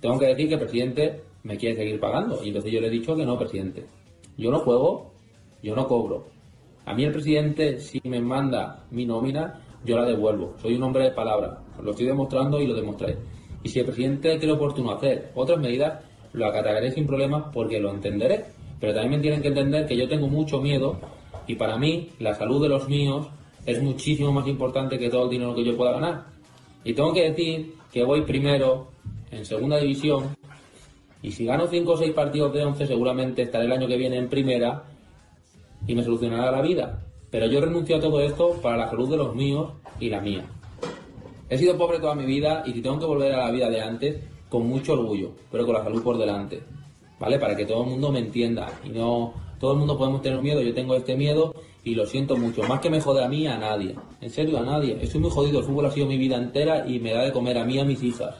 Tengo que decir que el presidente me quiere seguir pagando y entonces yo le he dicho que no, presidente. Yo no juego, yo no cobro. A mí el presidente si me manda mi nómina, yo la devuelvo. Soy un hombre de palabra. Lo estoy demostrando y lo demostraré. Y si el presidente cree oportuno hacer otras medidas, lo acataré sin problemas porque lo entenderé. Pero también me tienen que entender que yo tengo mucho miedo y para mí la salud de los míos es muchísimo más importante que todo el dinero que yo pueda ganar. Y tengo que decir que voy primero en segunda división y si gano 5 o 6 partidos de 11 seguramente estaré el año que viene en primera y me solucionará la vida. Pero yo renuncio a todo esto para la salud de los míos y la mía. He sido pobre toda mi vida y si tengo que volver a la vida de antes, con mucho orgullo, pero con la salud por delante. ¿Vale? Para que todo el mundo me entienda y no todo el mundo podemos tener miedo, yo tengo este miedo y lo siento mucho. Más que me jode a mí, a nadie. En serio, a nadie. Estoy muy jodido, el fútbol ha sido mi vida entera y me da de comer a mí y a mis hijas.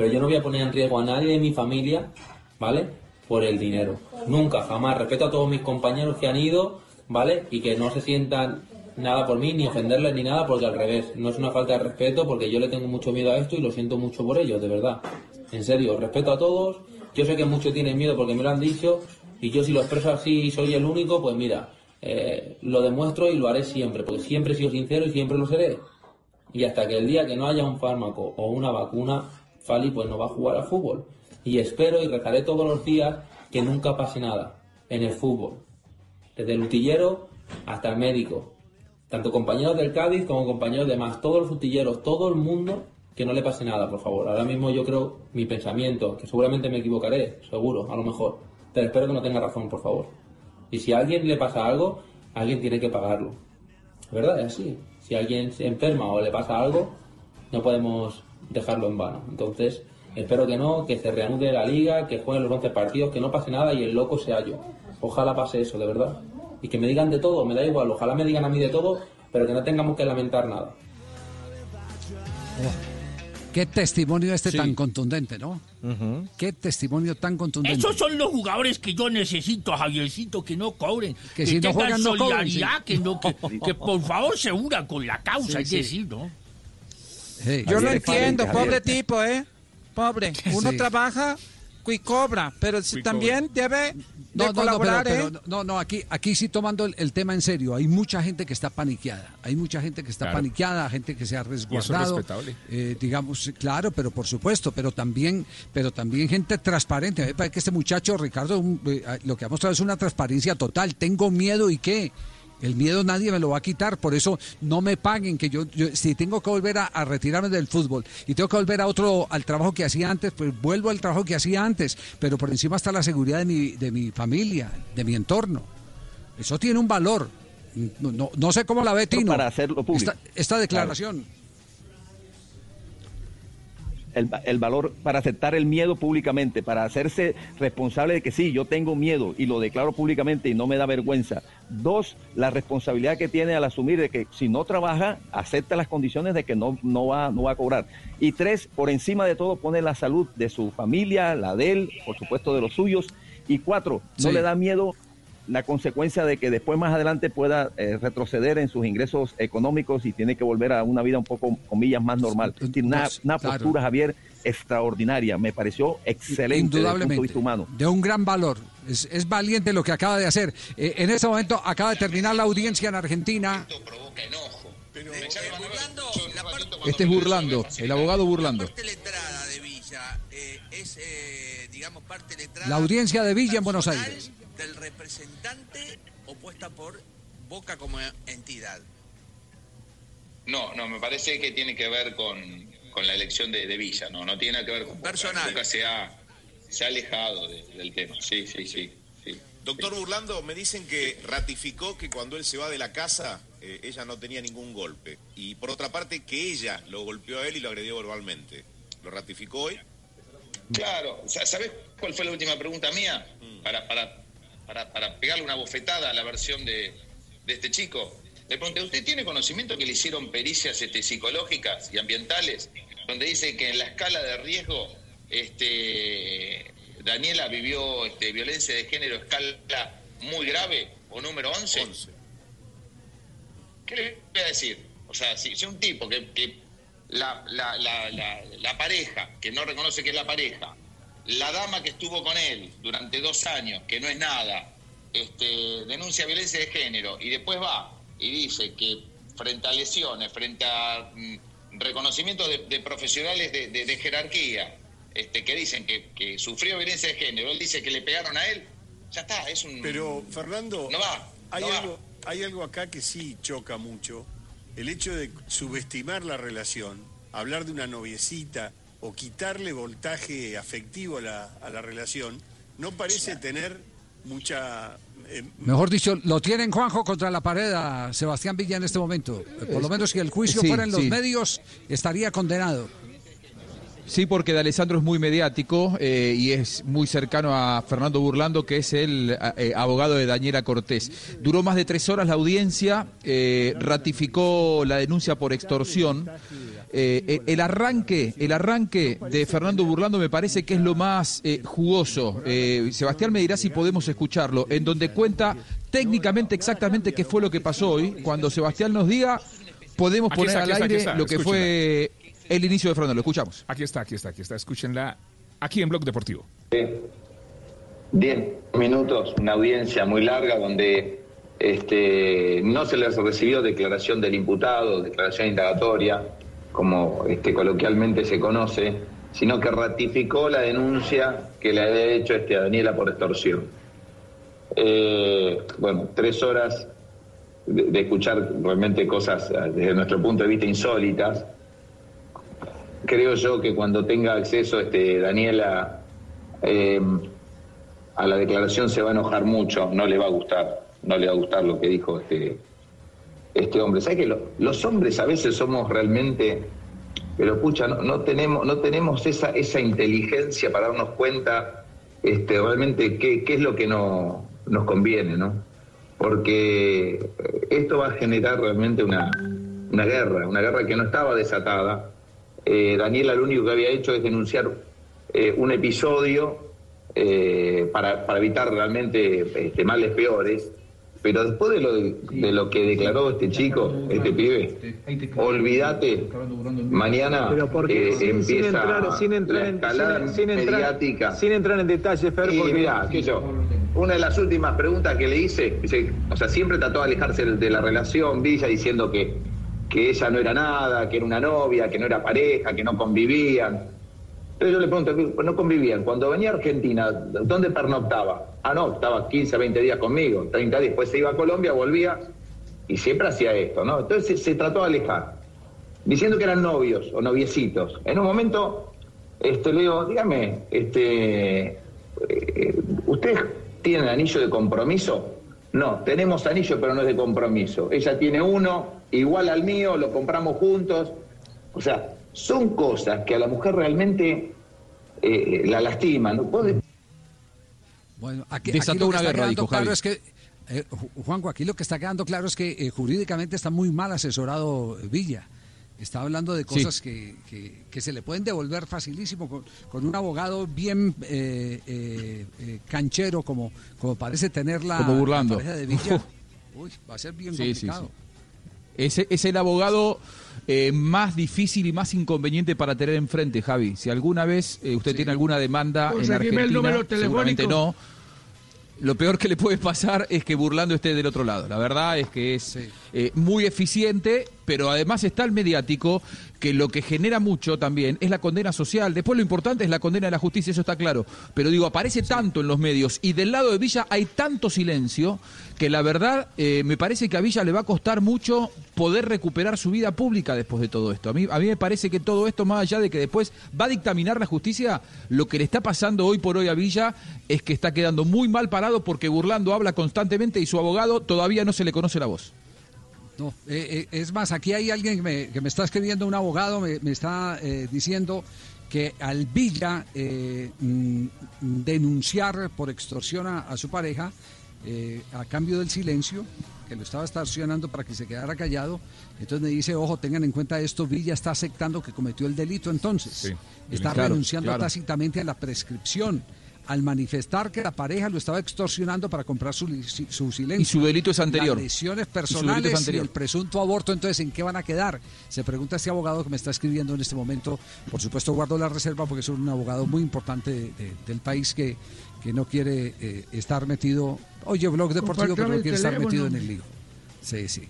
Pero yo no voy a poner en riesgo a nadie de mi familia, ¿vale? Por el dinero. Nunca, jamás. Respeto a todos mis compañeros que han ido, ¿vale? Y que no se sientan nada por mí, ni ofenderles ni nada, porque al revés, no es una falta de respeto, porque yo le tengo mucho miedo a esto y lo siento mucho por ellos, de verdad. En serio, respeto a todos. Yo sé que muchos tienen miedo porque me lo han dicho, y yo si lo expreso así y soy el único, pues mira, eh, lo demuestro y lo haré siempre, porque siempre he sido sincero y siempre lo seré. Y hasta que el día que no haya un fármaco o una vacuna, Fali pues no va a jugar al fútbol. Y espero y rezaré todos los días que nunca pase nada en el fútbol. Desde el utillero hasta el médico. Tanto compañeros del Cádiz como compañeros de más. Todos los utilleros, todo el mundo, que no le pase nada, por favor. Ahora mismo yo creo mi pensamiento, que seguramente me equivocaré, seguro, a lo mejor. Pero espero que no tenga razón, por favor. Y si a alguien le pasa algo, alguien tiene que pagarlo. ¿Verdad? Es así. Si alguien se enferma o le pasa algo, no podemos dejarlo en vano. Entonces, espero que no, que se reanude la liga, que jueguen los 11 partidos, que no pase nada y el loco sea yo. Ojalá pase eso, de verdad. Y que me digan de todo, me da igual. Ojalá me digan a mí de todo, pero que no tengamos que lamentar nada. Qué testimonio este tan contundente, ¿no? Qué testimonio tan contundente. Esos son los jugadores que yo necesito, Javiercito, que no cobren. Que si no juegan, no cobren, solidaridad, sí. que, no, que, que por favor se unan con la causa, Sí, que decir, ¿no? Yo lo entiendo, pobre tipo, ¿eh? Pobre. Uno Sí. trabaja y cobra, pero si también debe de No, no, no, pero, colaborar, pero ¿eh? no, no, aquí, aquí sí tomando el, el tema en serio. Hay mucha gente que está paniqueada. Hay mucha gente que está Claro. paniqueada, gente que se ha Y eso es resguardado. respetable. eh, digamos, claro, pero por supuesto, pero también, pero también gente transparente. A mí me parece que este muchacho, Ricardo, un- eh, lo que ha mostrado es una transparencia total. Tengo miedo y qué. El miedo nadie me lo va a quitar, por eso no me paguen, que yo, yo- si tengo que volver a, a retirarme del fútbol y tengo que volver a otro, al trabajo que hacía antes, pues vuelvo al trabajo que hacía antes, pero por encima está la seguridad de mi, de mi familia, de mi entorno. Eso tiene un valor. No, no- no sé cómo la ve Tino. para hacerlo público. Esta, esta declaración. El, el valor para aceptar el miedo públicamente, para hacerse responsable de que sí, yo tengo miedo y lo declaro públicamente y no me da vergüenza. Dos, la responsabilidad que tiene al asumir de que si no trabaja, acepta las condiciones de que no, no, va, no va a cobrar. Y tres, por encima de todo, pone la salud de su familia, la de él, por supuesto de los suyos. Y cuatro, no Sí. le da miedo la consecuencia de que después más adelante pueda eh, retroceder en sus ingresos económicos y tiene que volver a una vida un poco, comillas, más normal. Tiene una, una claro. postura, Javier, extraordinaria. Me pareció excelente desde el punto de Indudablemente. vista humano. De un gran valor. Es, es valiente lo que acaba de hacer. Eh, en este momento acaba de terminar la audiencia en Argentina. Este es Burlando, el abogado Burlando. La audiencia de Villa en Buenos Aires. Del representante opuesta por Boca como entidad. No, no, me parece que tiene que ver con, con la elección de, de Villa, no, no tiene nada que ver con Boca. Personal. Boca se ha, se ha alejado de- del tema, sí, sí, sí. sí. Doctor Burlando, me dicen que ratificó que cuando él se va de la casa, eh, ella no tenía ningún golpe. Y por otra parte, que ella lo golpeó a él y lo agredió verbalmente. ¿Lo ratificó hoy? Claro, sa- ¿sabes cuál fue la última pregunta mía? Para, para, para, para pegarle una bofetada a la versión de, de este chico. Le pregunté, ¿usted tiene conocimiento que le hicieron pericias este, psicológicas y ambientales donde dice que en la escala de riesgo este, Daniela vivió este, violencia de género escala muy grave o número 11? ¿Qué le voy a decir? O sea, si, si un tipo que, que la, la, la, la pareja, que no reconoce que es la pareja, la dama que estuvo con él durante dos años, que no es nada, este, denuncia violencia de género y después va y dice que frente a lesiones, frente a mm, reconocimientos de, de profesionales de, de- de jerarquía este, que dicen que, que sufrió violencia de género, él dice que le pegaron a él, ya está, es un... Pero, Fernando, No va, hay, no va. algo, hay algo acá que sí choca mucho. El hecho de subestimar la relación, hablar de una noviecita o quitarle voltaje afectivo a la, a la relación, no parece tener mucha... eh, Mejor dicho, lo tienen Juanjo contra la pared a Sebastián Villa en este momento. Por lo menos si el juicio Sí, fuera en los sí. medios, estaría condenado. Sí, porque de Alessandro es muy mediático eh, y es muy cercano a Fernando Burlando, que es el eh, abogado de Daniela Cortés. Duró más de tres horas la audiencia, eh, ratificó la denuncia por extorsión. Eh, eh, el arranque, el arranque de Fernando Burlando me parece que es lo más eh, jugoso. Eh, Sebastián me dirá si podemos escucharlo, en donde cuenta técnicamente exactamente qué fue lo que pasó hoy. Cuando Sebastián nos diga, podemos poner al aire lo que fue el inicio de Fernando. Lo escuchamos. Aquí está, aquí está, aquí está. Escúchenla aquí en Blog Deportivo. Diez minutos, una audiencia muy larga donde este, no se les recibió declaración del imputado, declaración indagatoria, como este, coloquialmente se conoce, sino que ratificó la denuncia que le había hecho este, a Daniela por extorsión. Eh, bueno, tres horas de, de escuchar realmente cosas eh, desde nuestro punto de vista insólitas. Creo yo que cuando tenga acceso este, Daniela eh, a la declaración se va a enojar mucho, no le va a gustar, no le va a gustar lo que dijo este, este hombre. ¿Sabes que lo- los hombres a veces somos realmente, pero pucha, no, no tenemos, no tenemos esa, esa inteligencia para darnos cuenta este, realmente qué, qué es lo que no, nos conviene, ¿no? Porque eh, esto va a generar realmente una, una guerra, una guerra que no estaba desatada. Eh, Daniela lo único que había hecho es denunciar eh, un episodio eh, para, para evitar realmente este, males peores. Pero después de lo, de lo que declaró este chico, este pibe, olvídate, mañana eh, sin, sin empieza entrar, sin entrar la escalada sin, sin entrar, mediática. sin entrar en detalle, Fer, Y porque mira, que yo, una de las últimas preguntas que le hice, o sea, siempre trató de alejarse de la relación, Villa, diciendo que, que ella no era nada, que era una novia, que no era pareja, que no convivían. Entonces yo le pregunto, no convivían. Cuando venía a Argentina, ¿dónde pernoctaba? Ah, no, estaba 15, 20 días conmigo, 30 días, después se iba a Colombia, volvía y siempre hacía esto, ¿no? Entonces se, se trató de alejar, diciendo que eran novios o noviecitos. En un momento este, le digo, dígame, este, eh, ¿ustedes tienen anillo de compromiso? No, tenemos anillo, pero no es de compromiso. Ella tiene uno, igual al mío, lo compramos juntos. O sea, son cosas que a la mujer realmente eh, la lastiman. ¿no? Vos de- Bueno, aquí, aquí lo que una está guerra, quedando dijo claro Javi. es que, eh, Ju- Juanjo, aquí lo que está quedando claro es que eh, jurídicamente está muy mal asesorado eh, Villa. Está hablando de Sí. cosas que, que- que se le pueden devolver facilísimo con, con un abogado bien eh, eh, eh, canchero como, como parece tener la, Como Burlando. la pareja de Villa. Uy, va a ser bien Sí, sí, complicado. Es, es el abogado eh, más difícil y más inconveniente para tener enfrente, Javi. Si alguna vez eh, usted tiene alguna demanda en Argentina, el número seguramente no. Lo peor que le puede pasar es que Burlando esté del otro lado. La verdad es que es eh, muy eficiente, pero además está el mediático, que lo que genera mucho también es la condena social. Después lo importante es la condena de la justicia, eso está claro. Pero digo, aparece tanto en los medios y del lado de Villa hay tanto silencio que la verdad eh, me parece que a Villa le va a costar mucho poder recuperar su vida pública después de todo esto. A a mí me parece que todo esto, más allá de que después va a dictaminar la justicia, lo que le está pasando hoy por hoy a Villa es que está quedando muy mal parado porque Burlando habla constantemente y su abogado todavía no se le conoce la voz. No, eh, eh, es más, aquí hay alguien que me, que me está escribiendo, un abogado, me, me está eh, diciendo que al Villa eh, mm, denunciar por extorsión a, a su pareja, a cambio del silencio, que lo estaba extorsionando para que se quedara callado, entonces me dice, ojo, tengan en cuenta esto, Villa está aceptando que cometió el delito entonces, está claro, renunciando claro. tácitamente a la prescripción. Al manifestar que la pareja lo estaba extorsionando para comprar su, su silencio. Y su delito es anterior. Las lesiones personales y, anterior. el presunto aborto, entonces, ¿en qué van a quedar? Se pregunta este abogado que me está escribiendo en este momento. Por supuesto, guardo la reserva porque es un abogado muy importante de- de- del país que, que no quiere eh, estar metido. Oye, blog deportivo, pero Compártame no quiere estar metido en el lío. Sí, sí.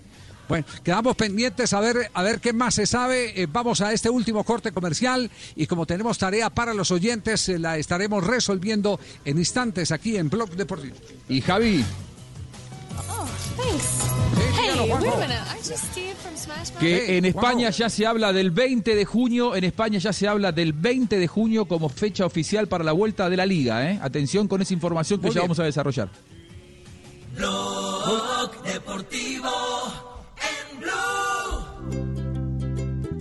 Bueno, quedamos pendientes a ver, a ver qué más se sabe. Eh, vamos a este último corte comercial y como tenemos tarea para los oyentes, eh, la estaremos resolviendo en instantes aquí en Blog Deportivo. Y Javi, Oh, Mouth? que en España ya se habla del 20 de junio, en España ya se habla del 20 de junio como fecha oficial para la vuelta de la liga. ¿eh? Atención con esa información que Muy ya bien. vamos a desarrollar. Blog Deportivo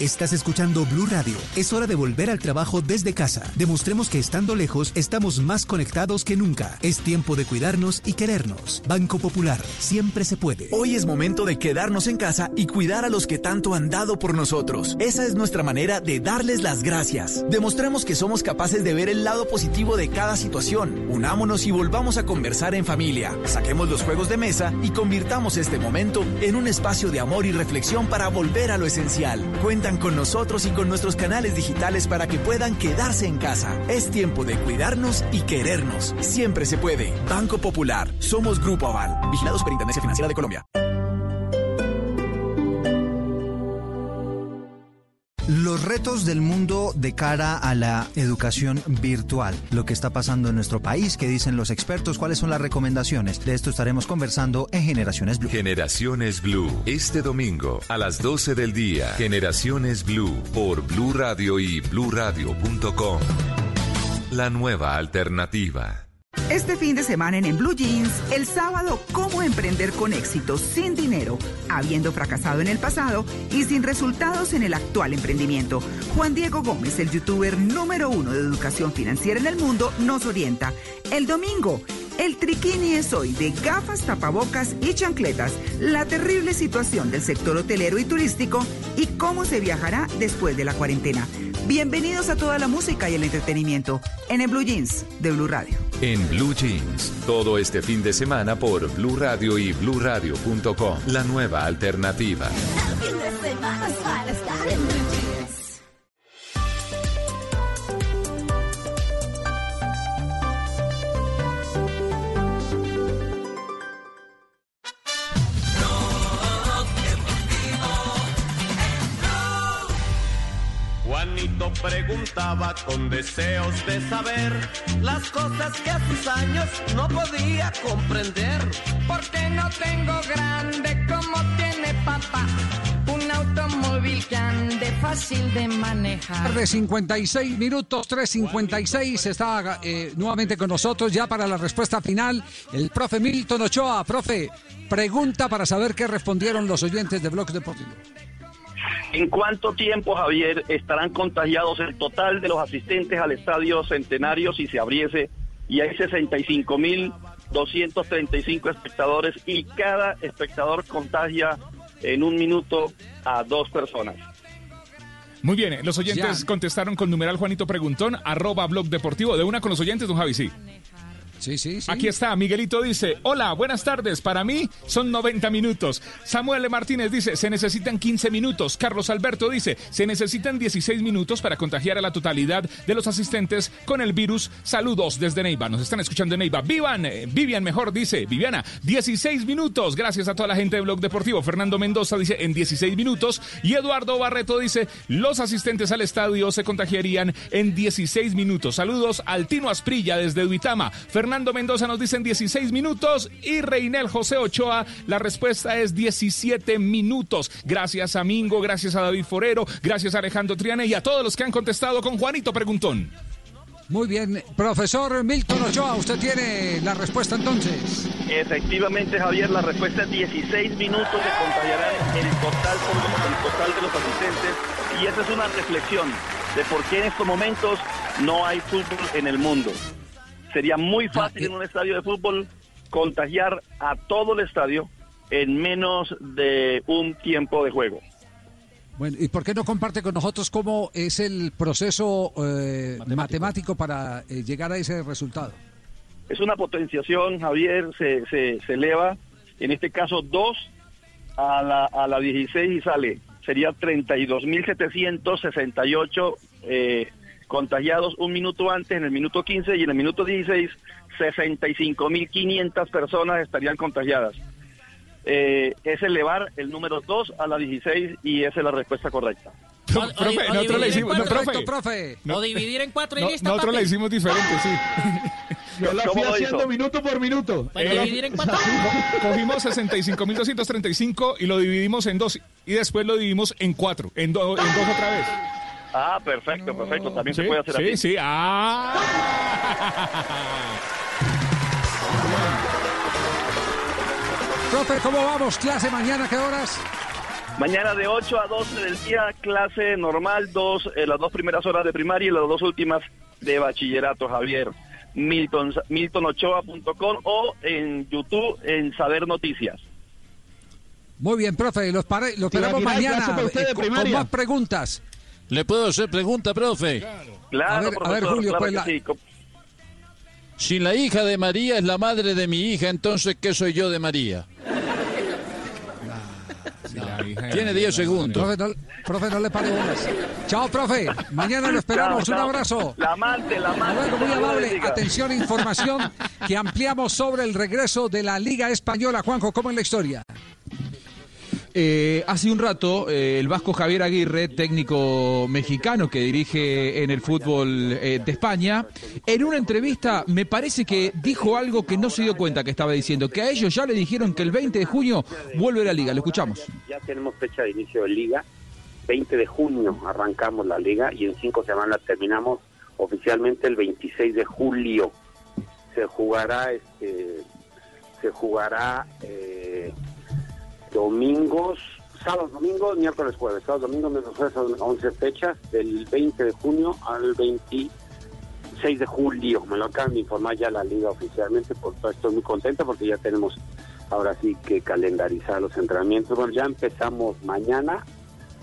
Estás escuchando Blue Radio. Es hora de volver al trabajo desde casa. Demostremos que estando lejos estamos más conectados que nunca. Es tiempo de cuidarnos y querernos. Banco Popular. Siempre se puede. Hoy es momento de quedarnos en casa y cuidar a los que tanto han dado por nosotros. Esa es nuestra manera de darles las gracias. Demostremos que somos capaces de ver el lado positivo de cada situación. Unámonos y volvamos a conversar en familia. Saquemos los juegos de mesa y convirtamos este momento en un espacio de amor y reflexión para volver a lo esencial. Con nosotros y con nuestros canales digitales para que puedan quedarse en casa. Es tiempo de cuidarnos y querernos. Siempre se puede. Banco Popular. Somos Grupo Aval. Vigilados por Intendencia Financiera de Colombia. Los retos del mundo de cara a la educación virtual, lo que está pasando en nuestro país, qué dicen los expertos, cuáles son las recomendaciones. De esto estaremos conversando en Generaciones Blue. Generaciones Blue, este domingo a las 12 del día. Generaciones Blue por Blue Radio y bluradio.com. La nueva alternativa. Este fin de semana en, En Blue Jeans, el sábado, cómo emprender con éxito sin dinero, habiendo fracasado en el pasado y sin resultados en el actual emprendimiento. Juan Diego Gómez, el youtuber número uno de educación financiera en el mundo, nos orienta. El domingo, el triquini es hoy de gafas, tapabocas y chancletas, la terrible situación del sector hotelero y turístico y cómo se viajará después de la cuarentena. Bienvenidos a toda la música y el entretenimiento en el Blue Jeans de Blue Radio. En Blue Jeans, todo este fin de semana por Blue Radio y bluradio.com. La nueva alternativa. Juanito preguntaba con deseos de saber las cosas que a sus años no podía comprender. Porque no tengo grande como tiene papá. Un automóvil que ande fácil de manejar. Tarde 56 minutos, 3.56. Está eh, nuevamente con nosotros ya para la respuesta final el profe Milton Ochoa. Profe, pregunta para saber qué respondieron los oyentes de Blog Deportivo. ¿En cuánto tiempo, Javier, estarán contagiados el total de los asistentes al estadio Centenario si se abriese y hay 65.235 espectadores y cada espectador contagia en un minuto a dos personas? Muy bien, los oyentes Ya. contestaron con numeral Juanito Preguntón, arroba blog deportivo. De una con los oyentes, don Javi, sí. Aquí está, Miguelito dice, hola, buenas tardes, para mí son 90 minutos. Samuel. Martínez dice, se necesitan 15 minutos. Carlos Alberto dice, se necesitan 16 minutos para contagiar a la totalidad de los asistentes con el virus. Saludos desde Neiva, nos están escuchando en Neiva. Vivan, eh, Vivian mejor dice, Viviana, 16 minutos. Gracias a toda la gente de Blog Deportivo. Fernando Mendoza dice, en 16 minutos. Y Eduardo Barreto dice, los asistentes al estadio se contagiarían en 16 minutos. Saludos al Tino Asprilla desde Duitama. Fernando Mendoza nos dice en 16 minutos y Reinel José Ochoa, la respuesta es 17 minutos. Gracias a Mingo, gracias a David Forero, gracias a Alejandro Triane y a todos los que han contestado con Juanito Preguntón. Muy bien, profesor Milton Ochoa, usted tiene la respuesta entonces. Efectivamente, Javier, la respuesta es 16 minutos se contagiarán el total, el total de los asistentes y esa es una reflexión de por qué en estos momentos no hay fútbol en el mundo. Sería muy fácil en un estadio de fútbol contagiar a todo el estadio en menos de un tiempo de juego. Bueno, ¿y por qué no comparte con nosotros cómo es el proceso eh, matemático. para eh, llegar a ese resultado? Es una potenciación, Javier, se, se, se eleva, en este caso 2 a la, a la 16 y sale. Sería 32.768 eh, contagiados un minuto antes, en el minuto 15, y en el minuto 16, 65.500 personas estarían contagiadas. Eh, es elevar el número 2 a la 16 y esa es la respuesta correcta. No, profe, nosotros le hicimos, no, profe, profe. No. O dividir en cuatro y No, listo, nosotros papi. le hicimos diferente, sí. Yo la fui haciendo minuto por minuto. Pues dividir en cuatro. Co- Cogimos 65.235 y lo dividimos en dos y después lo dividimos en cuatro, en, do- en dos otra vez. Ah, perfecto, perfecto. También Sí, se puede hacer sí, así. sí. Ah. Profe, ¿cómo vamos? ¿Clase mañana? ¿Qué horas? Mañana de 8 a 12 del día, clase normal, dos, eh, las dos primeras horas de primaria y las dos últimas de bachillerato, Javier. Milton, miltonochoa.com o en YouTube en Saber Noticias. Muy bien, profe, los, pare- los esperamos mañana para eh, con, con más preguntas. ¿Le puedo hacer pregunta, profe? Claro, A ver, a ver, Julio, claro pues la- sí. Si la hija de María es la madre de mi hija, entonces ¿qué soy yo de María? Tiene 10 segundos. Profe, no, profe, no le pare bolas. Chao, profe. Mañana lo esperamos. Chao, Un chao. abrazo. La amante, la amante. Luego, muy amable. Atención, información que ampliamos sobre el regreso de la Liga Española. Juanjo, ¿cómo es la historia? Eh, hace un rato, eh, el vasco Javier Aguirre, técnico mexicano que dirige en el fútbol eh, de España, en una entrevista me parece que dijo algo que no se dio cuenta que estaba diciendo, que a ellos ya le dijeron que el 20 de junio vuelve la liga. Lo escuchamos. Ya tenemos fecha de inicio de liga. 20 de junio arrancamos la liga y en cinco semanas terminamos oficialmente el 26 de julio. Se jugará, este, se jugará eh, domingos, sábados, domingos, miércoles, jueves, sábados, domingos, miércoles, jueves, son 11 fechas del 20 de junio al 26 de julio. Me lo acaban de informar ya la liga oficialmente, por eso estoy muy contento porque ya tenemos ahora sí que calendarizar los entrenamientos. Bueno, ya empezamos mañana,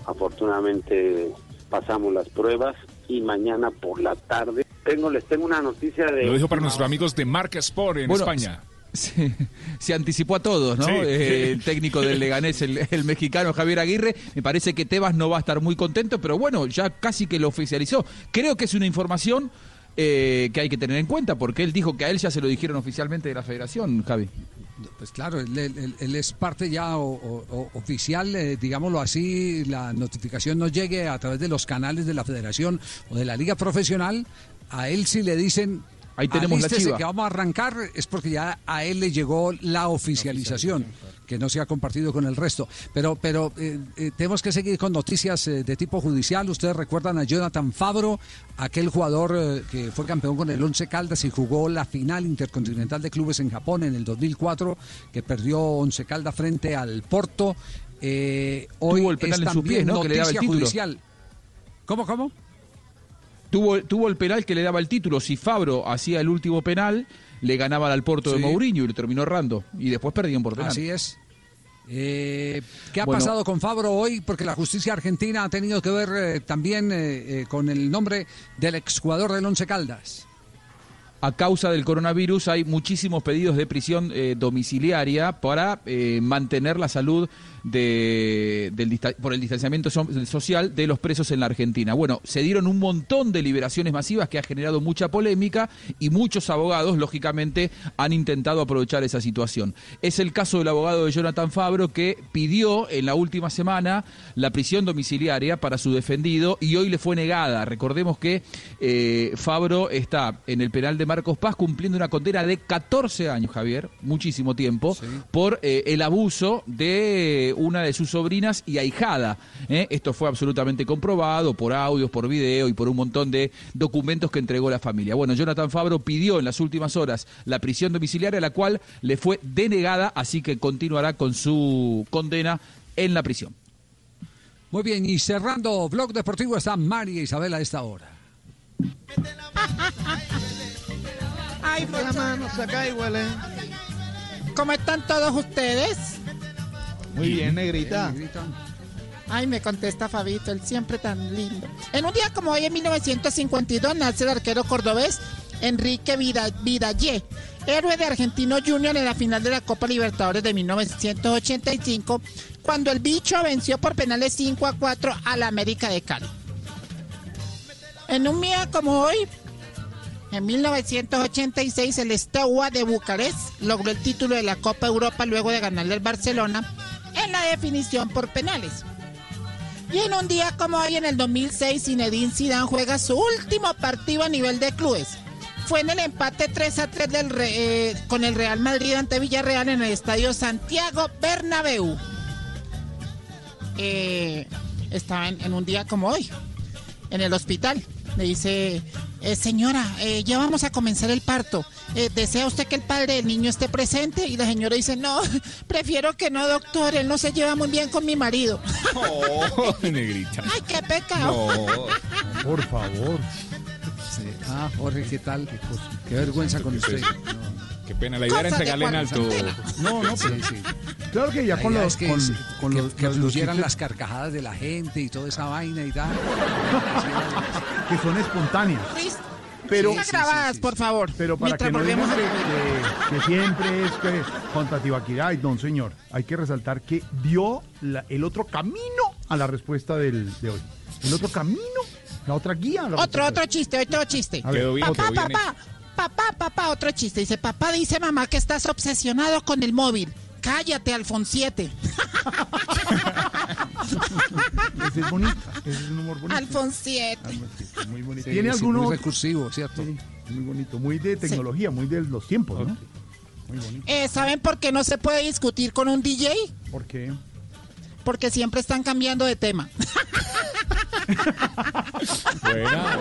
afortunadamente pasamos las pruebas y mañana por la tarde tengo les tengo una noticia de Lo dijo para nuestros amigos de Marca Sport en Bueno, España. Se, se anticipó a todos, ¿no? Sí. Eh, el técnico del Leganés, el, el mexicano Javier Aguirre. Me parece que Tebas no va a estar muy contento, pero bueno, ya casi que lo oficializó. Creo que es una información eh, que hay que tener en cuenta, porque él dijo que a él ya se lo dijeron oficialmente de la federación, Javi. Pues claro, él, él- él es parte ya o- o- o- oficial, eh, digámoslo así, la notificación no llegue a través de los canales de la federación o de la liga profesional. A él si le dicen, Ahí tenemos la "Alístese chiva". que vamos a arrancar, es porque ya a él le llegó la oficialización, que no se ha compartido con el resto. Pero, pero eh, eh, tenemos que seguir con noticias eh, de tipo judicial. Ustedes recuerdan a Jonathan Fabro, aquel jugador que fue campeón con el Once Caldas y jugó la final intercontinental de clubes en Japón en el 2004, que perdió Once Caldas frente al Porto. Eh, hoy Tuvo el penal es en pies, también ¿no? Que le daba el noticia judicial. ¿Cómo, cómo? Tuvo, tuvo el penal que le daba el título. Si Fabro hacía el último penal, le ganaba al Porto de. Mourinho y lo terminó errando. Y después perdían por penal. Así es. Eh, ¿Qué ha Bueno. pasado con Fabro hoy? Porque la justicia argentina ha tenido que ver eh, también eh, eh, con el nombre del exjugador del Once Caldas. A causa del coronavirus hay muchísimos pedidos de prisión eh, domiciliaria para eh, mantener la salud de, del por el distanciamiento so- social de los presos en la Argentina. Bueno, se dieron un montón de liberaciones masivas que ha generado mucha polémica y muchos abogados, lógicamente, han intentado aprovechar esa situación. Es el caso del abogado de Jonathan Fabro que pidió en la última semana la prisión domiciliaria para su defendido y hoy le fue negada. Recordemos que eh, Fabro está en el penal de Marcos Paz cumpliendo una condena de 14 años, Javier, muchísimo tiempo, por eh, el abuso de una de sus sobrinas y ahijada. ¿eh? Esto fue absolutamente comprobado por audios, por video y por un montón de documentos que entregó la familia. Bueno, Jonathan Fabro pidió en las últimas horas la prisión domiciliaria, la cual le fue denegada, así que continuará con su condena en la prisión. Muy bien, y cerrando Blog Deportivo está María Isabel a esta hora. Ay, la mano acá y huele. ¿Cómo están todos ustedes? Muy bien, negrita. Ay, me contesta Fabito, él siempre tan lindo. En un día como hoy, en 1952, nace el arquero cordobés Enrique Vida- Vidallé, héroe de Argentino Junior en la final de la Copa Libertadores de 1985, cuando el bicho venció por penales 5 a 4 al América de Cali. En un día como hoy, en 1986, el Steaua de Bucarest logró el título de la Copa Europa luego de ganarle al Barcelona en la definición por penales. Y en un día como hoy, en el 2006, Zinedine Zidane juega su último partido a nivel de clubes. Fue en el empate 3 a 3 del Re- eh, con el Real Madrid ante Villarreal en el estadio Santiago Bernabéu. Eh, estaba en un día como hoy, en el hospital. Le dice, eh, señora, eh, ya vamos a comenzar el parto. Eh, ¿Desea usted que el padre del niño esté presente? Y la señora dice, no, prefiero que no, doctor, él no se lleva muy bien con mi marido. Oh, negrita. Ay, qué pecado. No. Por favor. Ah, Jorge, ¿qué tal? Qué vergüenza con usted. Qué pena, la idea era entregarle en alto. No, no, sí, sí. Claro que ya con los, es que, con, sí, con que- los, que los las carcajadas de la gente y toda esa vaina y tal. que son espontáneas. Luis, Pero, siga grabadas, por favor. pero para mientras que no volvemos digan a... que, que- que siempre es que contra Tibaquirá, y no señor, hay que resaltar que dio la- el otro camino a la respuesta del, de hoy. El otro camino, la otra guía. la Otro, respuesta. otro chiste, otro chiste. A ver, Quedó bien, papá, quedó bien papá, papá, papá, otro chiste. Dice, papá dice mamá que estás obsesionado con el móvil. Cállate, Alfonsiete. Ese es bonito, ese es un humor bonito. Alfonsiete. Muy bonito. Sí, ¿Tiene sí, alguno? muy recursivo, ¿cierto? Sí, muy bonito, muy de tecnología, muy de los tiempos, ¿no? Muy bonito. Eh, ¿Saben por qué no se puede discutir con un DJ? ¿Por qué? Porque siempre están cambiando de tema. Buena.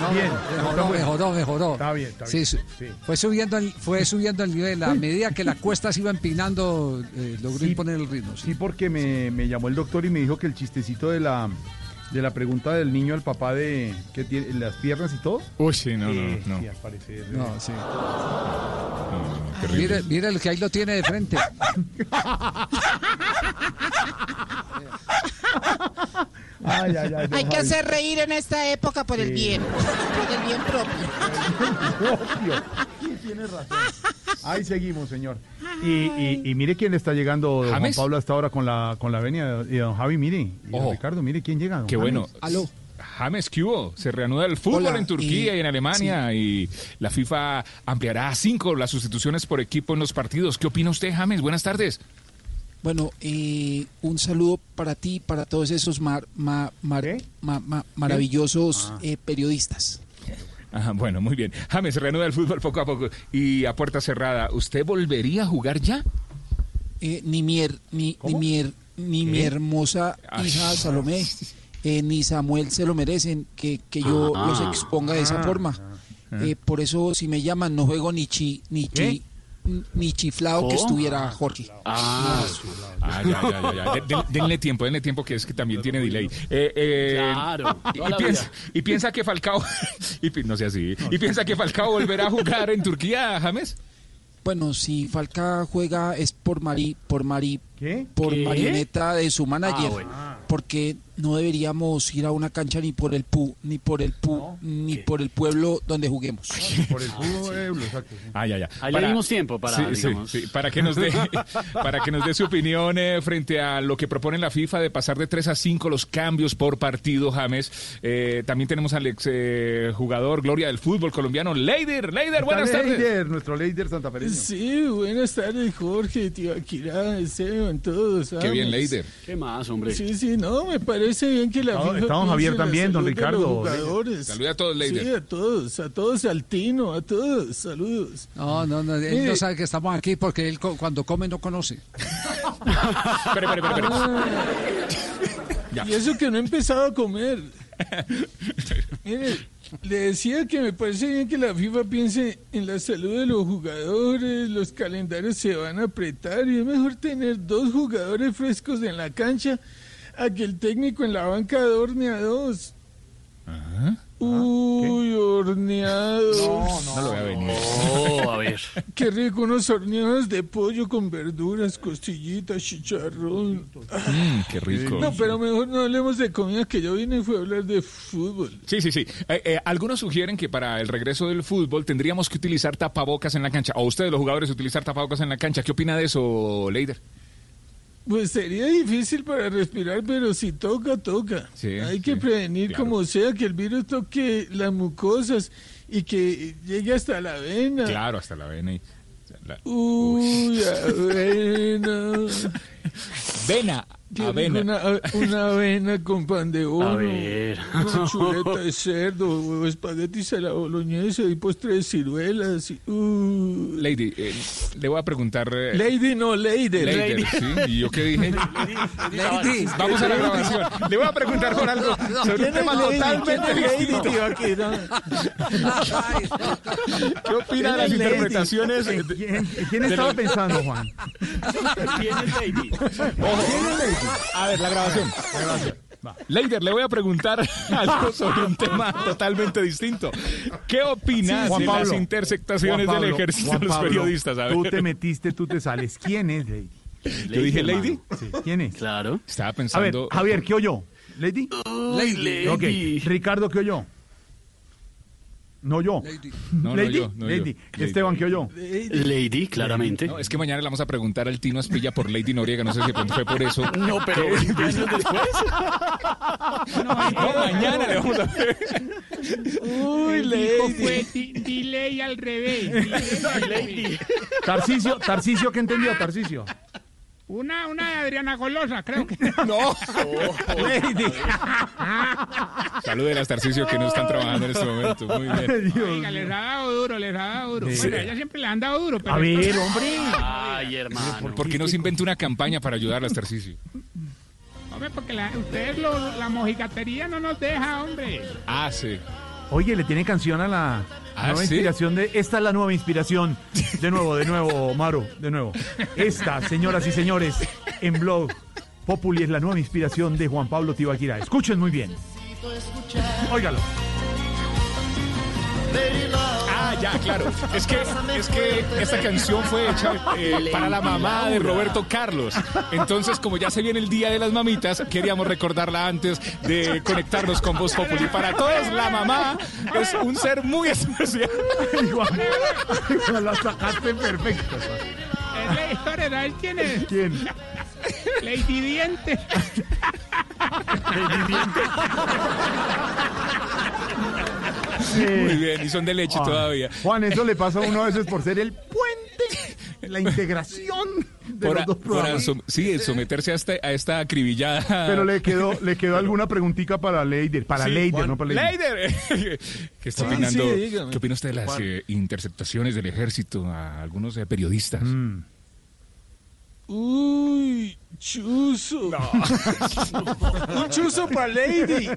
No, bien. Mejoró, mejoró, mejoró. Está bien, está Sí, bien. su- Sí. Fue, subiendo el, fue subiendo el nivel. A medida que la cuesta se iba empinando, eh, logró Sí. imponer el ritmo. sí. Sí, porque me, me llamó el doctor y me dijo que el chistecito de la de la pregunta del niño al papá de que tiene las piernas y todo. Uy, sí, no, eh, no, no. sí, al parecer, No, eh, sí. No, terrible. Mire, mire el que ahí lo tiene de frente. Ay, ay, ay, don Hay que Javi. hacer reír en esta época por el bien. Por el bien propio. Obvio. Sí, tiene razón. Ahí seguimos, señor. Y, y, y mire quién está llegando, don Juan. Pablo, hasta ahora con la, con la venia de don Javi, mire. Y don. Ricardo, mire quién llega. don Qué bueno. James. Aló. James, ¿qué hubo? Se reanuda el fútbol Hola, en Turquía y- y, en Alemania y la FIFA ampliará a cinco las sustituciones por equipo en los partidos. ¿Qué opina usted, James? Buenas tardes. Bueno, eh, un saludo para ti, para todos esos mar- ma- mar- ¿Qué? ma- ma- maravillosos Ah. eh, periodistas. Ajá, bueno, muy bien. James, se reanuda el fútbol poco a poco y a puerta cerrada. ¿Usted volvería a jugar ya? Eh, ni mi, her- ni, ni mi, her- ni mi hermosa Ay. hija Salomé, eh, ni Samuel se lo merecen que, que yo Ah. los exponga de esa Ah. forma. Eh, por eso, si me llaman, no juego ni chi, ni chi, ni chiflado que estuviera Jorge. Ah, ah, ya, ya, ya. ya. De- de- denle tiempo, denle tiempo, que es que también tiene delay. Eh, eh, Claro, Y, piensa, vida. y piensa que Falcao. y no sea así. ¿Y piensa que Falcao volverá a jugar en Turquía, James? Bueno, si Falca juega es por Mari, por Mari, ¿Qué? por ¿Qué? marioneta de su manager, Ah, bueno. porque no deberíamos ir a una cancha ni por el pu, ni por el pu, ni por el pueblo donde juguemos. Por el fútbol, eh, exacto. sí. Ah, ya, ya. Ahí le dimos tiempo para, Sí, sí, digamos. sí, para que nos dé para que nos dé su opinión eh, frente a lo que propone la FIFA de pasar de 3 a 5 los cambios por partido, James. Eh, también tenemos al ex eh, jugador Gloria del fútbol colombiano, Leider. Leider, buenas tardes. Leider, nuestro Leider santafereño. Sí, buenas tardes, Jorge, tío Akira, Esteban, todos. Qué bien. Leider. ¿Qué más, hombre? Sí, sí, no, me parece bien que la No, piense Javier también, don Ricardo. Saluda a todos, Leider. Sí, a todos, a todos, al Tino, a todos, saludos. No, no, no, él no sabe que estamos aquí porque él co- cuando come no conoce. Espere, espere, espere, espere. Y eso que no he empezado a comer. Mire, le decía que me parece bien que la FIFA piense en la salud de los jugadores, los calendarios se van a apretar y es mejor tener dos jugadores frescos en la cancha a que el técnico en la banca adorne a dos. Uy, horneados. No lo voy a venir. Oh, a ver. Qué rico, unos horneados de pollo con verduras, costillitas, chicharrón. Mm, qué rico. No, pero mejor no hablemos de comida, que yo vine fue a hablar de fútbol. Sí, sí, sí. Eh, eh, algunos sugieren que para el regreso del fútbol tendríamos que utilizar tapabocas en la cancha. O ustedes, los jugadores, utilizar tapabocas en la cancha. ¿Qué opina de eso, Leider? Pues sería difícil para respirar, pero si toca, toca. Sí, Hay que prevenir claro. como sea que el virus toque las mucosas y que llegue hasta la vena. Claro, hasta la vena. y- la- Uy, avena. Vena, rico, avena. Una, una avena con pan de oro. A ver. Una chuleta de cerdo, espaguetis a la boloñesa y postre de ciruelas. y- uh. Lady, eh, le voy a preguntar. eh, Lady, no, Lady. ¿sí? ¿Y yo qué dije? Lady. Vamos a la grabación. Le voy a preguntar por algo sobre un ¿Quién es tema Lady? totalmente ¿Quién es Lady, distinto. tío, aquí, no? ¿Qué opina de las ¿Quién es Lady? interpretaciones? ¿En de- quién, quién estaba pensando, Juan? ¿Quién es Lady? A ver, la grabación. La grabación. Leider, le voy a preguntar algo sobre un tema totalmente distinto. ¿Qué opinas Juan de Pablo, las intersectaciones del ejército de los periodistas? A Tú ver. te metiste, tú te sales. ¿Quién es Lady? Yo dije Lady. Sí, ¿Quién es? Claro. Estaba A ver, pensando. Javier, ¿qué oyó? ¿Lady? Lady. Ok. Ricardo, ¿qué oyó? No yo. No, no Lady. yo, no yo. Lady. Lady. Esteban, ¿qué oyó? Lady, claramente. No, es que mañana le vamos a preguntar al Tino Aspilla por Lady Noriega. No sé si pronto fue por eso. No, pero 20 años después. No, mañana le vamos a ver. Uy, Lady. fue delay al revés. revés. Tarcicio, Tarcicio, ¿qué entendió? Tarcicio. Una, una de Adriana Golosa, creo que. No. Lady. Saludos a Tarcicio que no están trabajando en este momento. Muy bien. Dios Oiga, les ha dado duro, les ha dado duro. Sí. Bueno, a ella siempre le han dado duro. Pero A ver, esto- hombre. Ay, hermano. ¿Por qué no se inventa una campaña para ayudar a Tarcicio? Hombre, porque la, ustedes, lo- la mojigatería no nos deja, hombre. Ah, sí. Oye, le tiene canción a la ¿Ah, nueva sí? inspiración de. Esta es la nueva inspiración. De nuevo, de nuevo, Maro, de nuevo. Esta, señoras y señores, en blog Populi es la nueva inspiración de Juan Pablo Tibaquira. Escuchen muy bien. Óigalo. Ah, ya, claro. Es que, es que esta canción fue hecha eh, para la mamá de Roberto Carlos. Entonces, como ya se viene el Día de las Mamitas, queríamos recordarla antes de conectarnos con Voz Populi. Para todos, la mamá es un ser muy especial. Igual, igual la sacaste perfecto. Es Lady, ¿sabes quién es? ¿Quién? Lady Diente. Muy bien, y son de leche Ah, todavía. Juan, eso le pasa a uno a veces por ser el puente, la integración de Por, los dos por programas. som- sí, someterse a esta, a esta acribillada. Pero le quedó, le quedó alguna preguntica para Leider, para Sí, Leider, Juan. no para Leider. Leider. ¿Qué está Sí, opinando? sí, dígame. ¿Qué opina usted de las eh, interceptaciones del ejército a algunos eh, periodistas? Mm. Uy, chuzo. Un chuzo para Lady.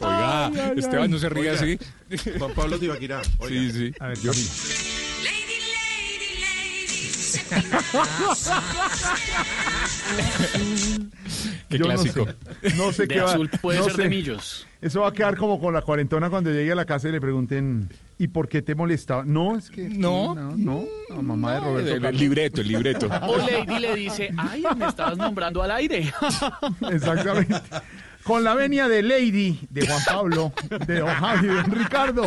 Oiga, Ay, ay, Esteban no se ríe Oiga. así. Juan Pablo Tibaquirá. Sí, sí. A ver, yo Qué Yo clásico. No sé, no sé De qué va. puede no ser de sé. millos. Eso va a quedar como con la cuarentona cuando llegue a la casa y le pregunten ¿y por qué te molestaba? No, es que No. no, no, mamá de Roberto el, el libreto, el libreto. O Lady le dice, ay, me estabas nombrando al aire. Exactamente. Con la venia de Lady, de Juan Pablo, de Don Javi, de Ricardo.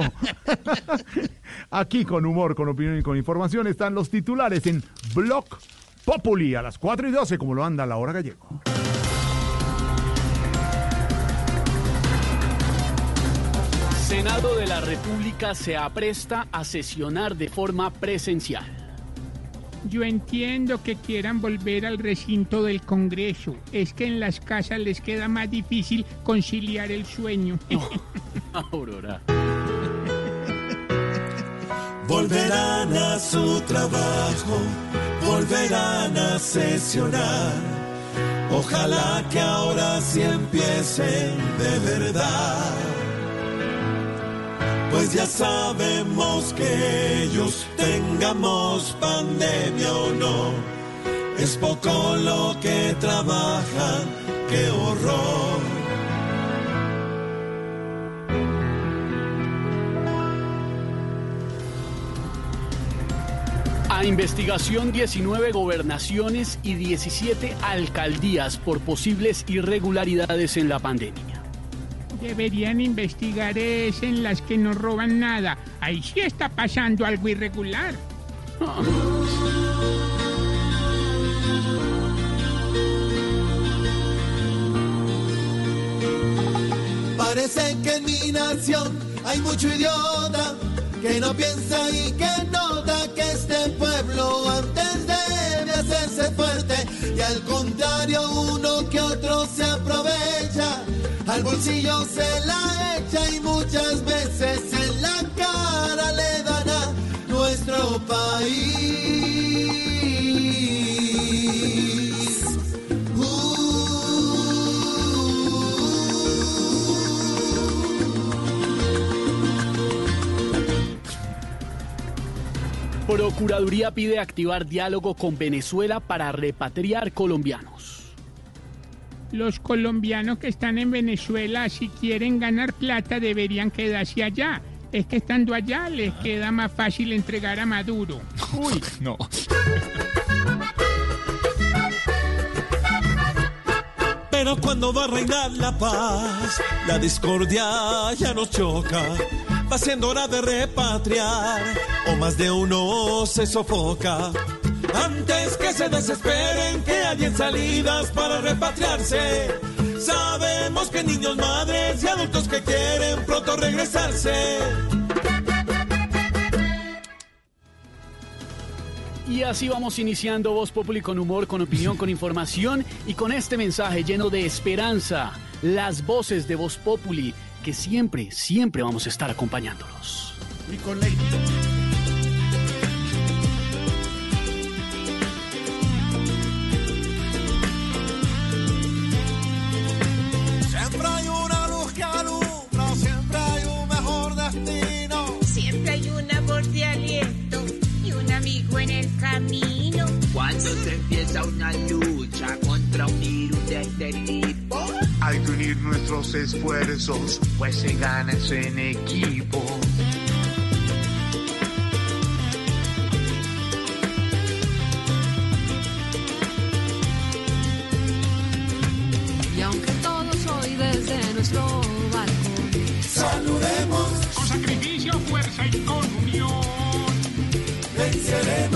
Aquí con humor, con opinión y con información están los titulares en Blog Populi a las 4 y 12, como lo anda la hora gallego. Senado de la República se apresta a sesionar de forma presencial. Yo entiendo que quieran volver al recinto del Congreso. Es que en las casas les queda más difícil conciliar el sueño. Aurora. Volverán a su trabajo, volverán a sesionar. Ojalá que ahora sí empiecen de verdad pues ya sabemos que ellos tengamos pandemia o no, es poco lo que trabajan, qué horror. A investigación 19 gobernaciones y 17 alcaldías por posibles irregularidades en la pandemia. Deberían investigar es en las que no roban nada. Ahí sí está pasando algo irregular. Parece que en mi nación hay mucho idiota que no piensa y que nota que este pueblo antes debe hacerse fuerte y al contrario uno que otro se aprovecha, al bolsillo se la echa y muchas veces en la cara le dan a nuestro país. Procuraduría pide activar diálogo con Venezuela para repatriar colombianos. Los colombianos que están en Venezuela, si quieren ganar plata, deberían quedarse allá. Es que estando allá les queda más fácil entregar a Maduro. Uy, no. Pero cuando va a reinar la paz, la discordia ya nos choca. Va siendo hora de repatriar, o más de uno se sofoca. Antes que se desesperen, que hayan salidas para repatriarse. Sabemos que niños, madres y adultos que quieren pronto regresarse. Y así vamos iniciando Voz Populi con humor, con opinión, con información y con este mensaje lleno de esperanza. Las voces de Voz Populi que siempre, siempre vamos a estar acompañándolos. Siempre hay una luz que alumbra, siempre hay un mejor destino. Siempre hay una voz de aliento y un amigo en el camino. Cuando se empieza una lucha contra un virus de este tipo, Hay que unir nuestros esfuerzos, pues se gana eso en equipo. Y aunque todos hoy desde nuestro balcón saludemos con sacrificio, fuerza y con unión. Venceremos,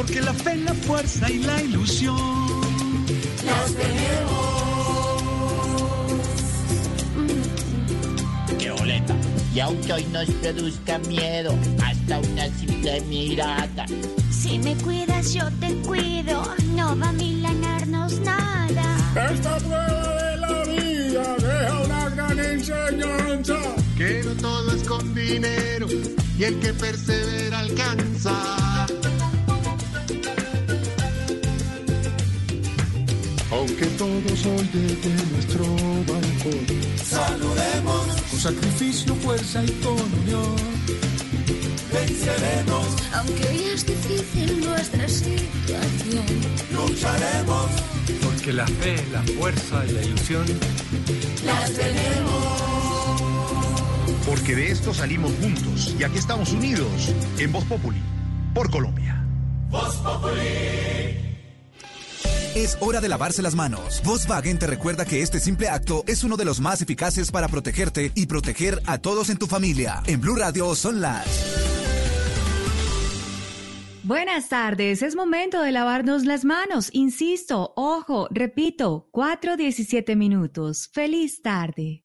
porque la fe, la fuerza y la ilusión las tenemos. ¡Qué boleta! Y aunque hoy nos produzca miedo, hasta una simple mirada, Si me cuidas, yo te cuido. No va a milanarnos nada. Esta prueba de la vida deja una gran enseñanza. Que no todo es con dinero y el que persevera alcanza. Todos hoy desde nuestro balcón Saludemos, con sacrificio, fuerza y con unión. venceremos, Aunque hoy es difícil nuestra situación. lucharemos, porque la fe, la fuerza y la ilusión. las tenemos. Porque de esto salimos juntos y aquí estamos unidos en Voz Populi por Colombia. Voz Populi. Es hora de lavarse las manos. Volkswagen te recuerda que este simple acto es uno de los más eficaces para protegerte y proteger a todos en tu familia. En Blue Radio son las... Buenas tardes, es momento de lavarnos las manos. Insisto, ojo, repito, 4.17 minutos. Feliz tarde.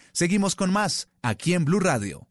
Seguimos con más aquí en Blue Radio.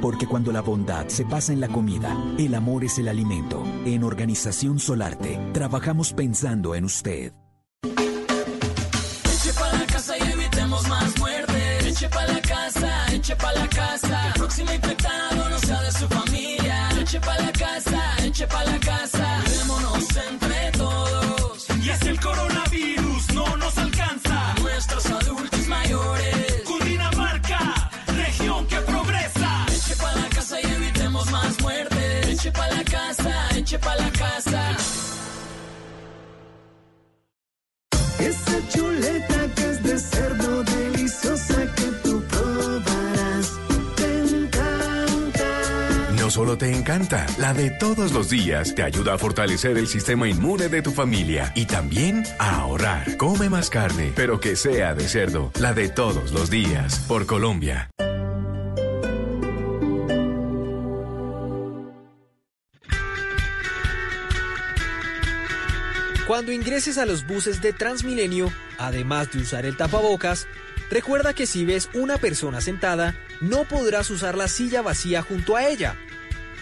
Porque cuando la bondad se pasa en la comida, el amor es el alimento. En Organización Solarte, trabajamos pensando en usted. Eche pa' la casa y evitemos más muerte. Eche pa' la casa, eche pa' la casa. El próximo infectado no sea de su familia. Eche pa' la casa, eche pa' la casa. Eche pa' la casa, eche pa' la casa. Esa chuleta que es de cerdo deliciosa que tú probarás. Te encanta. No solo te encanta, la de todos los días te ayuda a fortalecer el sistema inmune de tu familia y también a ahorrar. Come más carne, pero que sea de cerdo, la de todos los días, por Colombia. Cuando ingreses a los buses de Transmilenio, además de usar el tapabocas, recuerda que si ves una persona sentada, no podrás usar la silla vacía junto a ella.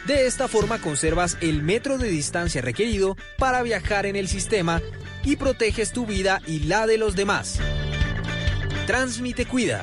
De esta forma conservas el metro de distancia requerido para viajar en el sistema y proteges tu vida y la de los demás. Transmite Cuida.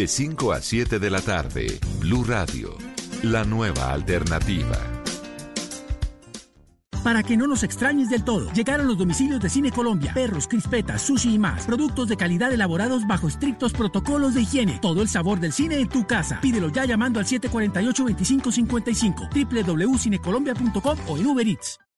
De 5 a 7 de la tarde, Blue Radio, la nueva alternativa. Para que no nos extrañes del todo, llegaron los domicilios de Cine Colombia, perros, crispetas, sushi y más. Productos de calidad elaborados bajo estrictos protocolos de higiene. Todo el sabor del cine en tu casa. Pídelo ya llamando al 748-2555, www.cinecolombia.com o en Uber Eats.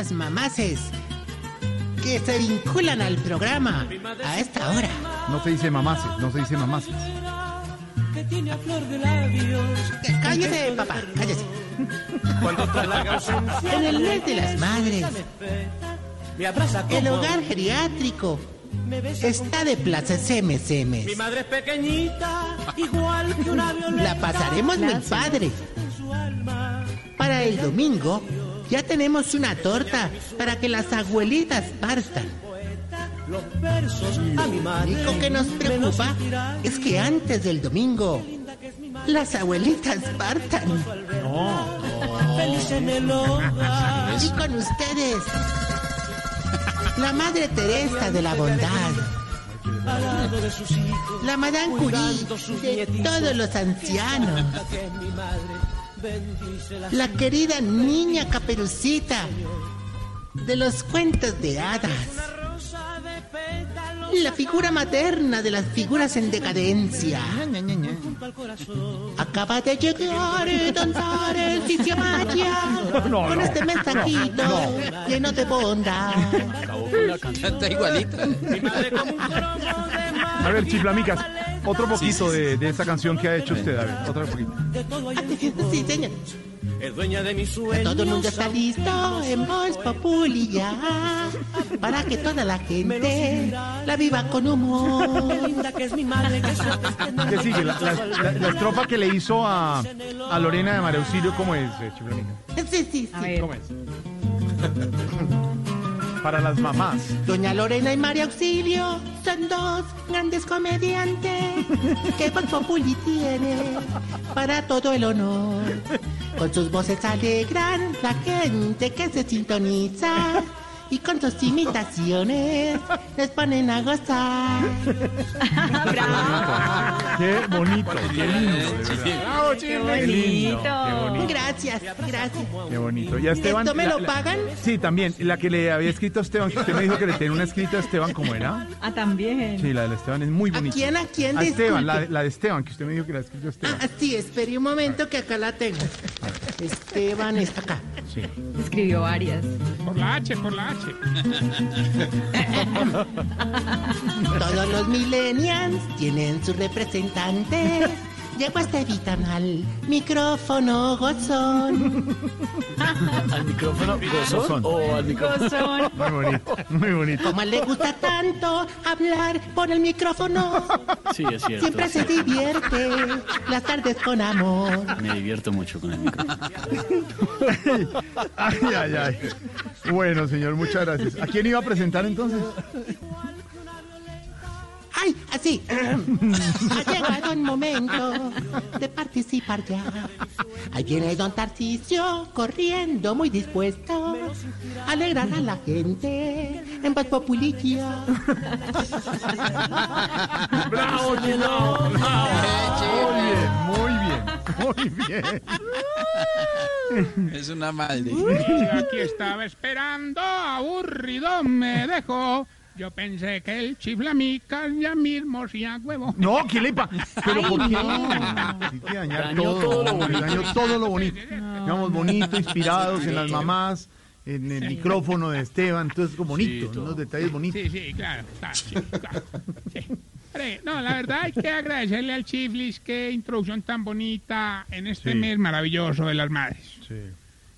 las mamaces que se vinculan al programa a esta hora. No se dice mamaces, no se dice mamaces. Que tiene a flor de labios. Cállese, papá, cállese. En el mes de las madres, el hogar geriátrico está de plaza Mi semes. madre es pequeñita, igual que una violeta. La pasaremos muy padre. Para el domingo ya tenemos una torta para que las abuelitas partan. Los versos a mi Lo único que nos preocupa es que antes del domingo las abuelitas partan. Feliz en el hogar. Y con ustedes, la Madre Teresa de la Bondad, la Madame Curie de todos los ancianos, La querida niña caperucita de los cuentos de hadas, La figura materna de las figuras en decadencia. Acaba de llegar eh, Don Maya No, con este mensajito no, lleno de bondad. Está igualito. A ver, chiflamicas, otro poquito de, de esta canción que ha hecho usted. A ver, otro poquito. Sí, señor. Es dueña de mis sueños. Todo el mundo está listo en Voz Populi ya para que toda la gente la viva con humor. que es mi madre, que ¿Qué sigue? La, la- la- la estrofa que le hizo a, a Lorena de María Auxilio, ¿cómo es, eh, chiflamicas? Sí, sí, sí. ¿Cómo es? Para las mamás. Doña Lorena y María Auxilio son dos grandes comediantes que Voz Populi tiene para todo el honor. Con sus voces alegran la gente que se sintoniza y con sus imitaciones les ponen a gozar. Qué bonito, qué lindo. Bravo, Qué bonito. Gracias, gracias. Qué bonito. ¿Y a Esteban? ¿Esto me lo la- pagan? Sí, también. La que le había escrito a Esteban, que usted me dijo que le tenía una escrita a Esteban, ¿cómo era? Ah, también. Sí, la de Esteban es muy ¿A bonita. quién, a quién? A Esteban, la, la de Esteban, que usted me dijo que la escrito a Esteban. Ah, sí, espere un momento que acá la tengo. Esteban está acá. Sí. Escribió varias. Por la H, por la H. Todos los millennials tienen su representante. Llegó Estevitan al micrófono gozón. ¿Al micrófono gozón Gozón. o al micrófono? Muy bonito, muy bonito. Como le gusta tanto hablar por el micrófono, Sí, es cierto. siempre se divierte las tardes con amor. Me divierto mucho con el micrófono. Ay, ay, ay. Bueno, señor, muchas gracias. ¿A quién iba a presentar entonces? ¡Ay, así! ha llegado el momento de participar ya. Ahí viene don Tarcisio corriendo, muy dispuesto a alegrar a la gente en Voz Populicia. ¡Bravo, Chino! Muy bien, muy bien, muy bien. Es una. Y aquí estaba esperando, aburrido me dejó. Yo pensé que el chiflamicas ya mismo hacía huevo. No, ¿qué le? ¿Pero Ay, por qué? no. Hay que dañar Dañó todo, todo lo bonito. dañó todo lo bonito. Digamos, bonito, inspirados en las mamás, en el micrófono de Esteban, todo es como bonito, unos detalles bonitos. Sí, sí, claro, claro, sí, claro. Sí. Hombre, No, la verdad hay que agradecerle al Chiflis qué introducción tan bonita en este Sí. mes maravilloso de las madres. Sí,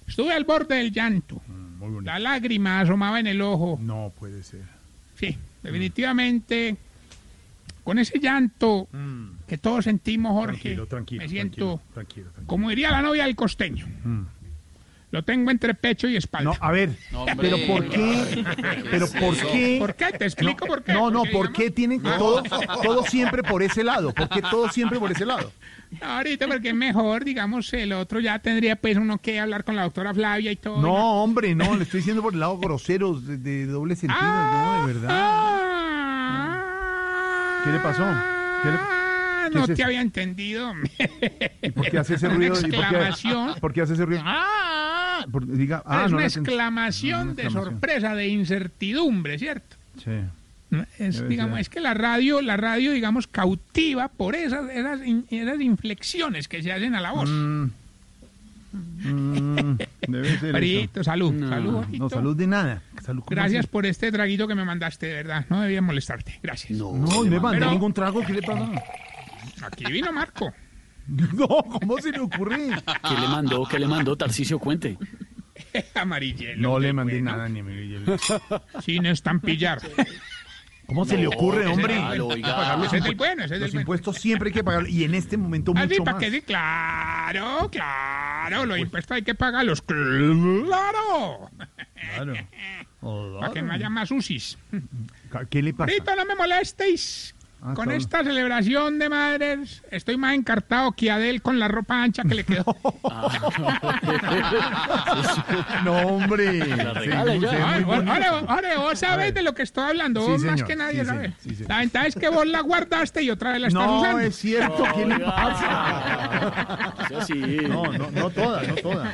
Estuve al borde del llanto. muy bonito. La lágrima asomaba en el ojo. No puede ser. Sí, definitivamente. Con ese llanto que todos sentimos, Jorge, Mm. Tranquilo, tranquilo. me siento, tranquilo. como diría la novia del costeño, Mm. Lo tengo entre pecho y espalda. No, a ver, pero ¿por qué? ¿Pero por qué? ¿Por qué? Te explico por qué. No, no, ¿por qué tienen que todo, todo siempre por ese lado? ¿Por qué todo siempre por ese lado? No, ahorita porque es mejor, digamos, el otro ya tendría pues uno que hablar con la doctora Flavia y todo. No, hombre, no, le estoy diciendo por el lado grosero, de, de doble sentido, no, de verdad. ¿Qué le pasó? ¿Qué le- Ah, no es te había entendido. ¿Y por qué hace ese Una ruido? ¿Y por qué- exclamación. ¿Por qué hace ese ruido? ¡Ah! Por- diga, ah, es no una exclamación de exclamación. sorpresa, de incertidumbre, ¿cierto? Sí. Es, digamos, es que la radio, la radio, digamos, cautiva por esas, esas, in- esas inflexiones que se hacen a la voz. Mm. Mm, debe ser Marito, eso. salud, No, salud, No, salud de nada. Salud, ¿cómo Gracias así? por este traguito que me mandaste, de verdad. No debía molestarte. Gracias. No, no me mandó Pero ningún trago. ¿Qué le pasa? Aquí vino Marco. No, ¿cómo se le ocurre? ¿Qué le mandó? ¿Qué le mandó? Tarcicio, cuente. Amarillelo. No le mandé bueno. nada ni a Miguel. Sin estampillar. ¿Cómo se le ocurre, hombre? que los impu- bueno, bueno. impuestos siempre hay que pagar y en este momento Ah, mucho ¿para más. Sí, claro, claro. Los impuestos hay que pagarlos. ¡Claro! Claro. Para que no haya más UCIs. ¿Qué le pasa? Ahorita no me molestéis. Ah, con esta celebración de madres, estoy más encartado que Adel con la ropa ancha que le quedó. No, hombre. Sí, sí, ahora, ahora, vos sabés de lo que estoy hablando, Sí, vos más señor. que nadie Sí, sabe. señor. Sí. La ventaja es que vos la guardaste y otra vez la estás No, usando. es cierto. ¿Qué le pasa? Eso sí. No, no, no toda, no toda.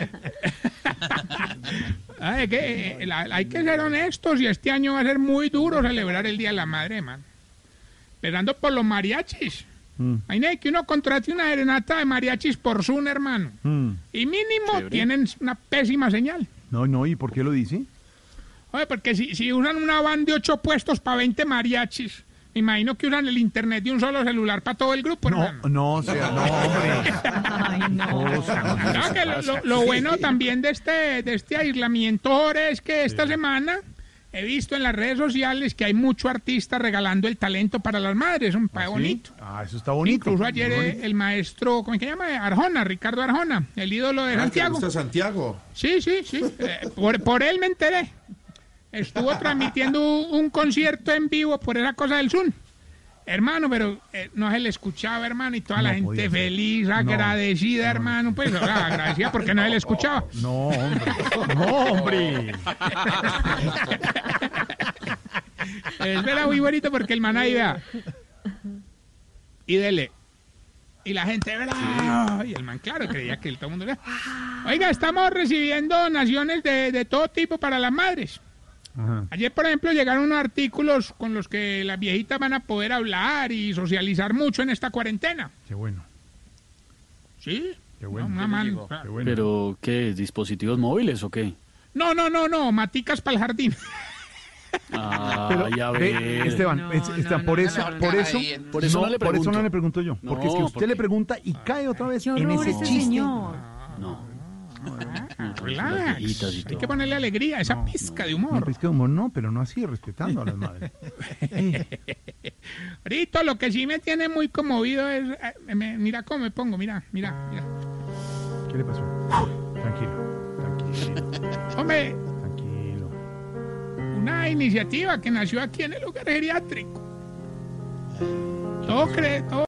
Ay, que, eh, la- hay que ser honestos y este año va a ser muy duro celebrar el Día de la Madre, man. Esperando por los mariachis. Mm, Hay que uno contrate una serenata de mariachis por Zoom, hermano. mm. Y mínimo Chévere. tienen una pésima señal. No, no, ¿y por qué lo dice? Oye, porque si, si usan una van de ocho puestos para 20 mariachis, me imagino que usan el internet de un solo celular para todo el grupo, hermano. No, no, o sea, no, hombre. Ay, no. O sea, No, que lo, lo- lo bueno también de este, de este aislamiento ahora es que esta semana he visto en las redes sociales que hay mucho artista regalando el talento para las madres, un país ¿Sí? bonito. Ah, eso está bonito. Incluso ayer eh, bonito. el maestro, ¿cómo es que se llama? Arjona, Ricardo Arjona, el ídolo de Ah, ¿te Santiago. gusta Santiago? Sí, sí, sí. eh, por, por él me enteré. Estuvo transmitiendo un, un concierto en vivo por esa cosa del Zoom. Hermano, pero eh, no se le escuchaba, hermano, y toda la No gente feliz, No. agradecida, hermano. Pues ahora, agradecida porque no se le escuchaba. No, hombre. No, hombre. Es verdad, muy bonito porque el man ahí vea. Y dele. Y la gente, ¿verdad? Y el man, claro, creía que todo el mundo. Oiga, estamos recibiendo donaciones de, de todo tipo para las madres. Ajá. Ayer, por ejemplo, llegaron unos artículos con los que las viejitas van a poder hablar y socializar mucho en esta cuarentena. Qué bueno. ¿Sí? Qué bueno. No, una man- Qué bueno. ¿Pero qué? ¿Dispositivos móviles o qué? no, no, no, no, maticas para el jardín. Ah, Pero, ya ve. Esteban, es- Esteban, por eso, por eso, Por eso no le por eso pregunto. no le pregunto yo, porque es que usted porque- le pregunta y cae otra vez en ese ese chiste. señor. No. Relax. Hay que ponerle alegría, esa pizca de humor. No, pizca de humor no, pero no así, respetando a las madres. Ahorita lo que sí me tiene muy conmovido es. eh, me- mira cómo me pongo, mira, mira, mira. ¿Qué le pasó? Tranquilo, tranquilo, Hombre, tranquilo. una iniciativa que nació aquí en el lugar geriátrico. Todo cree, todo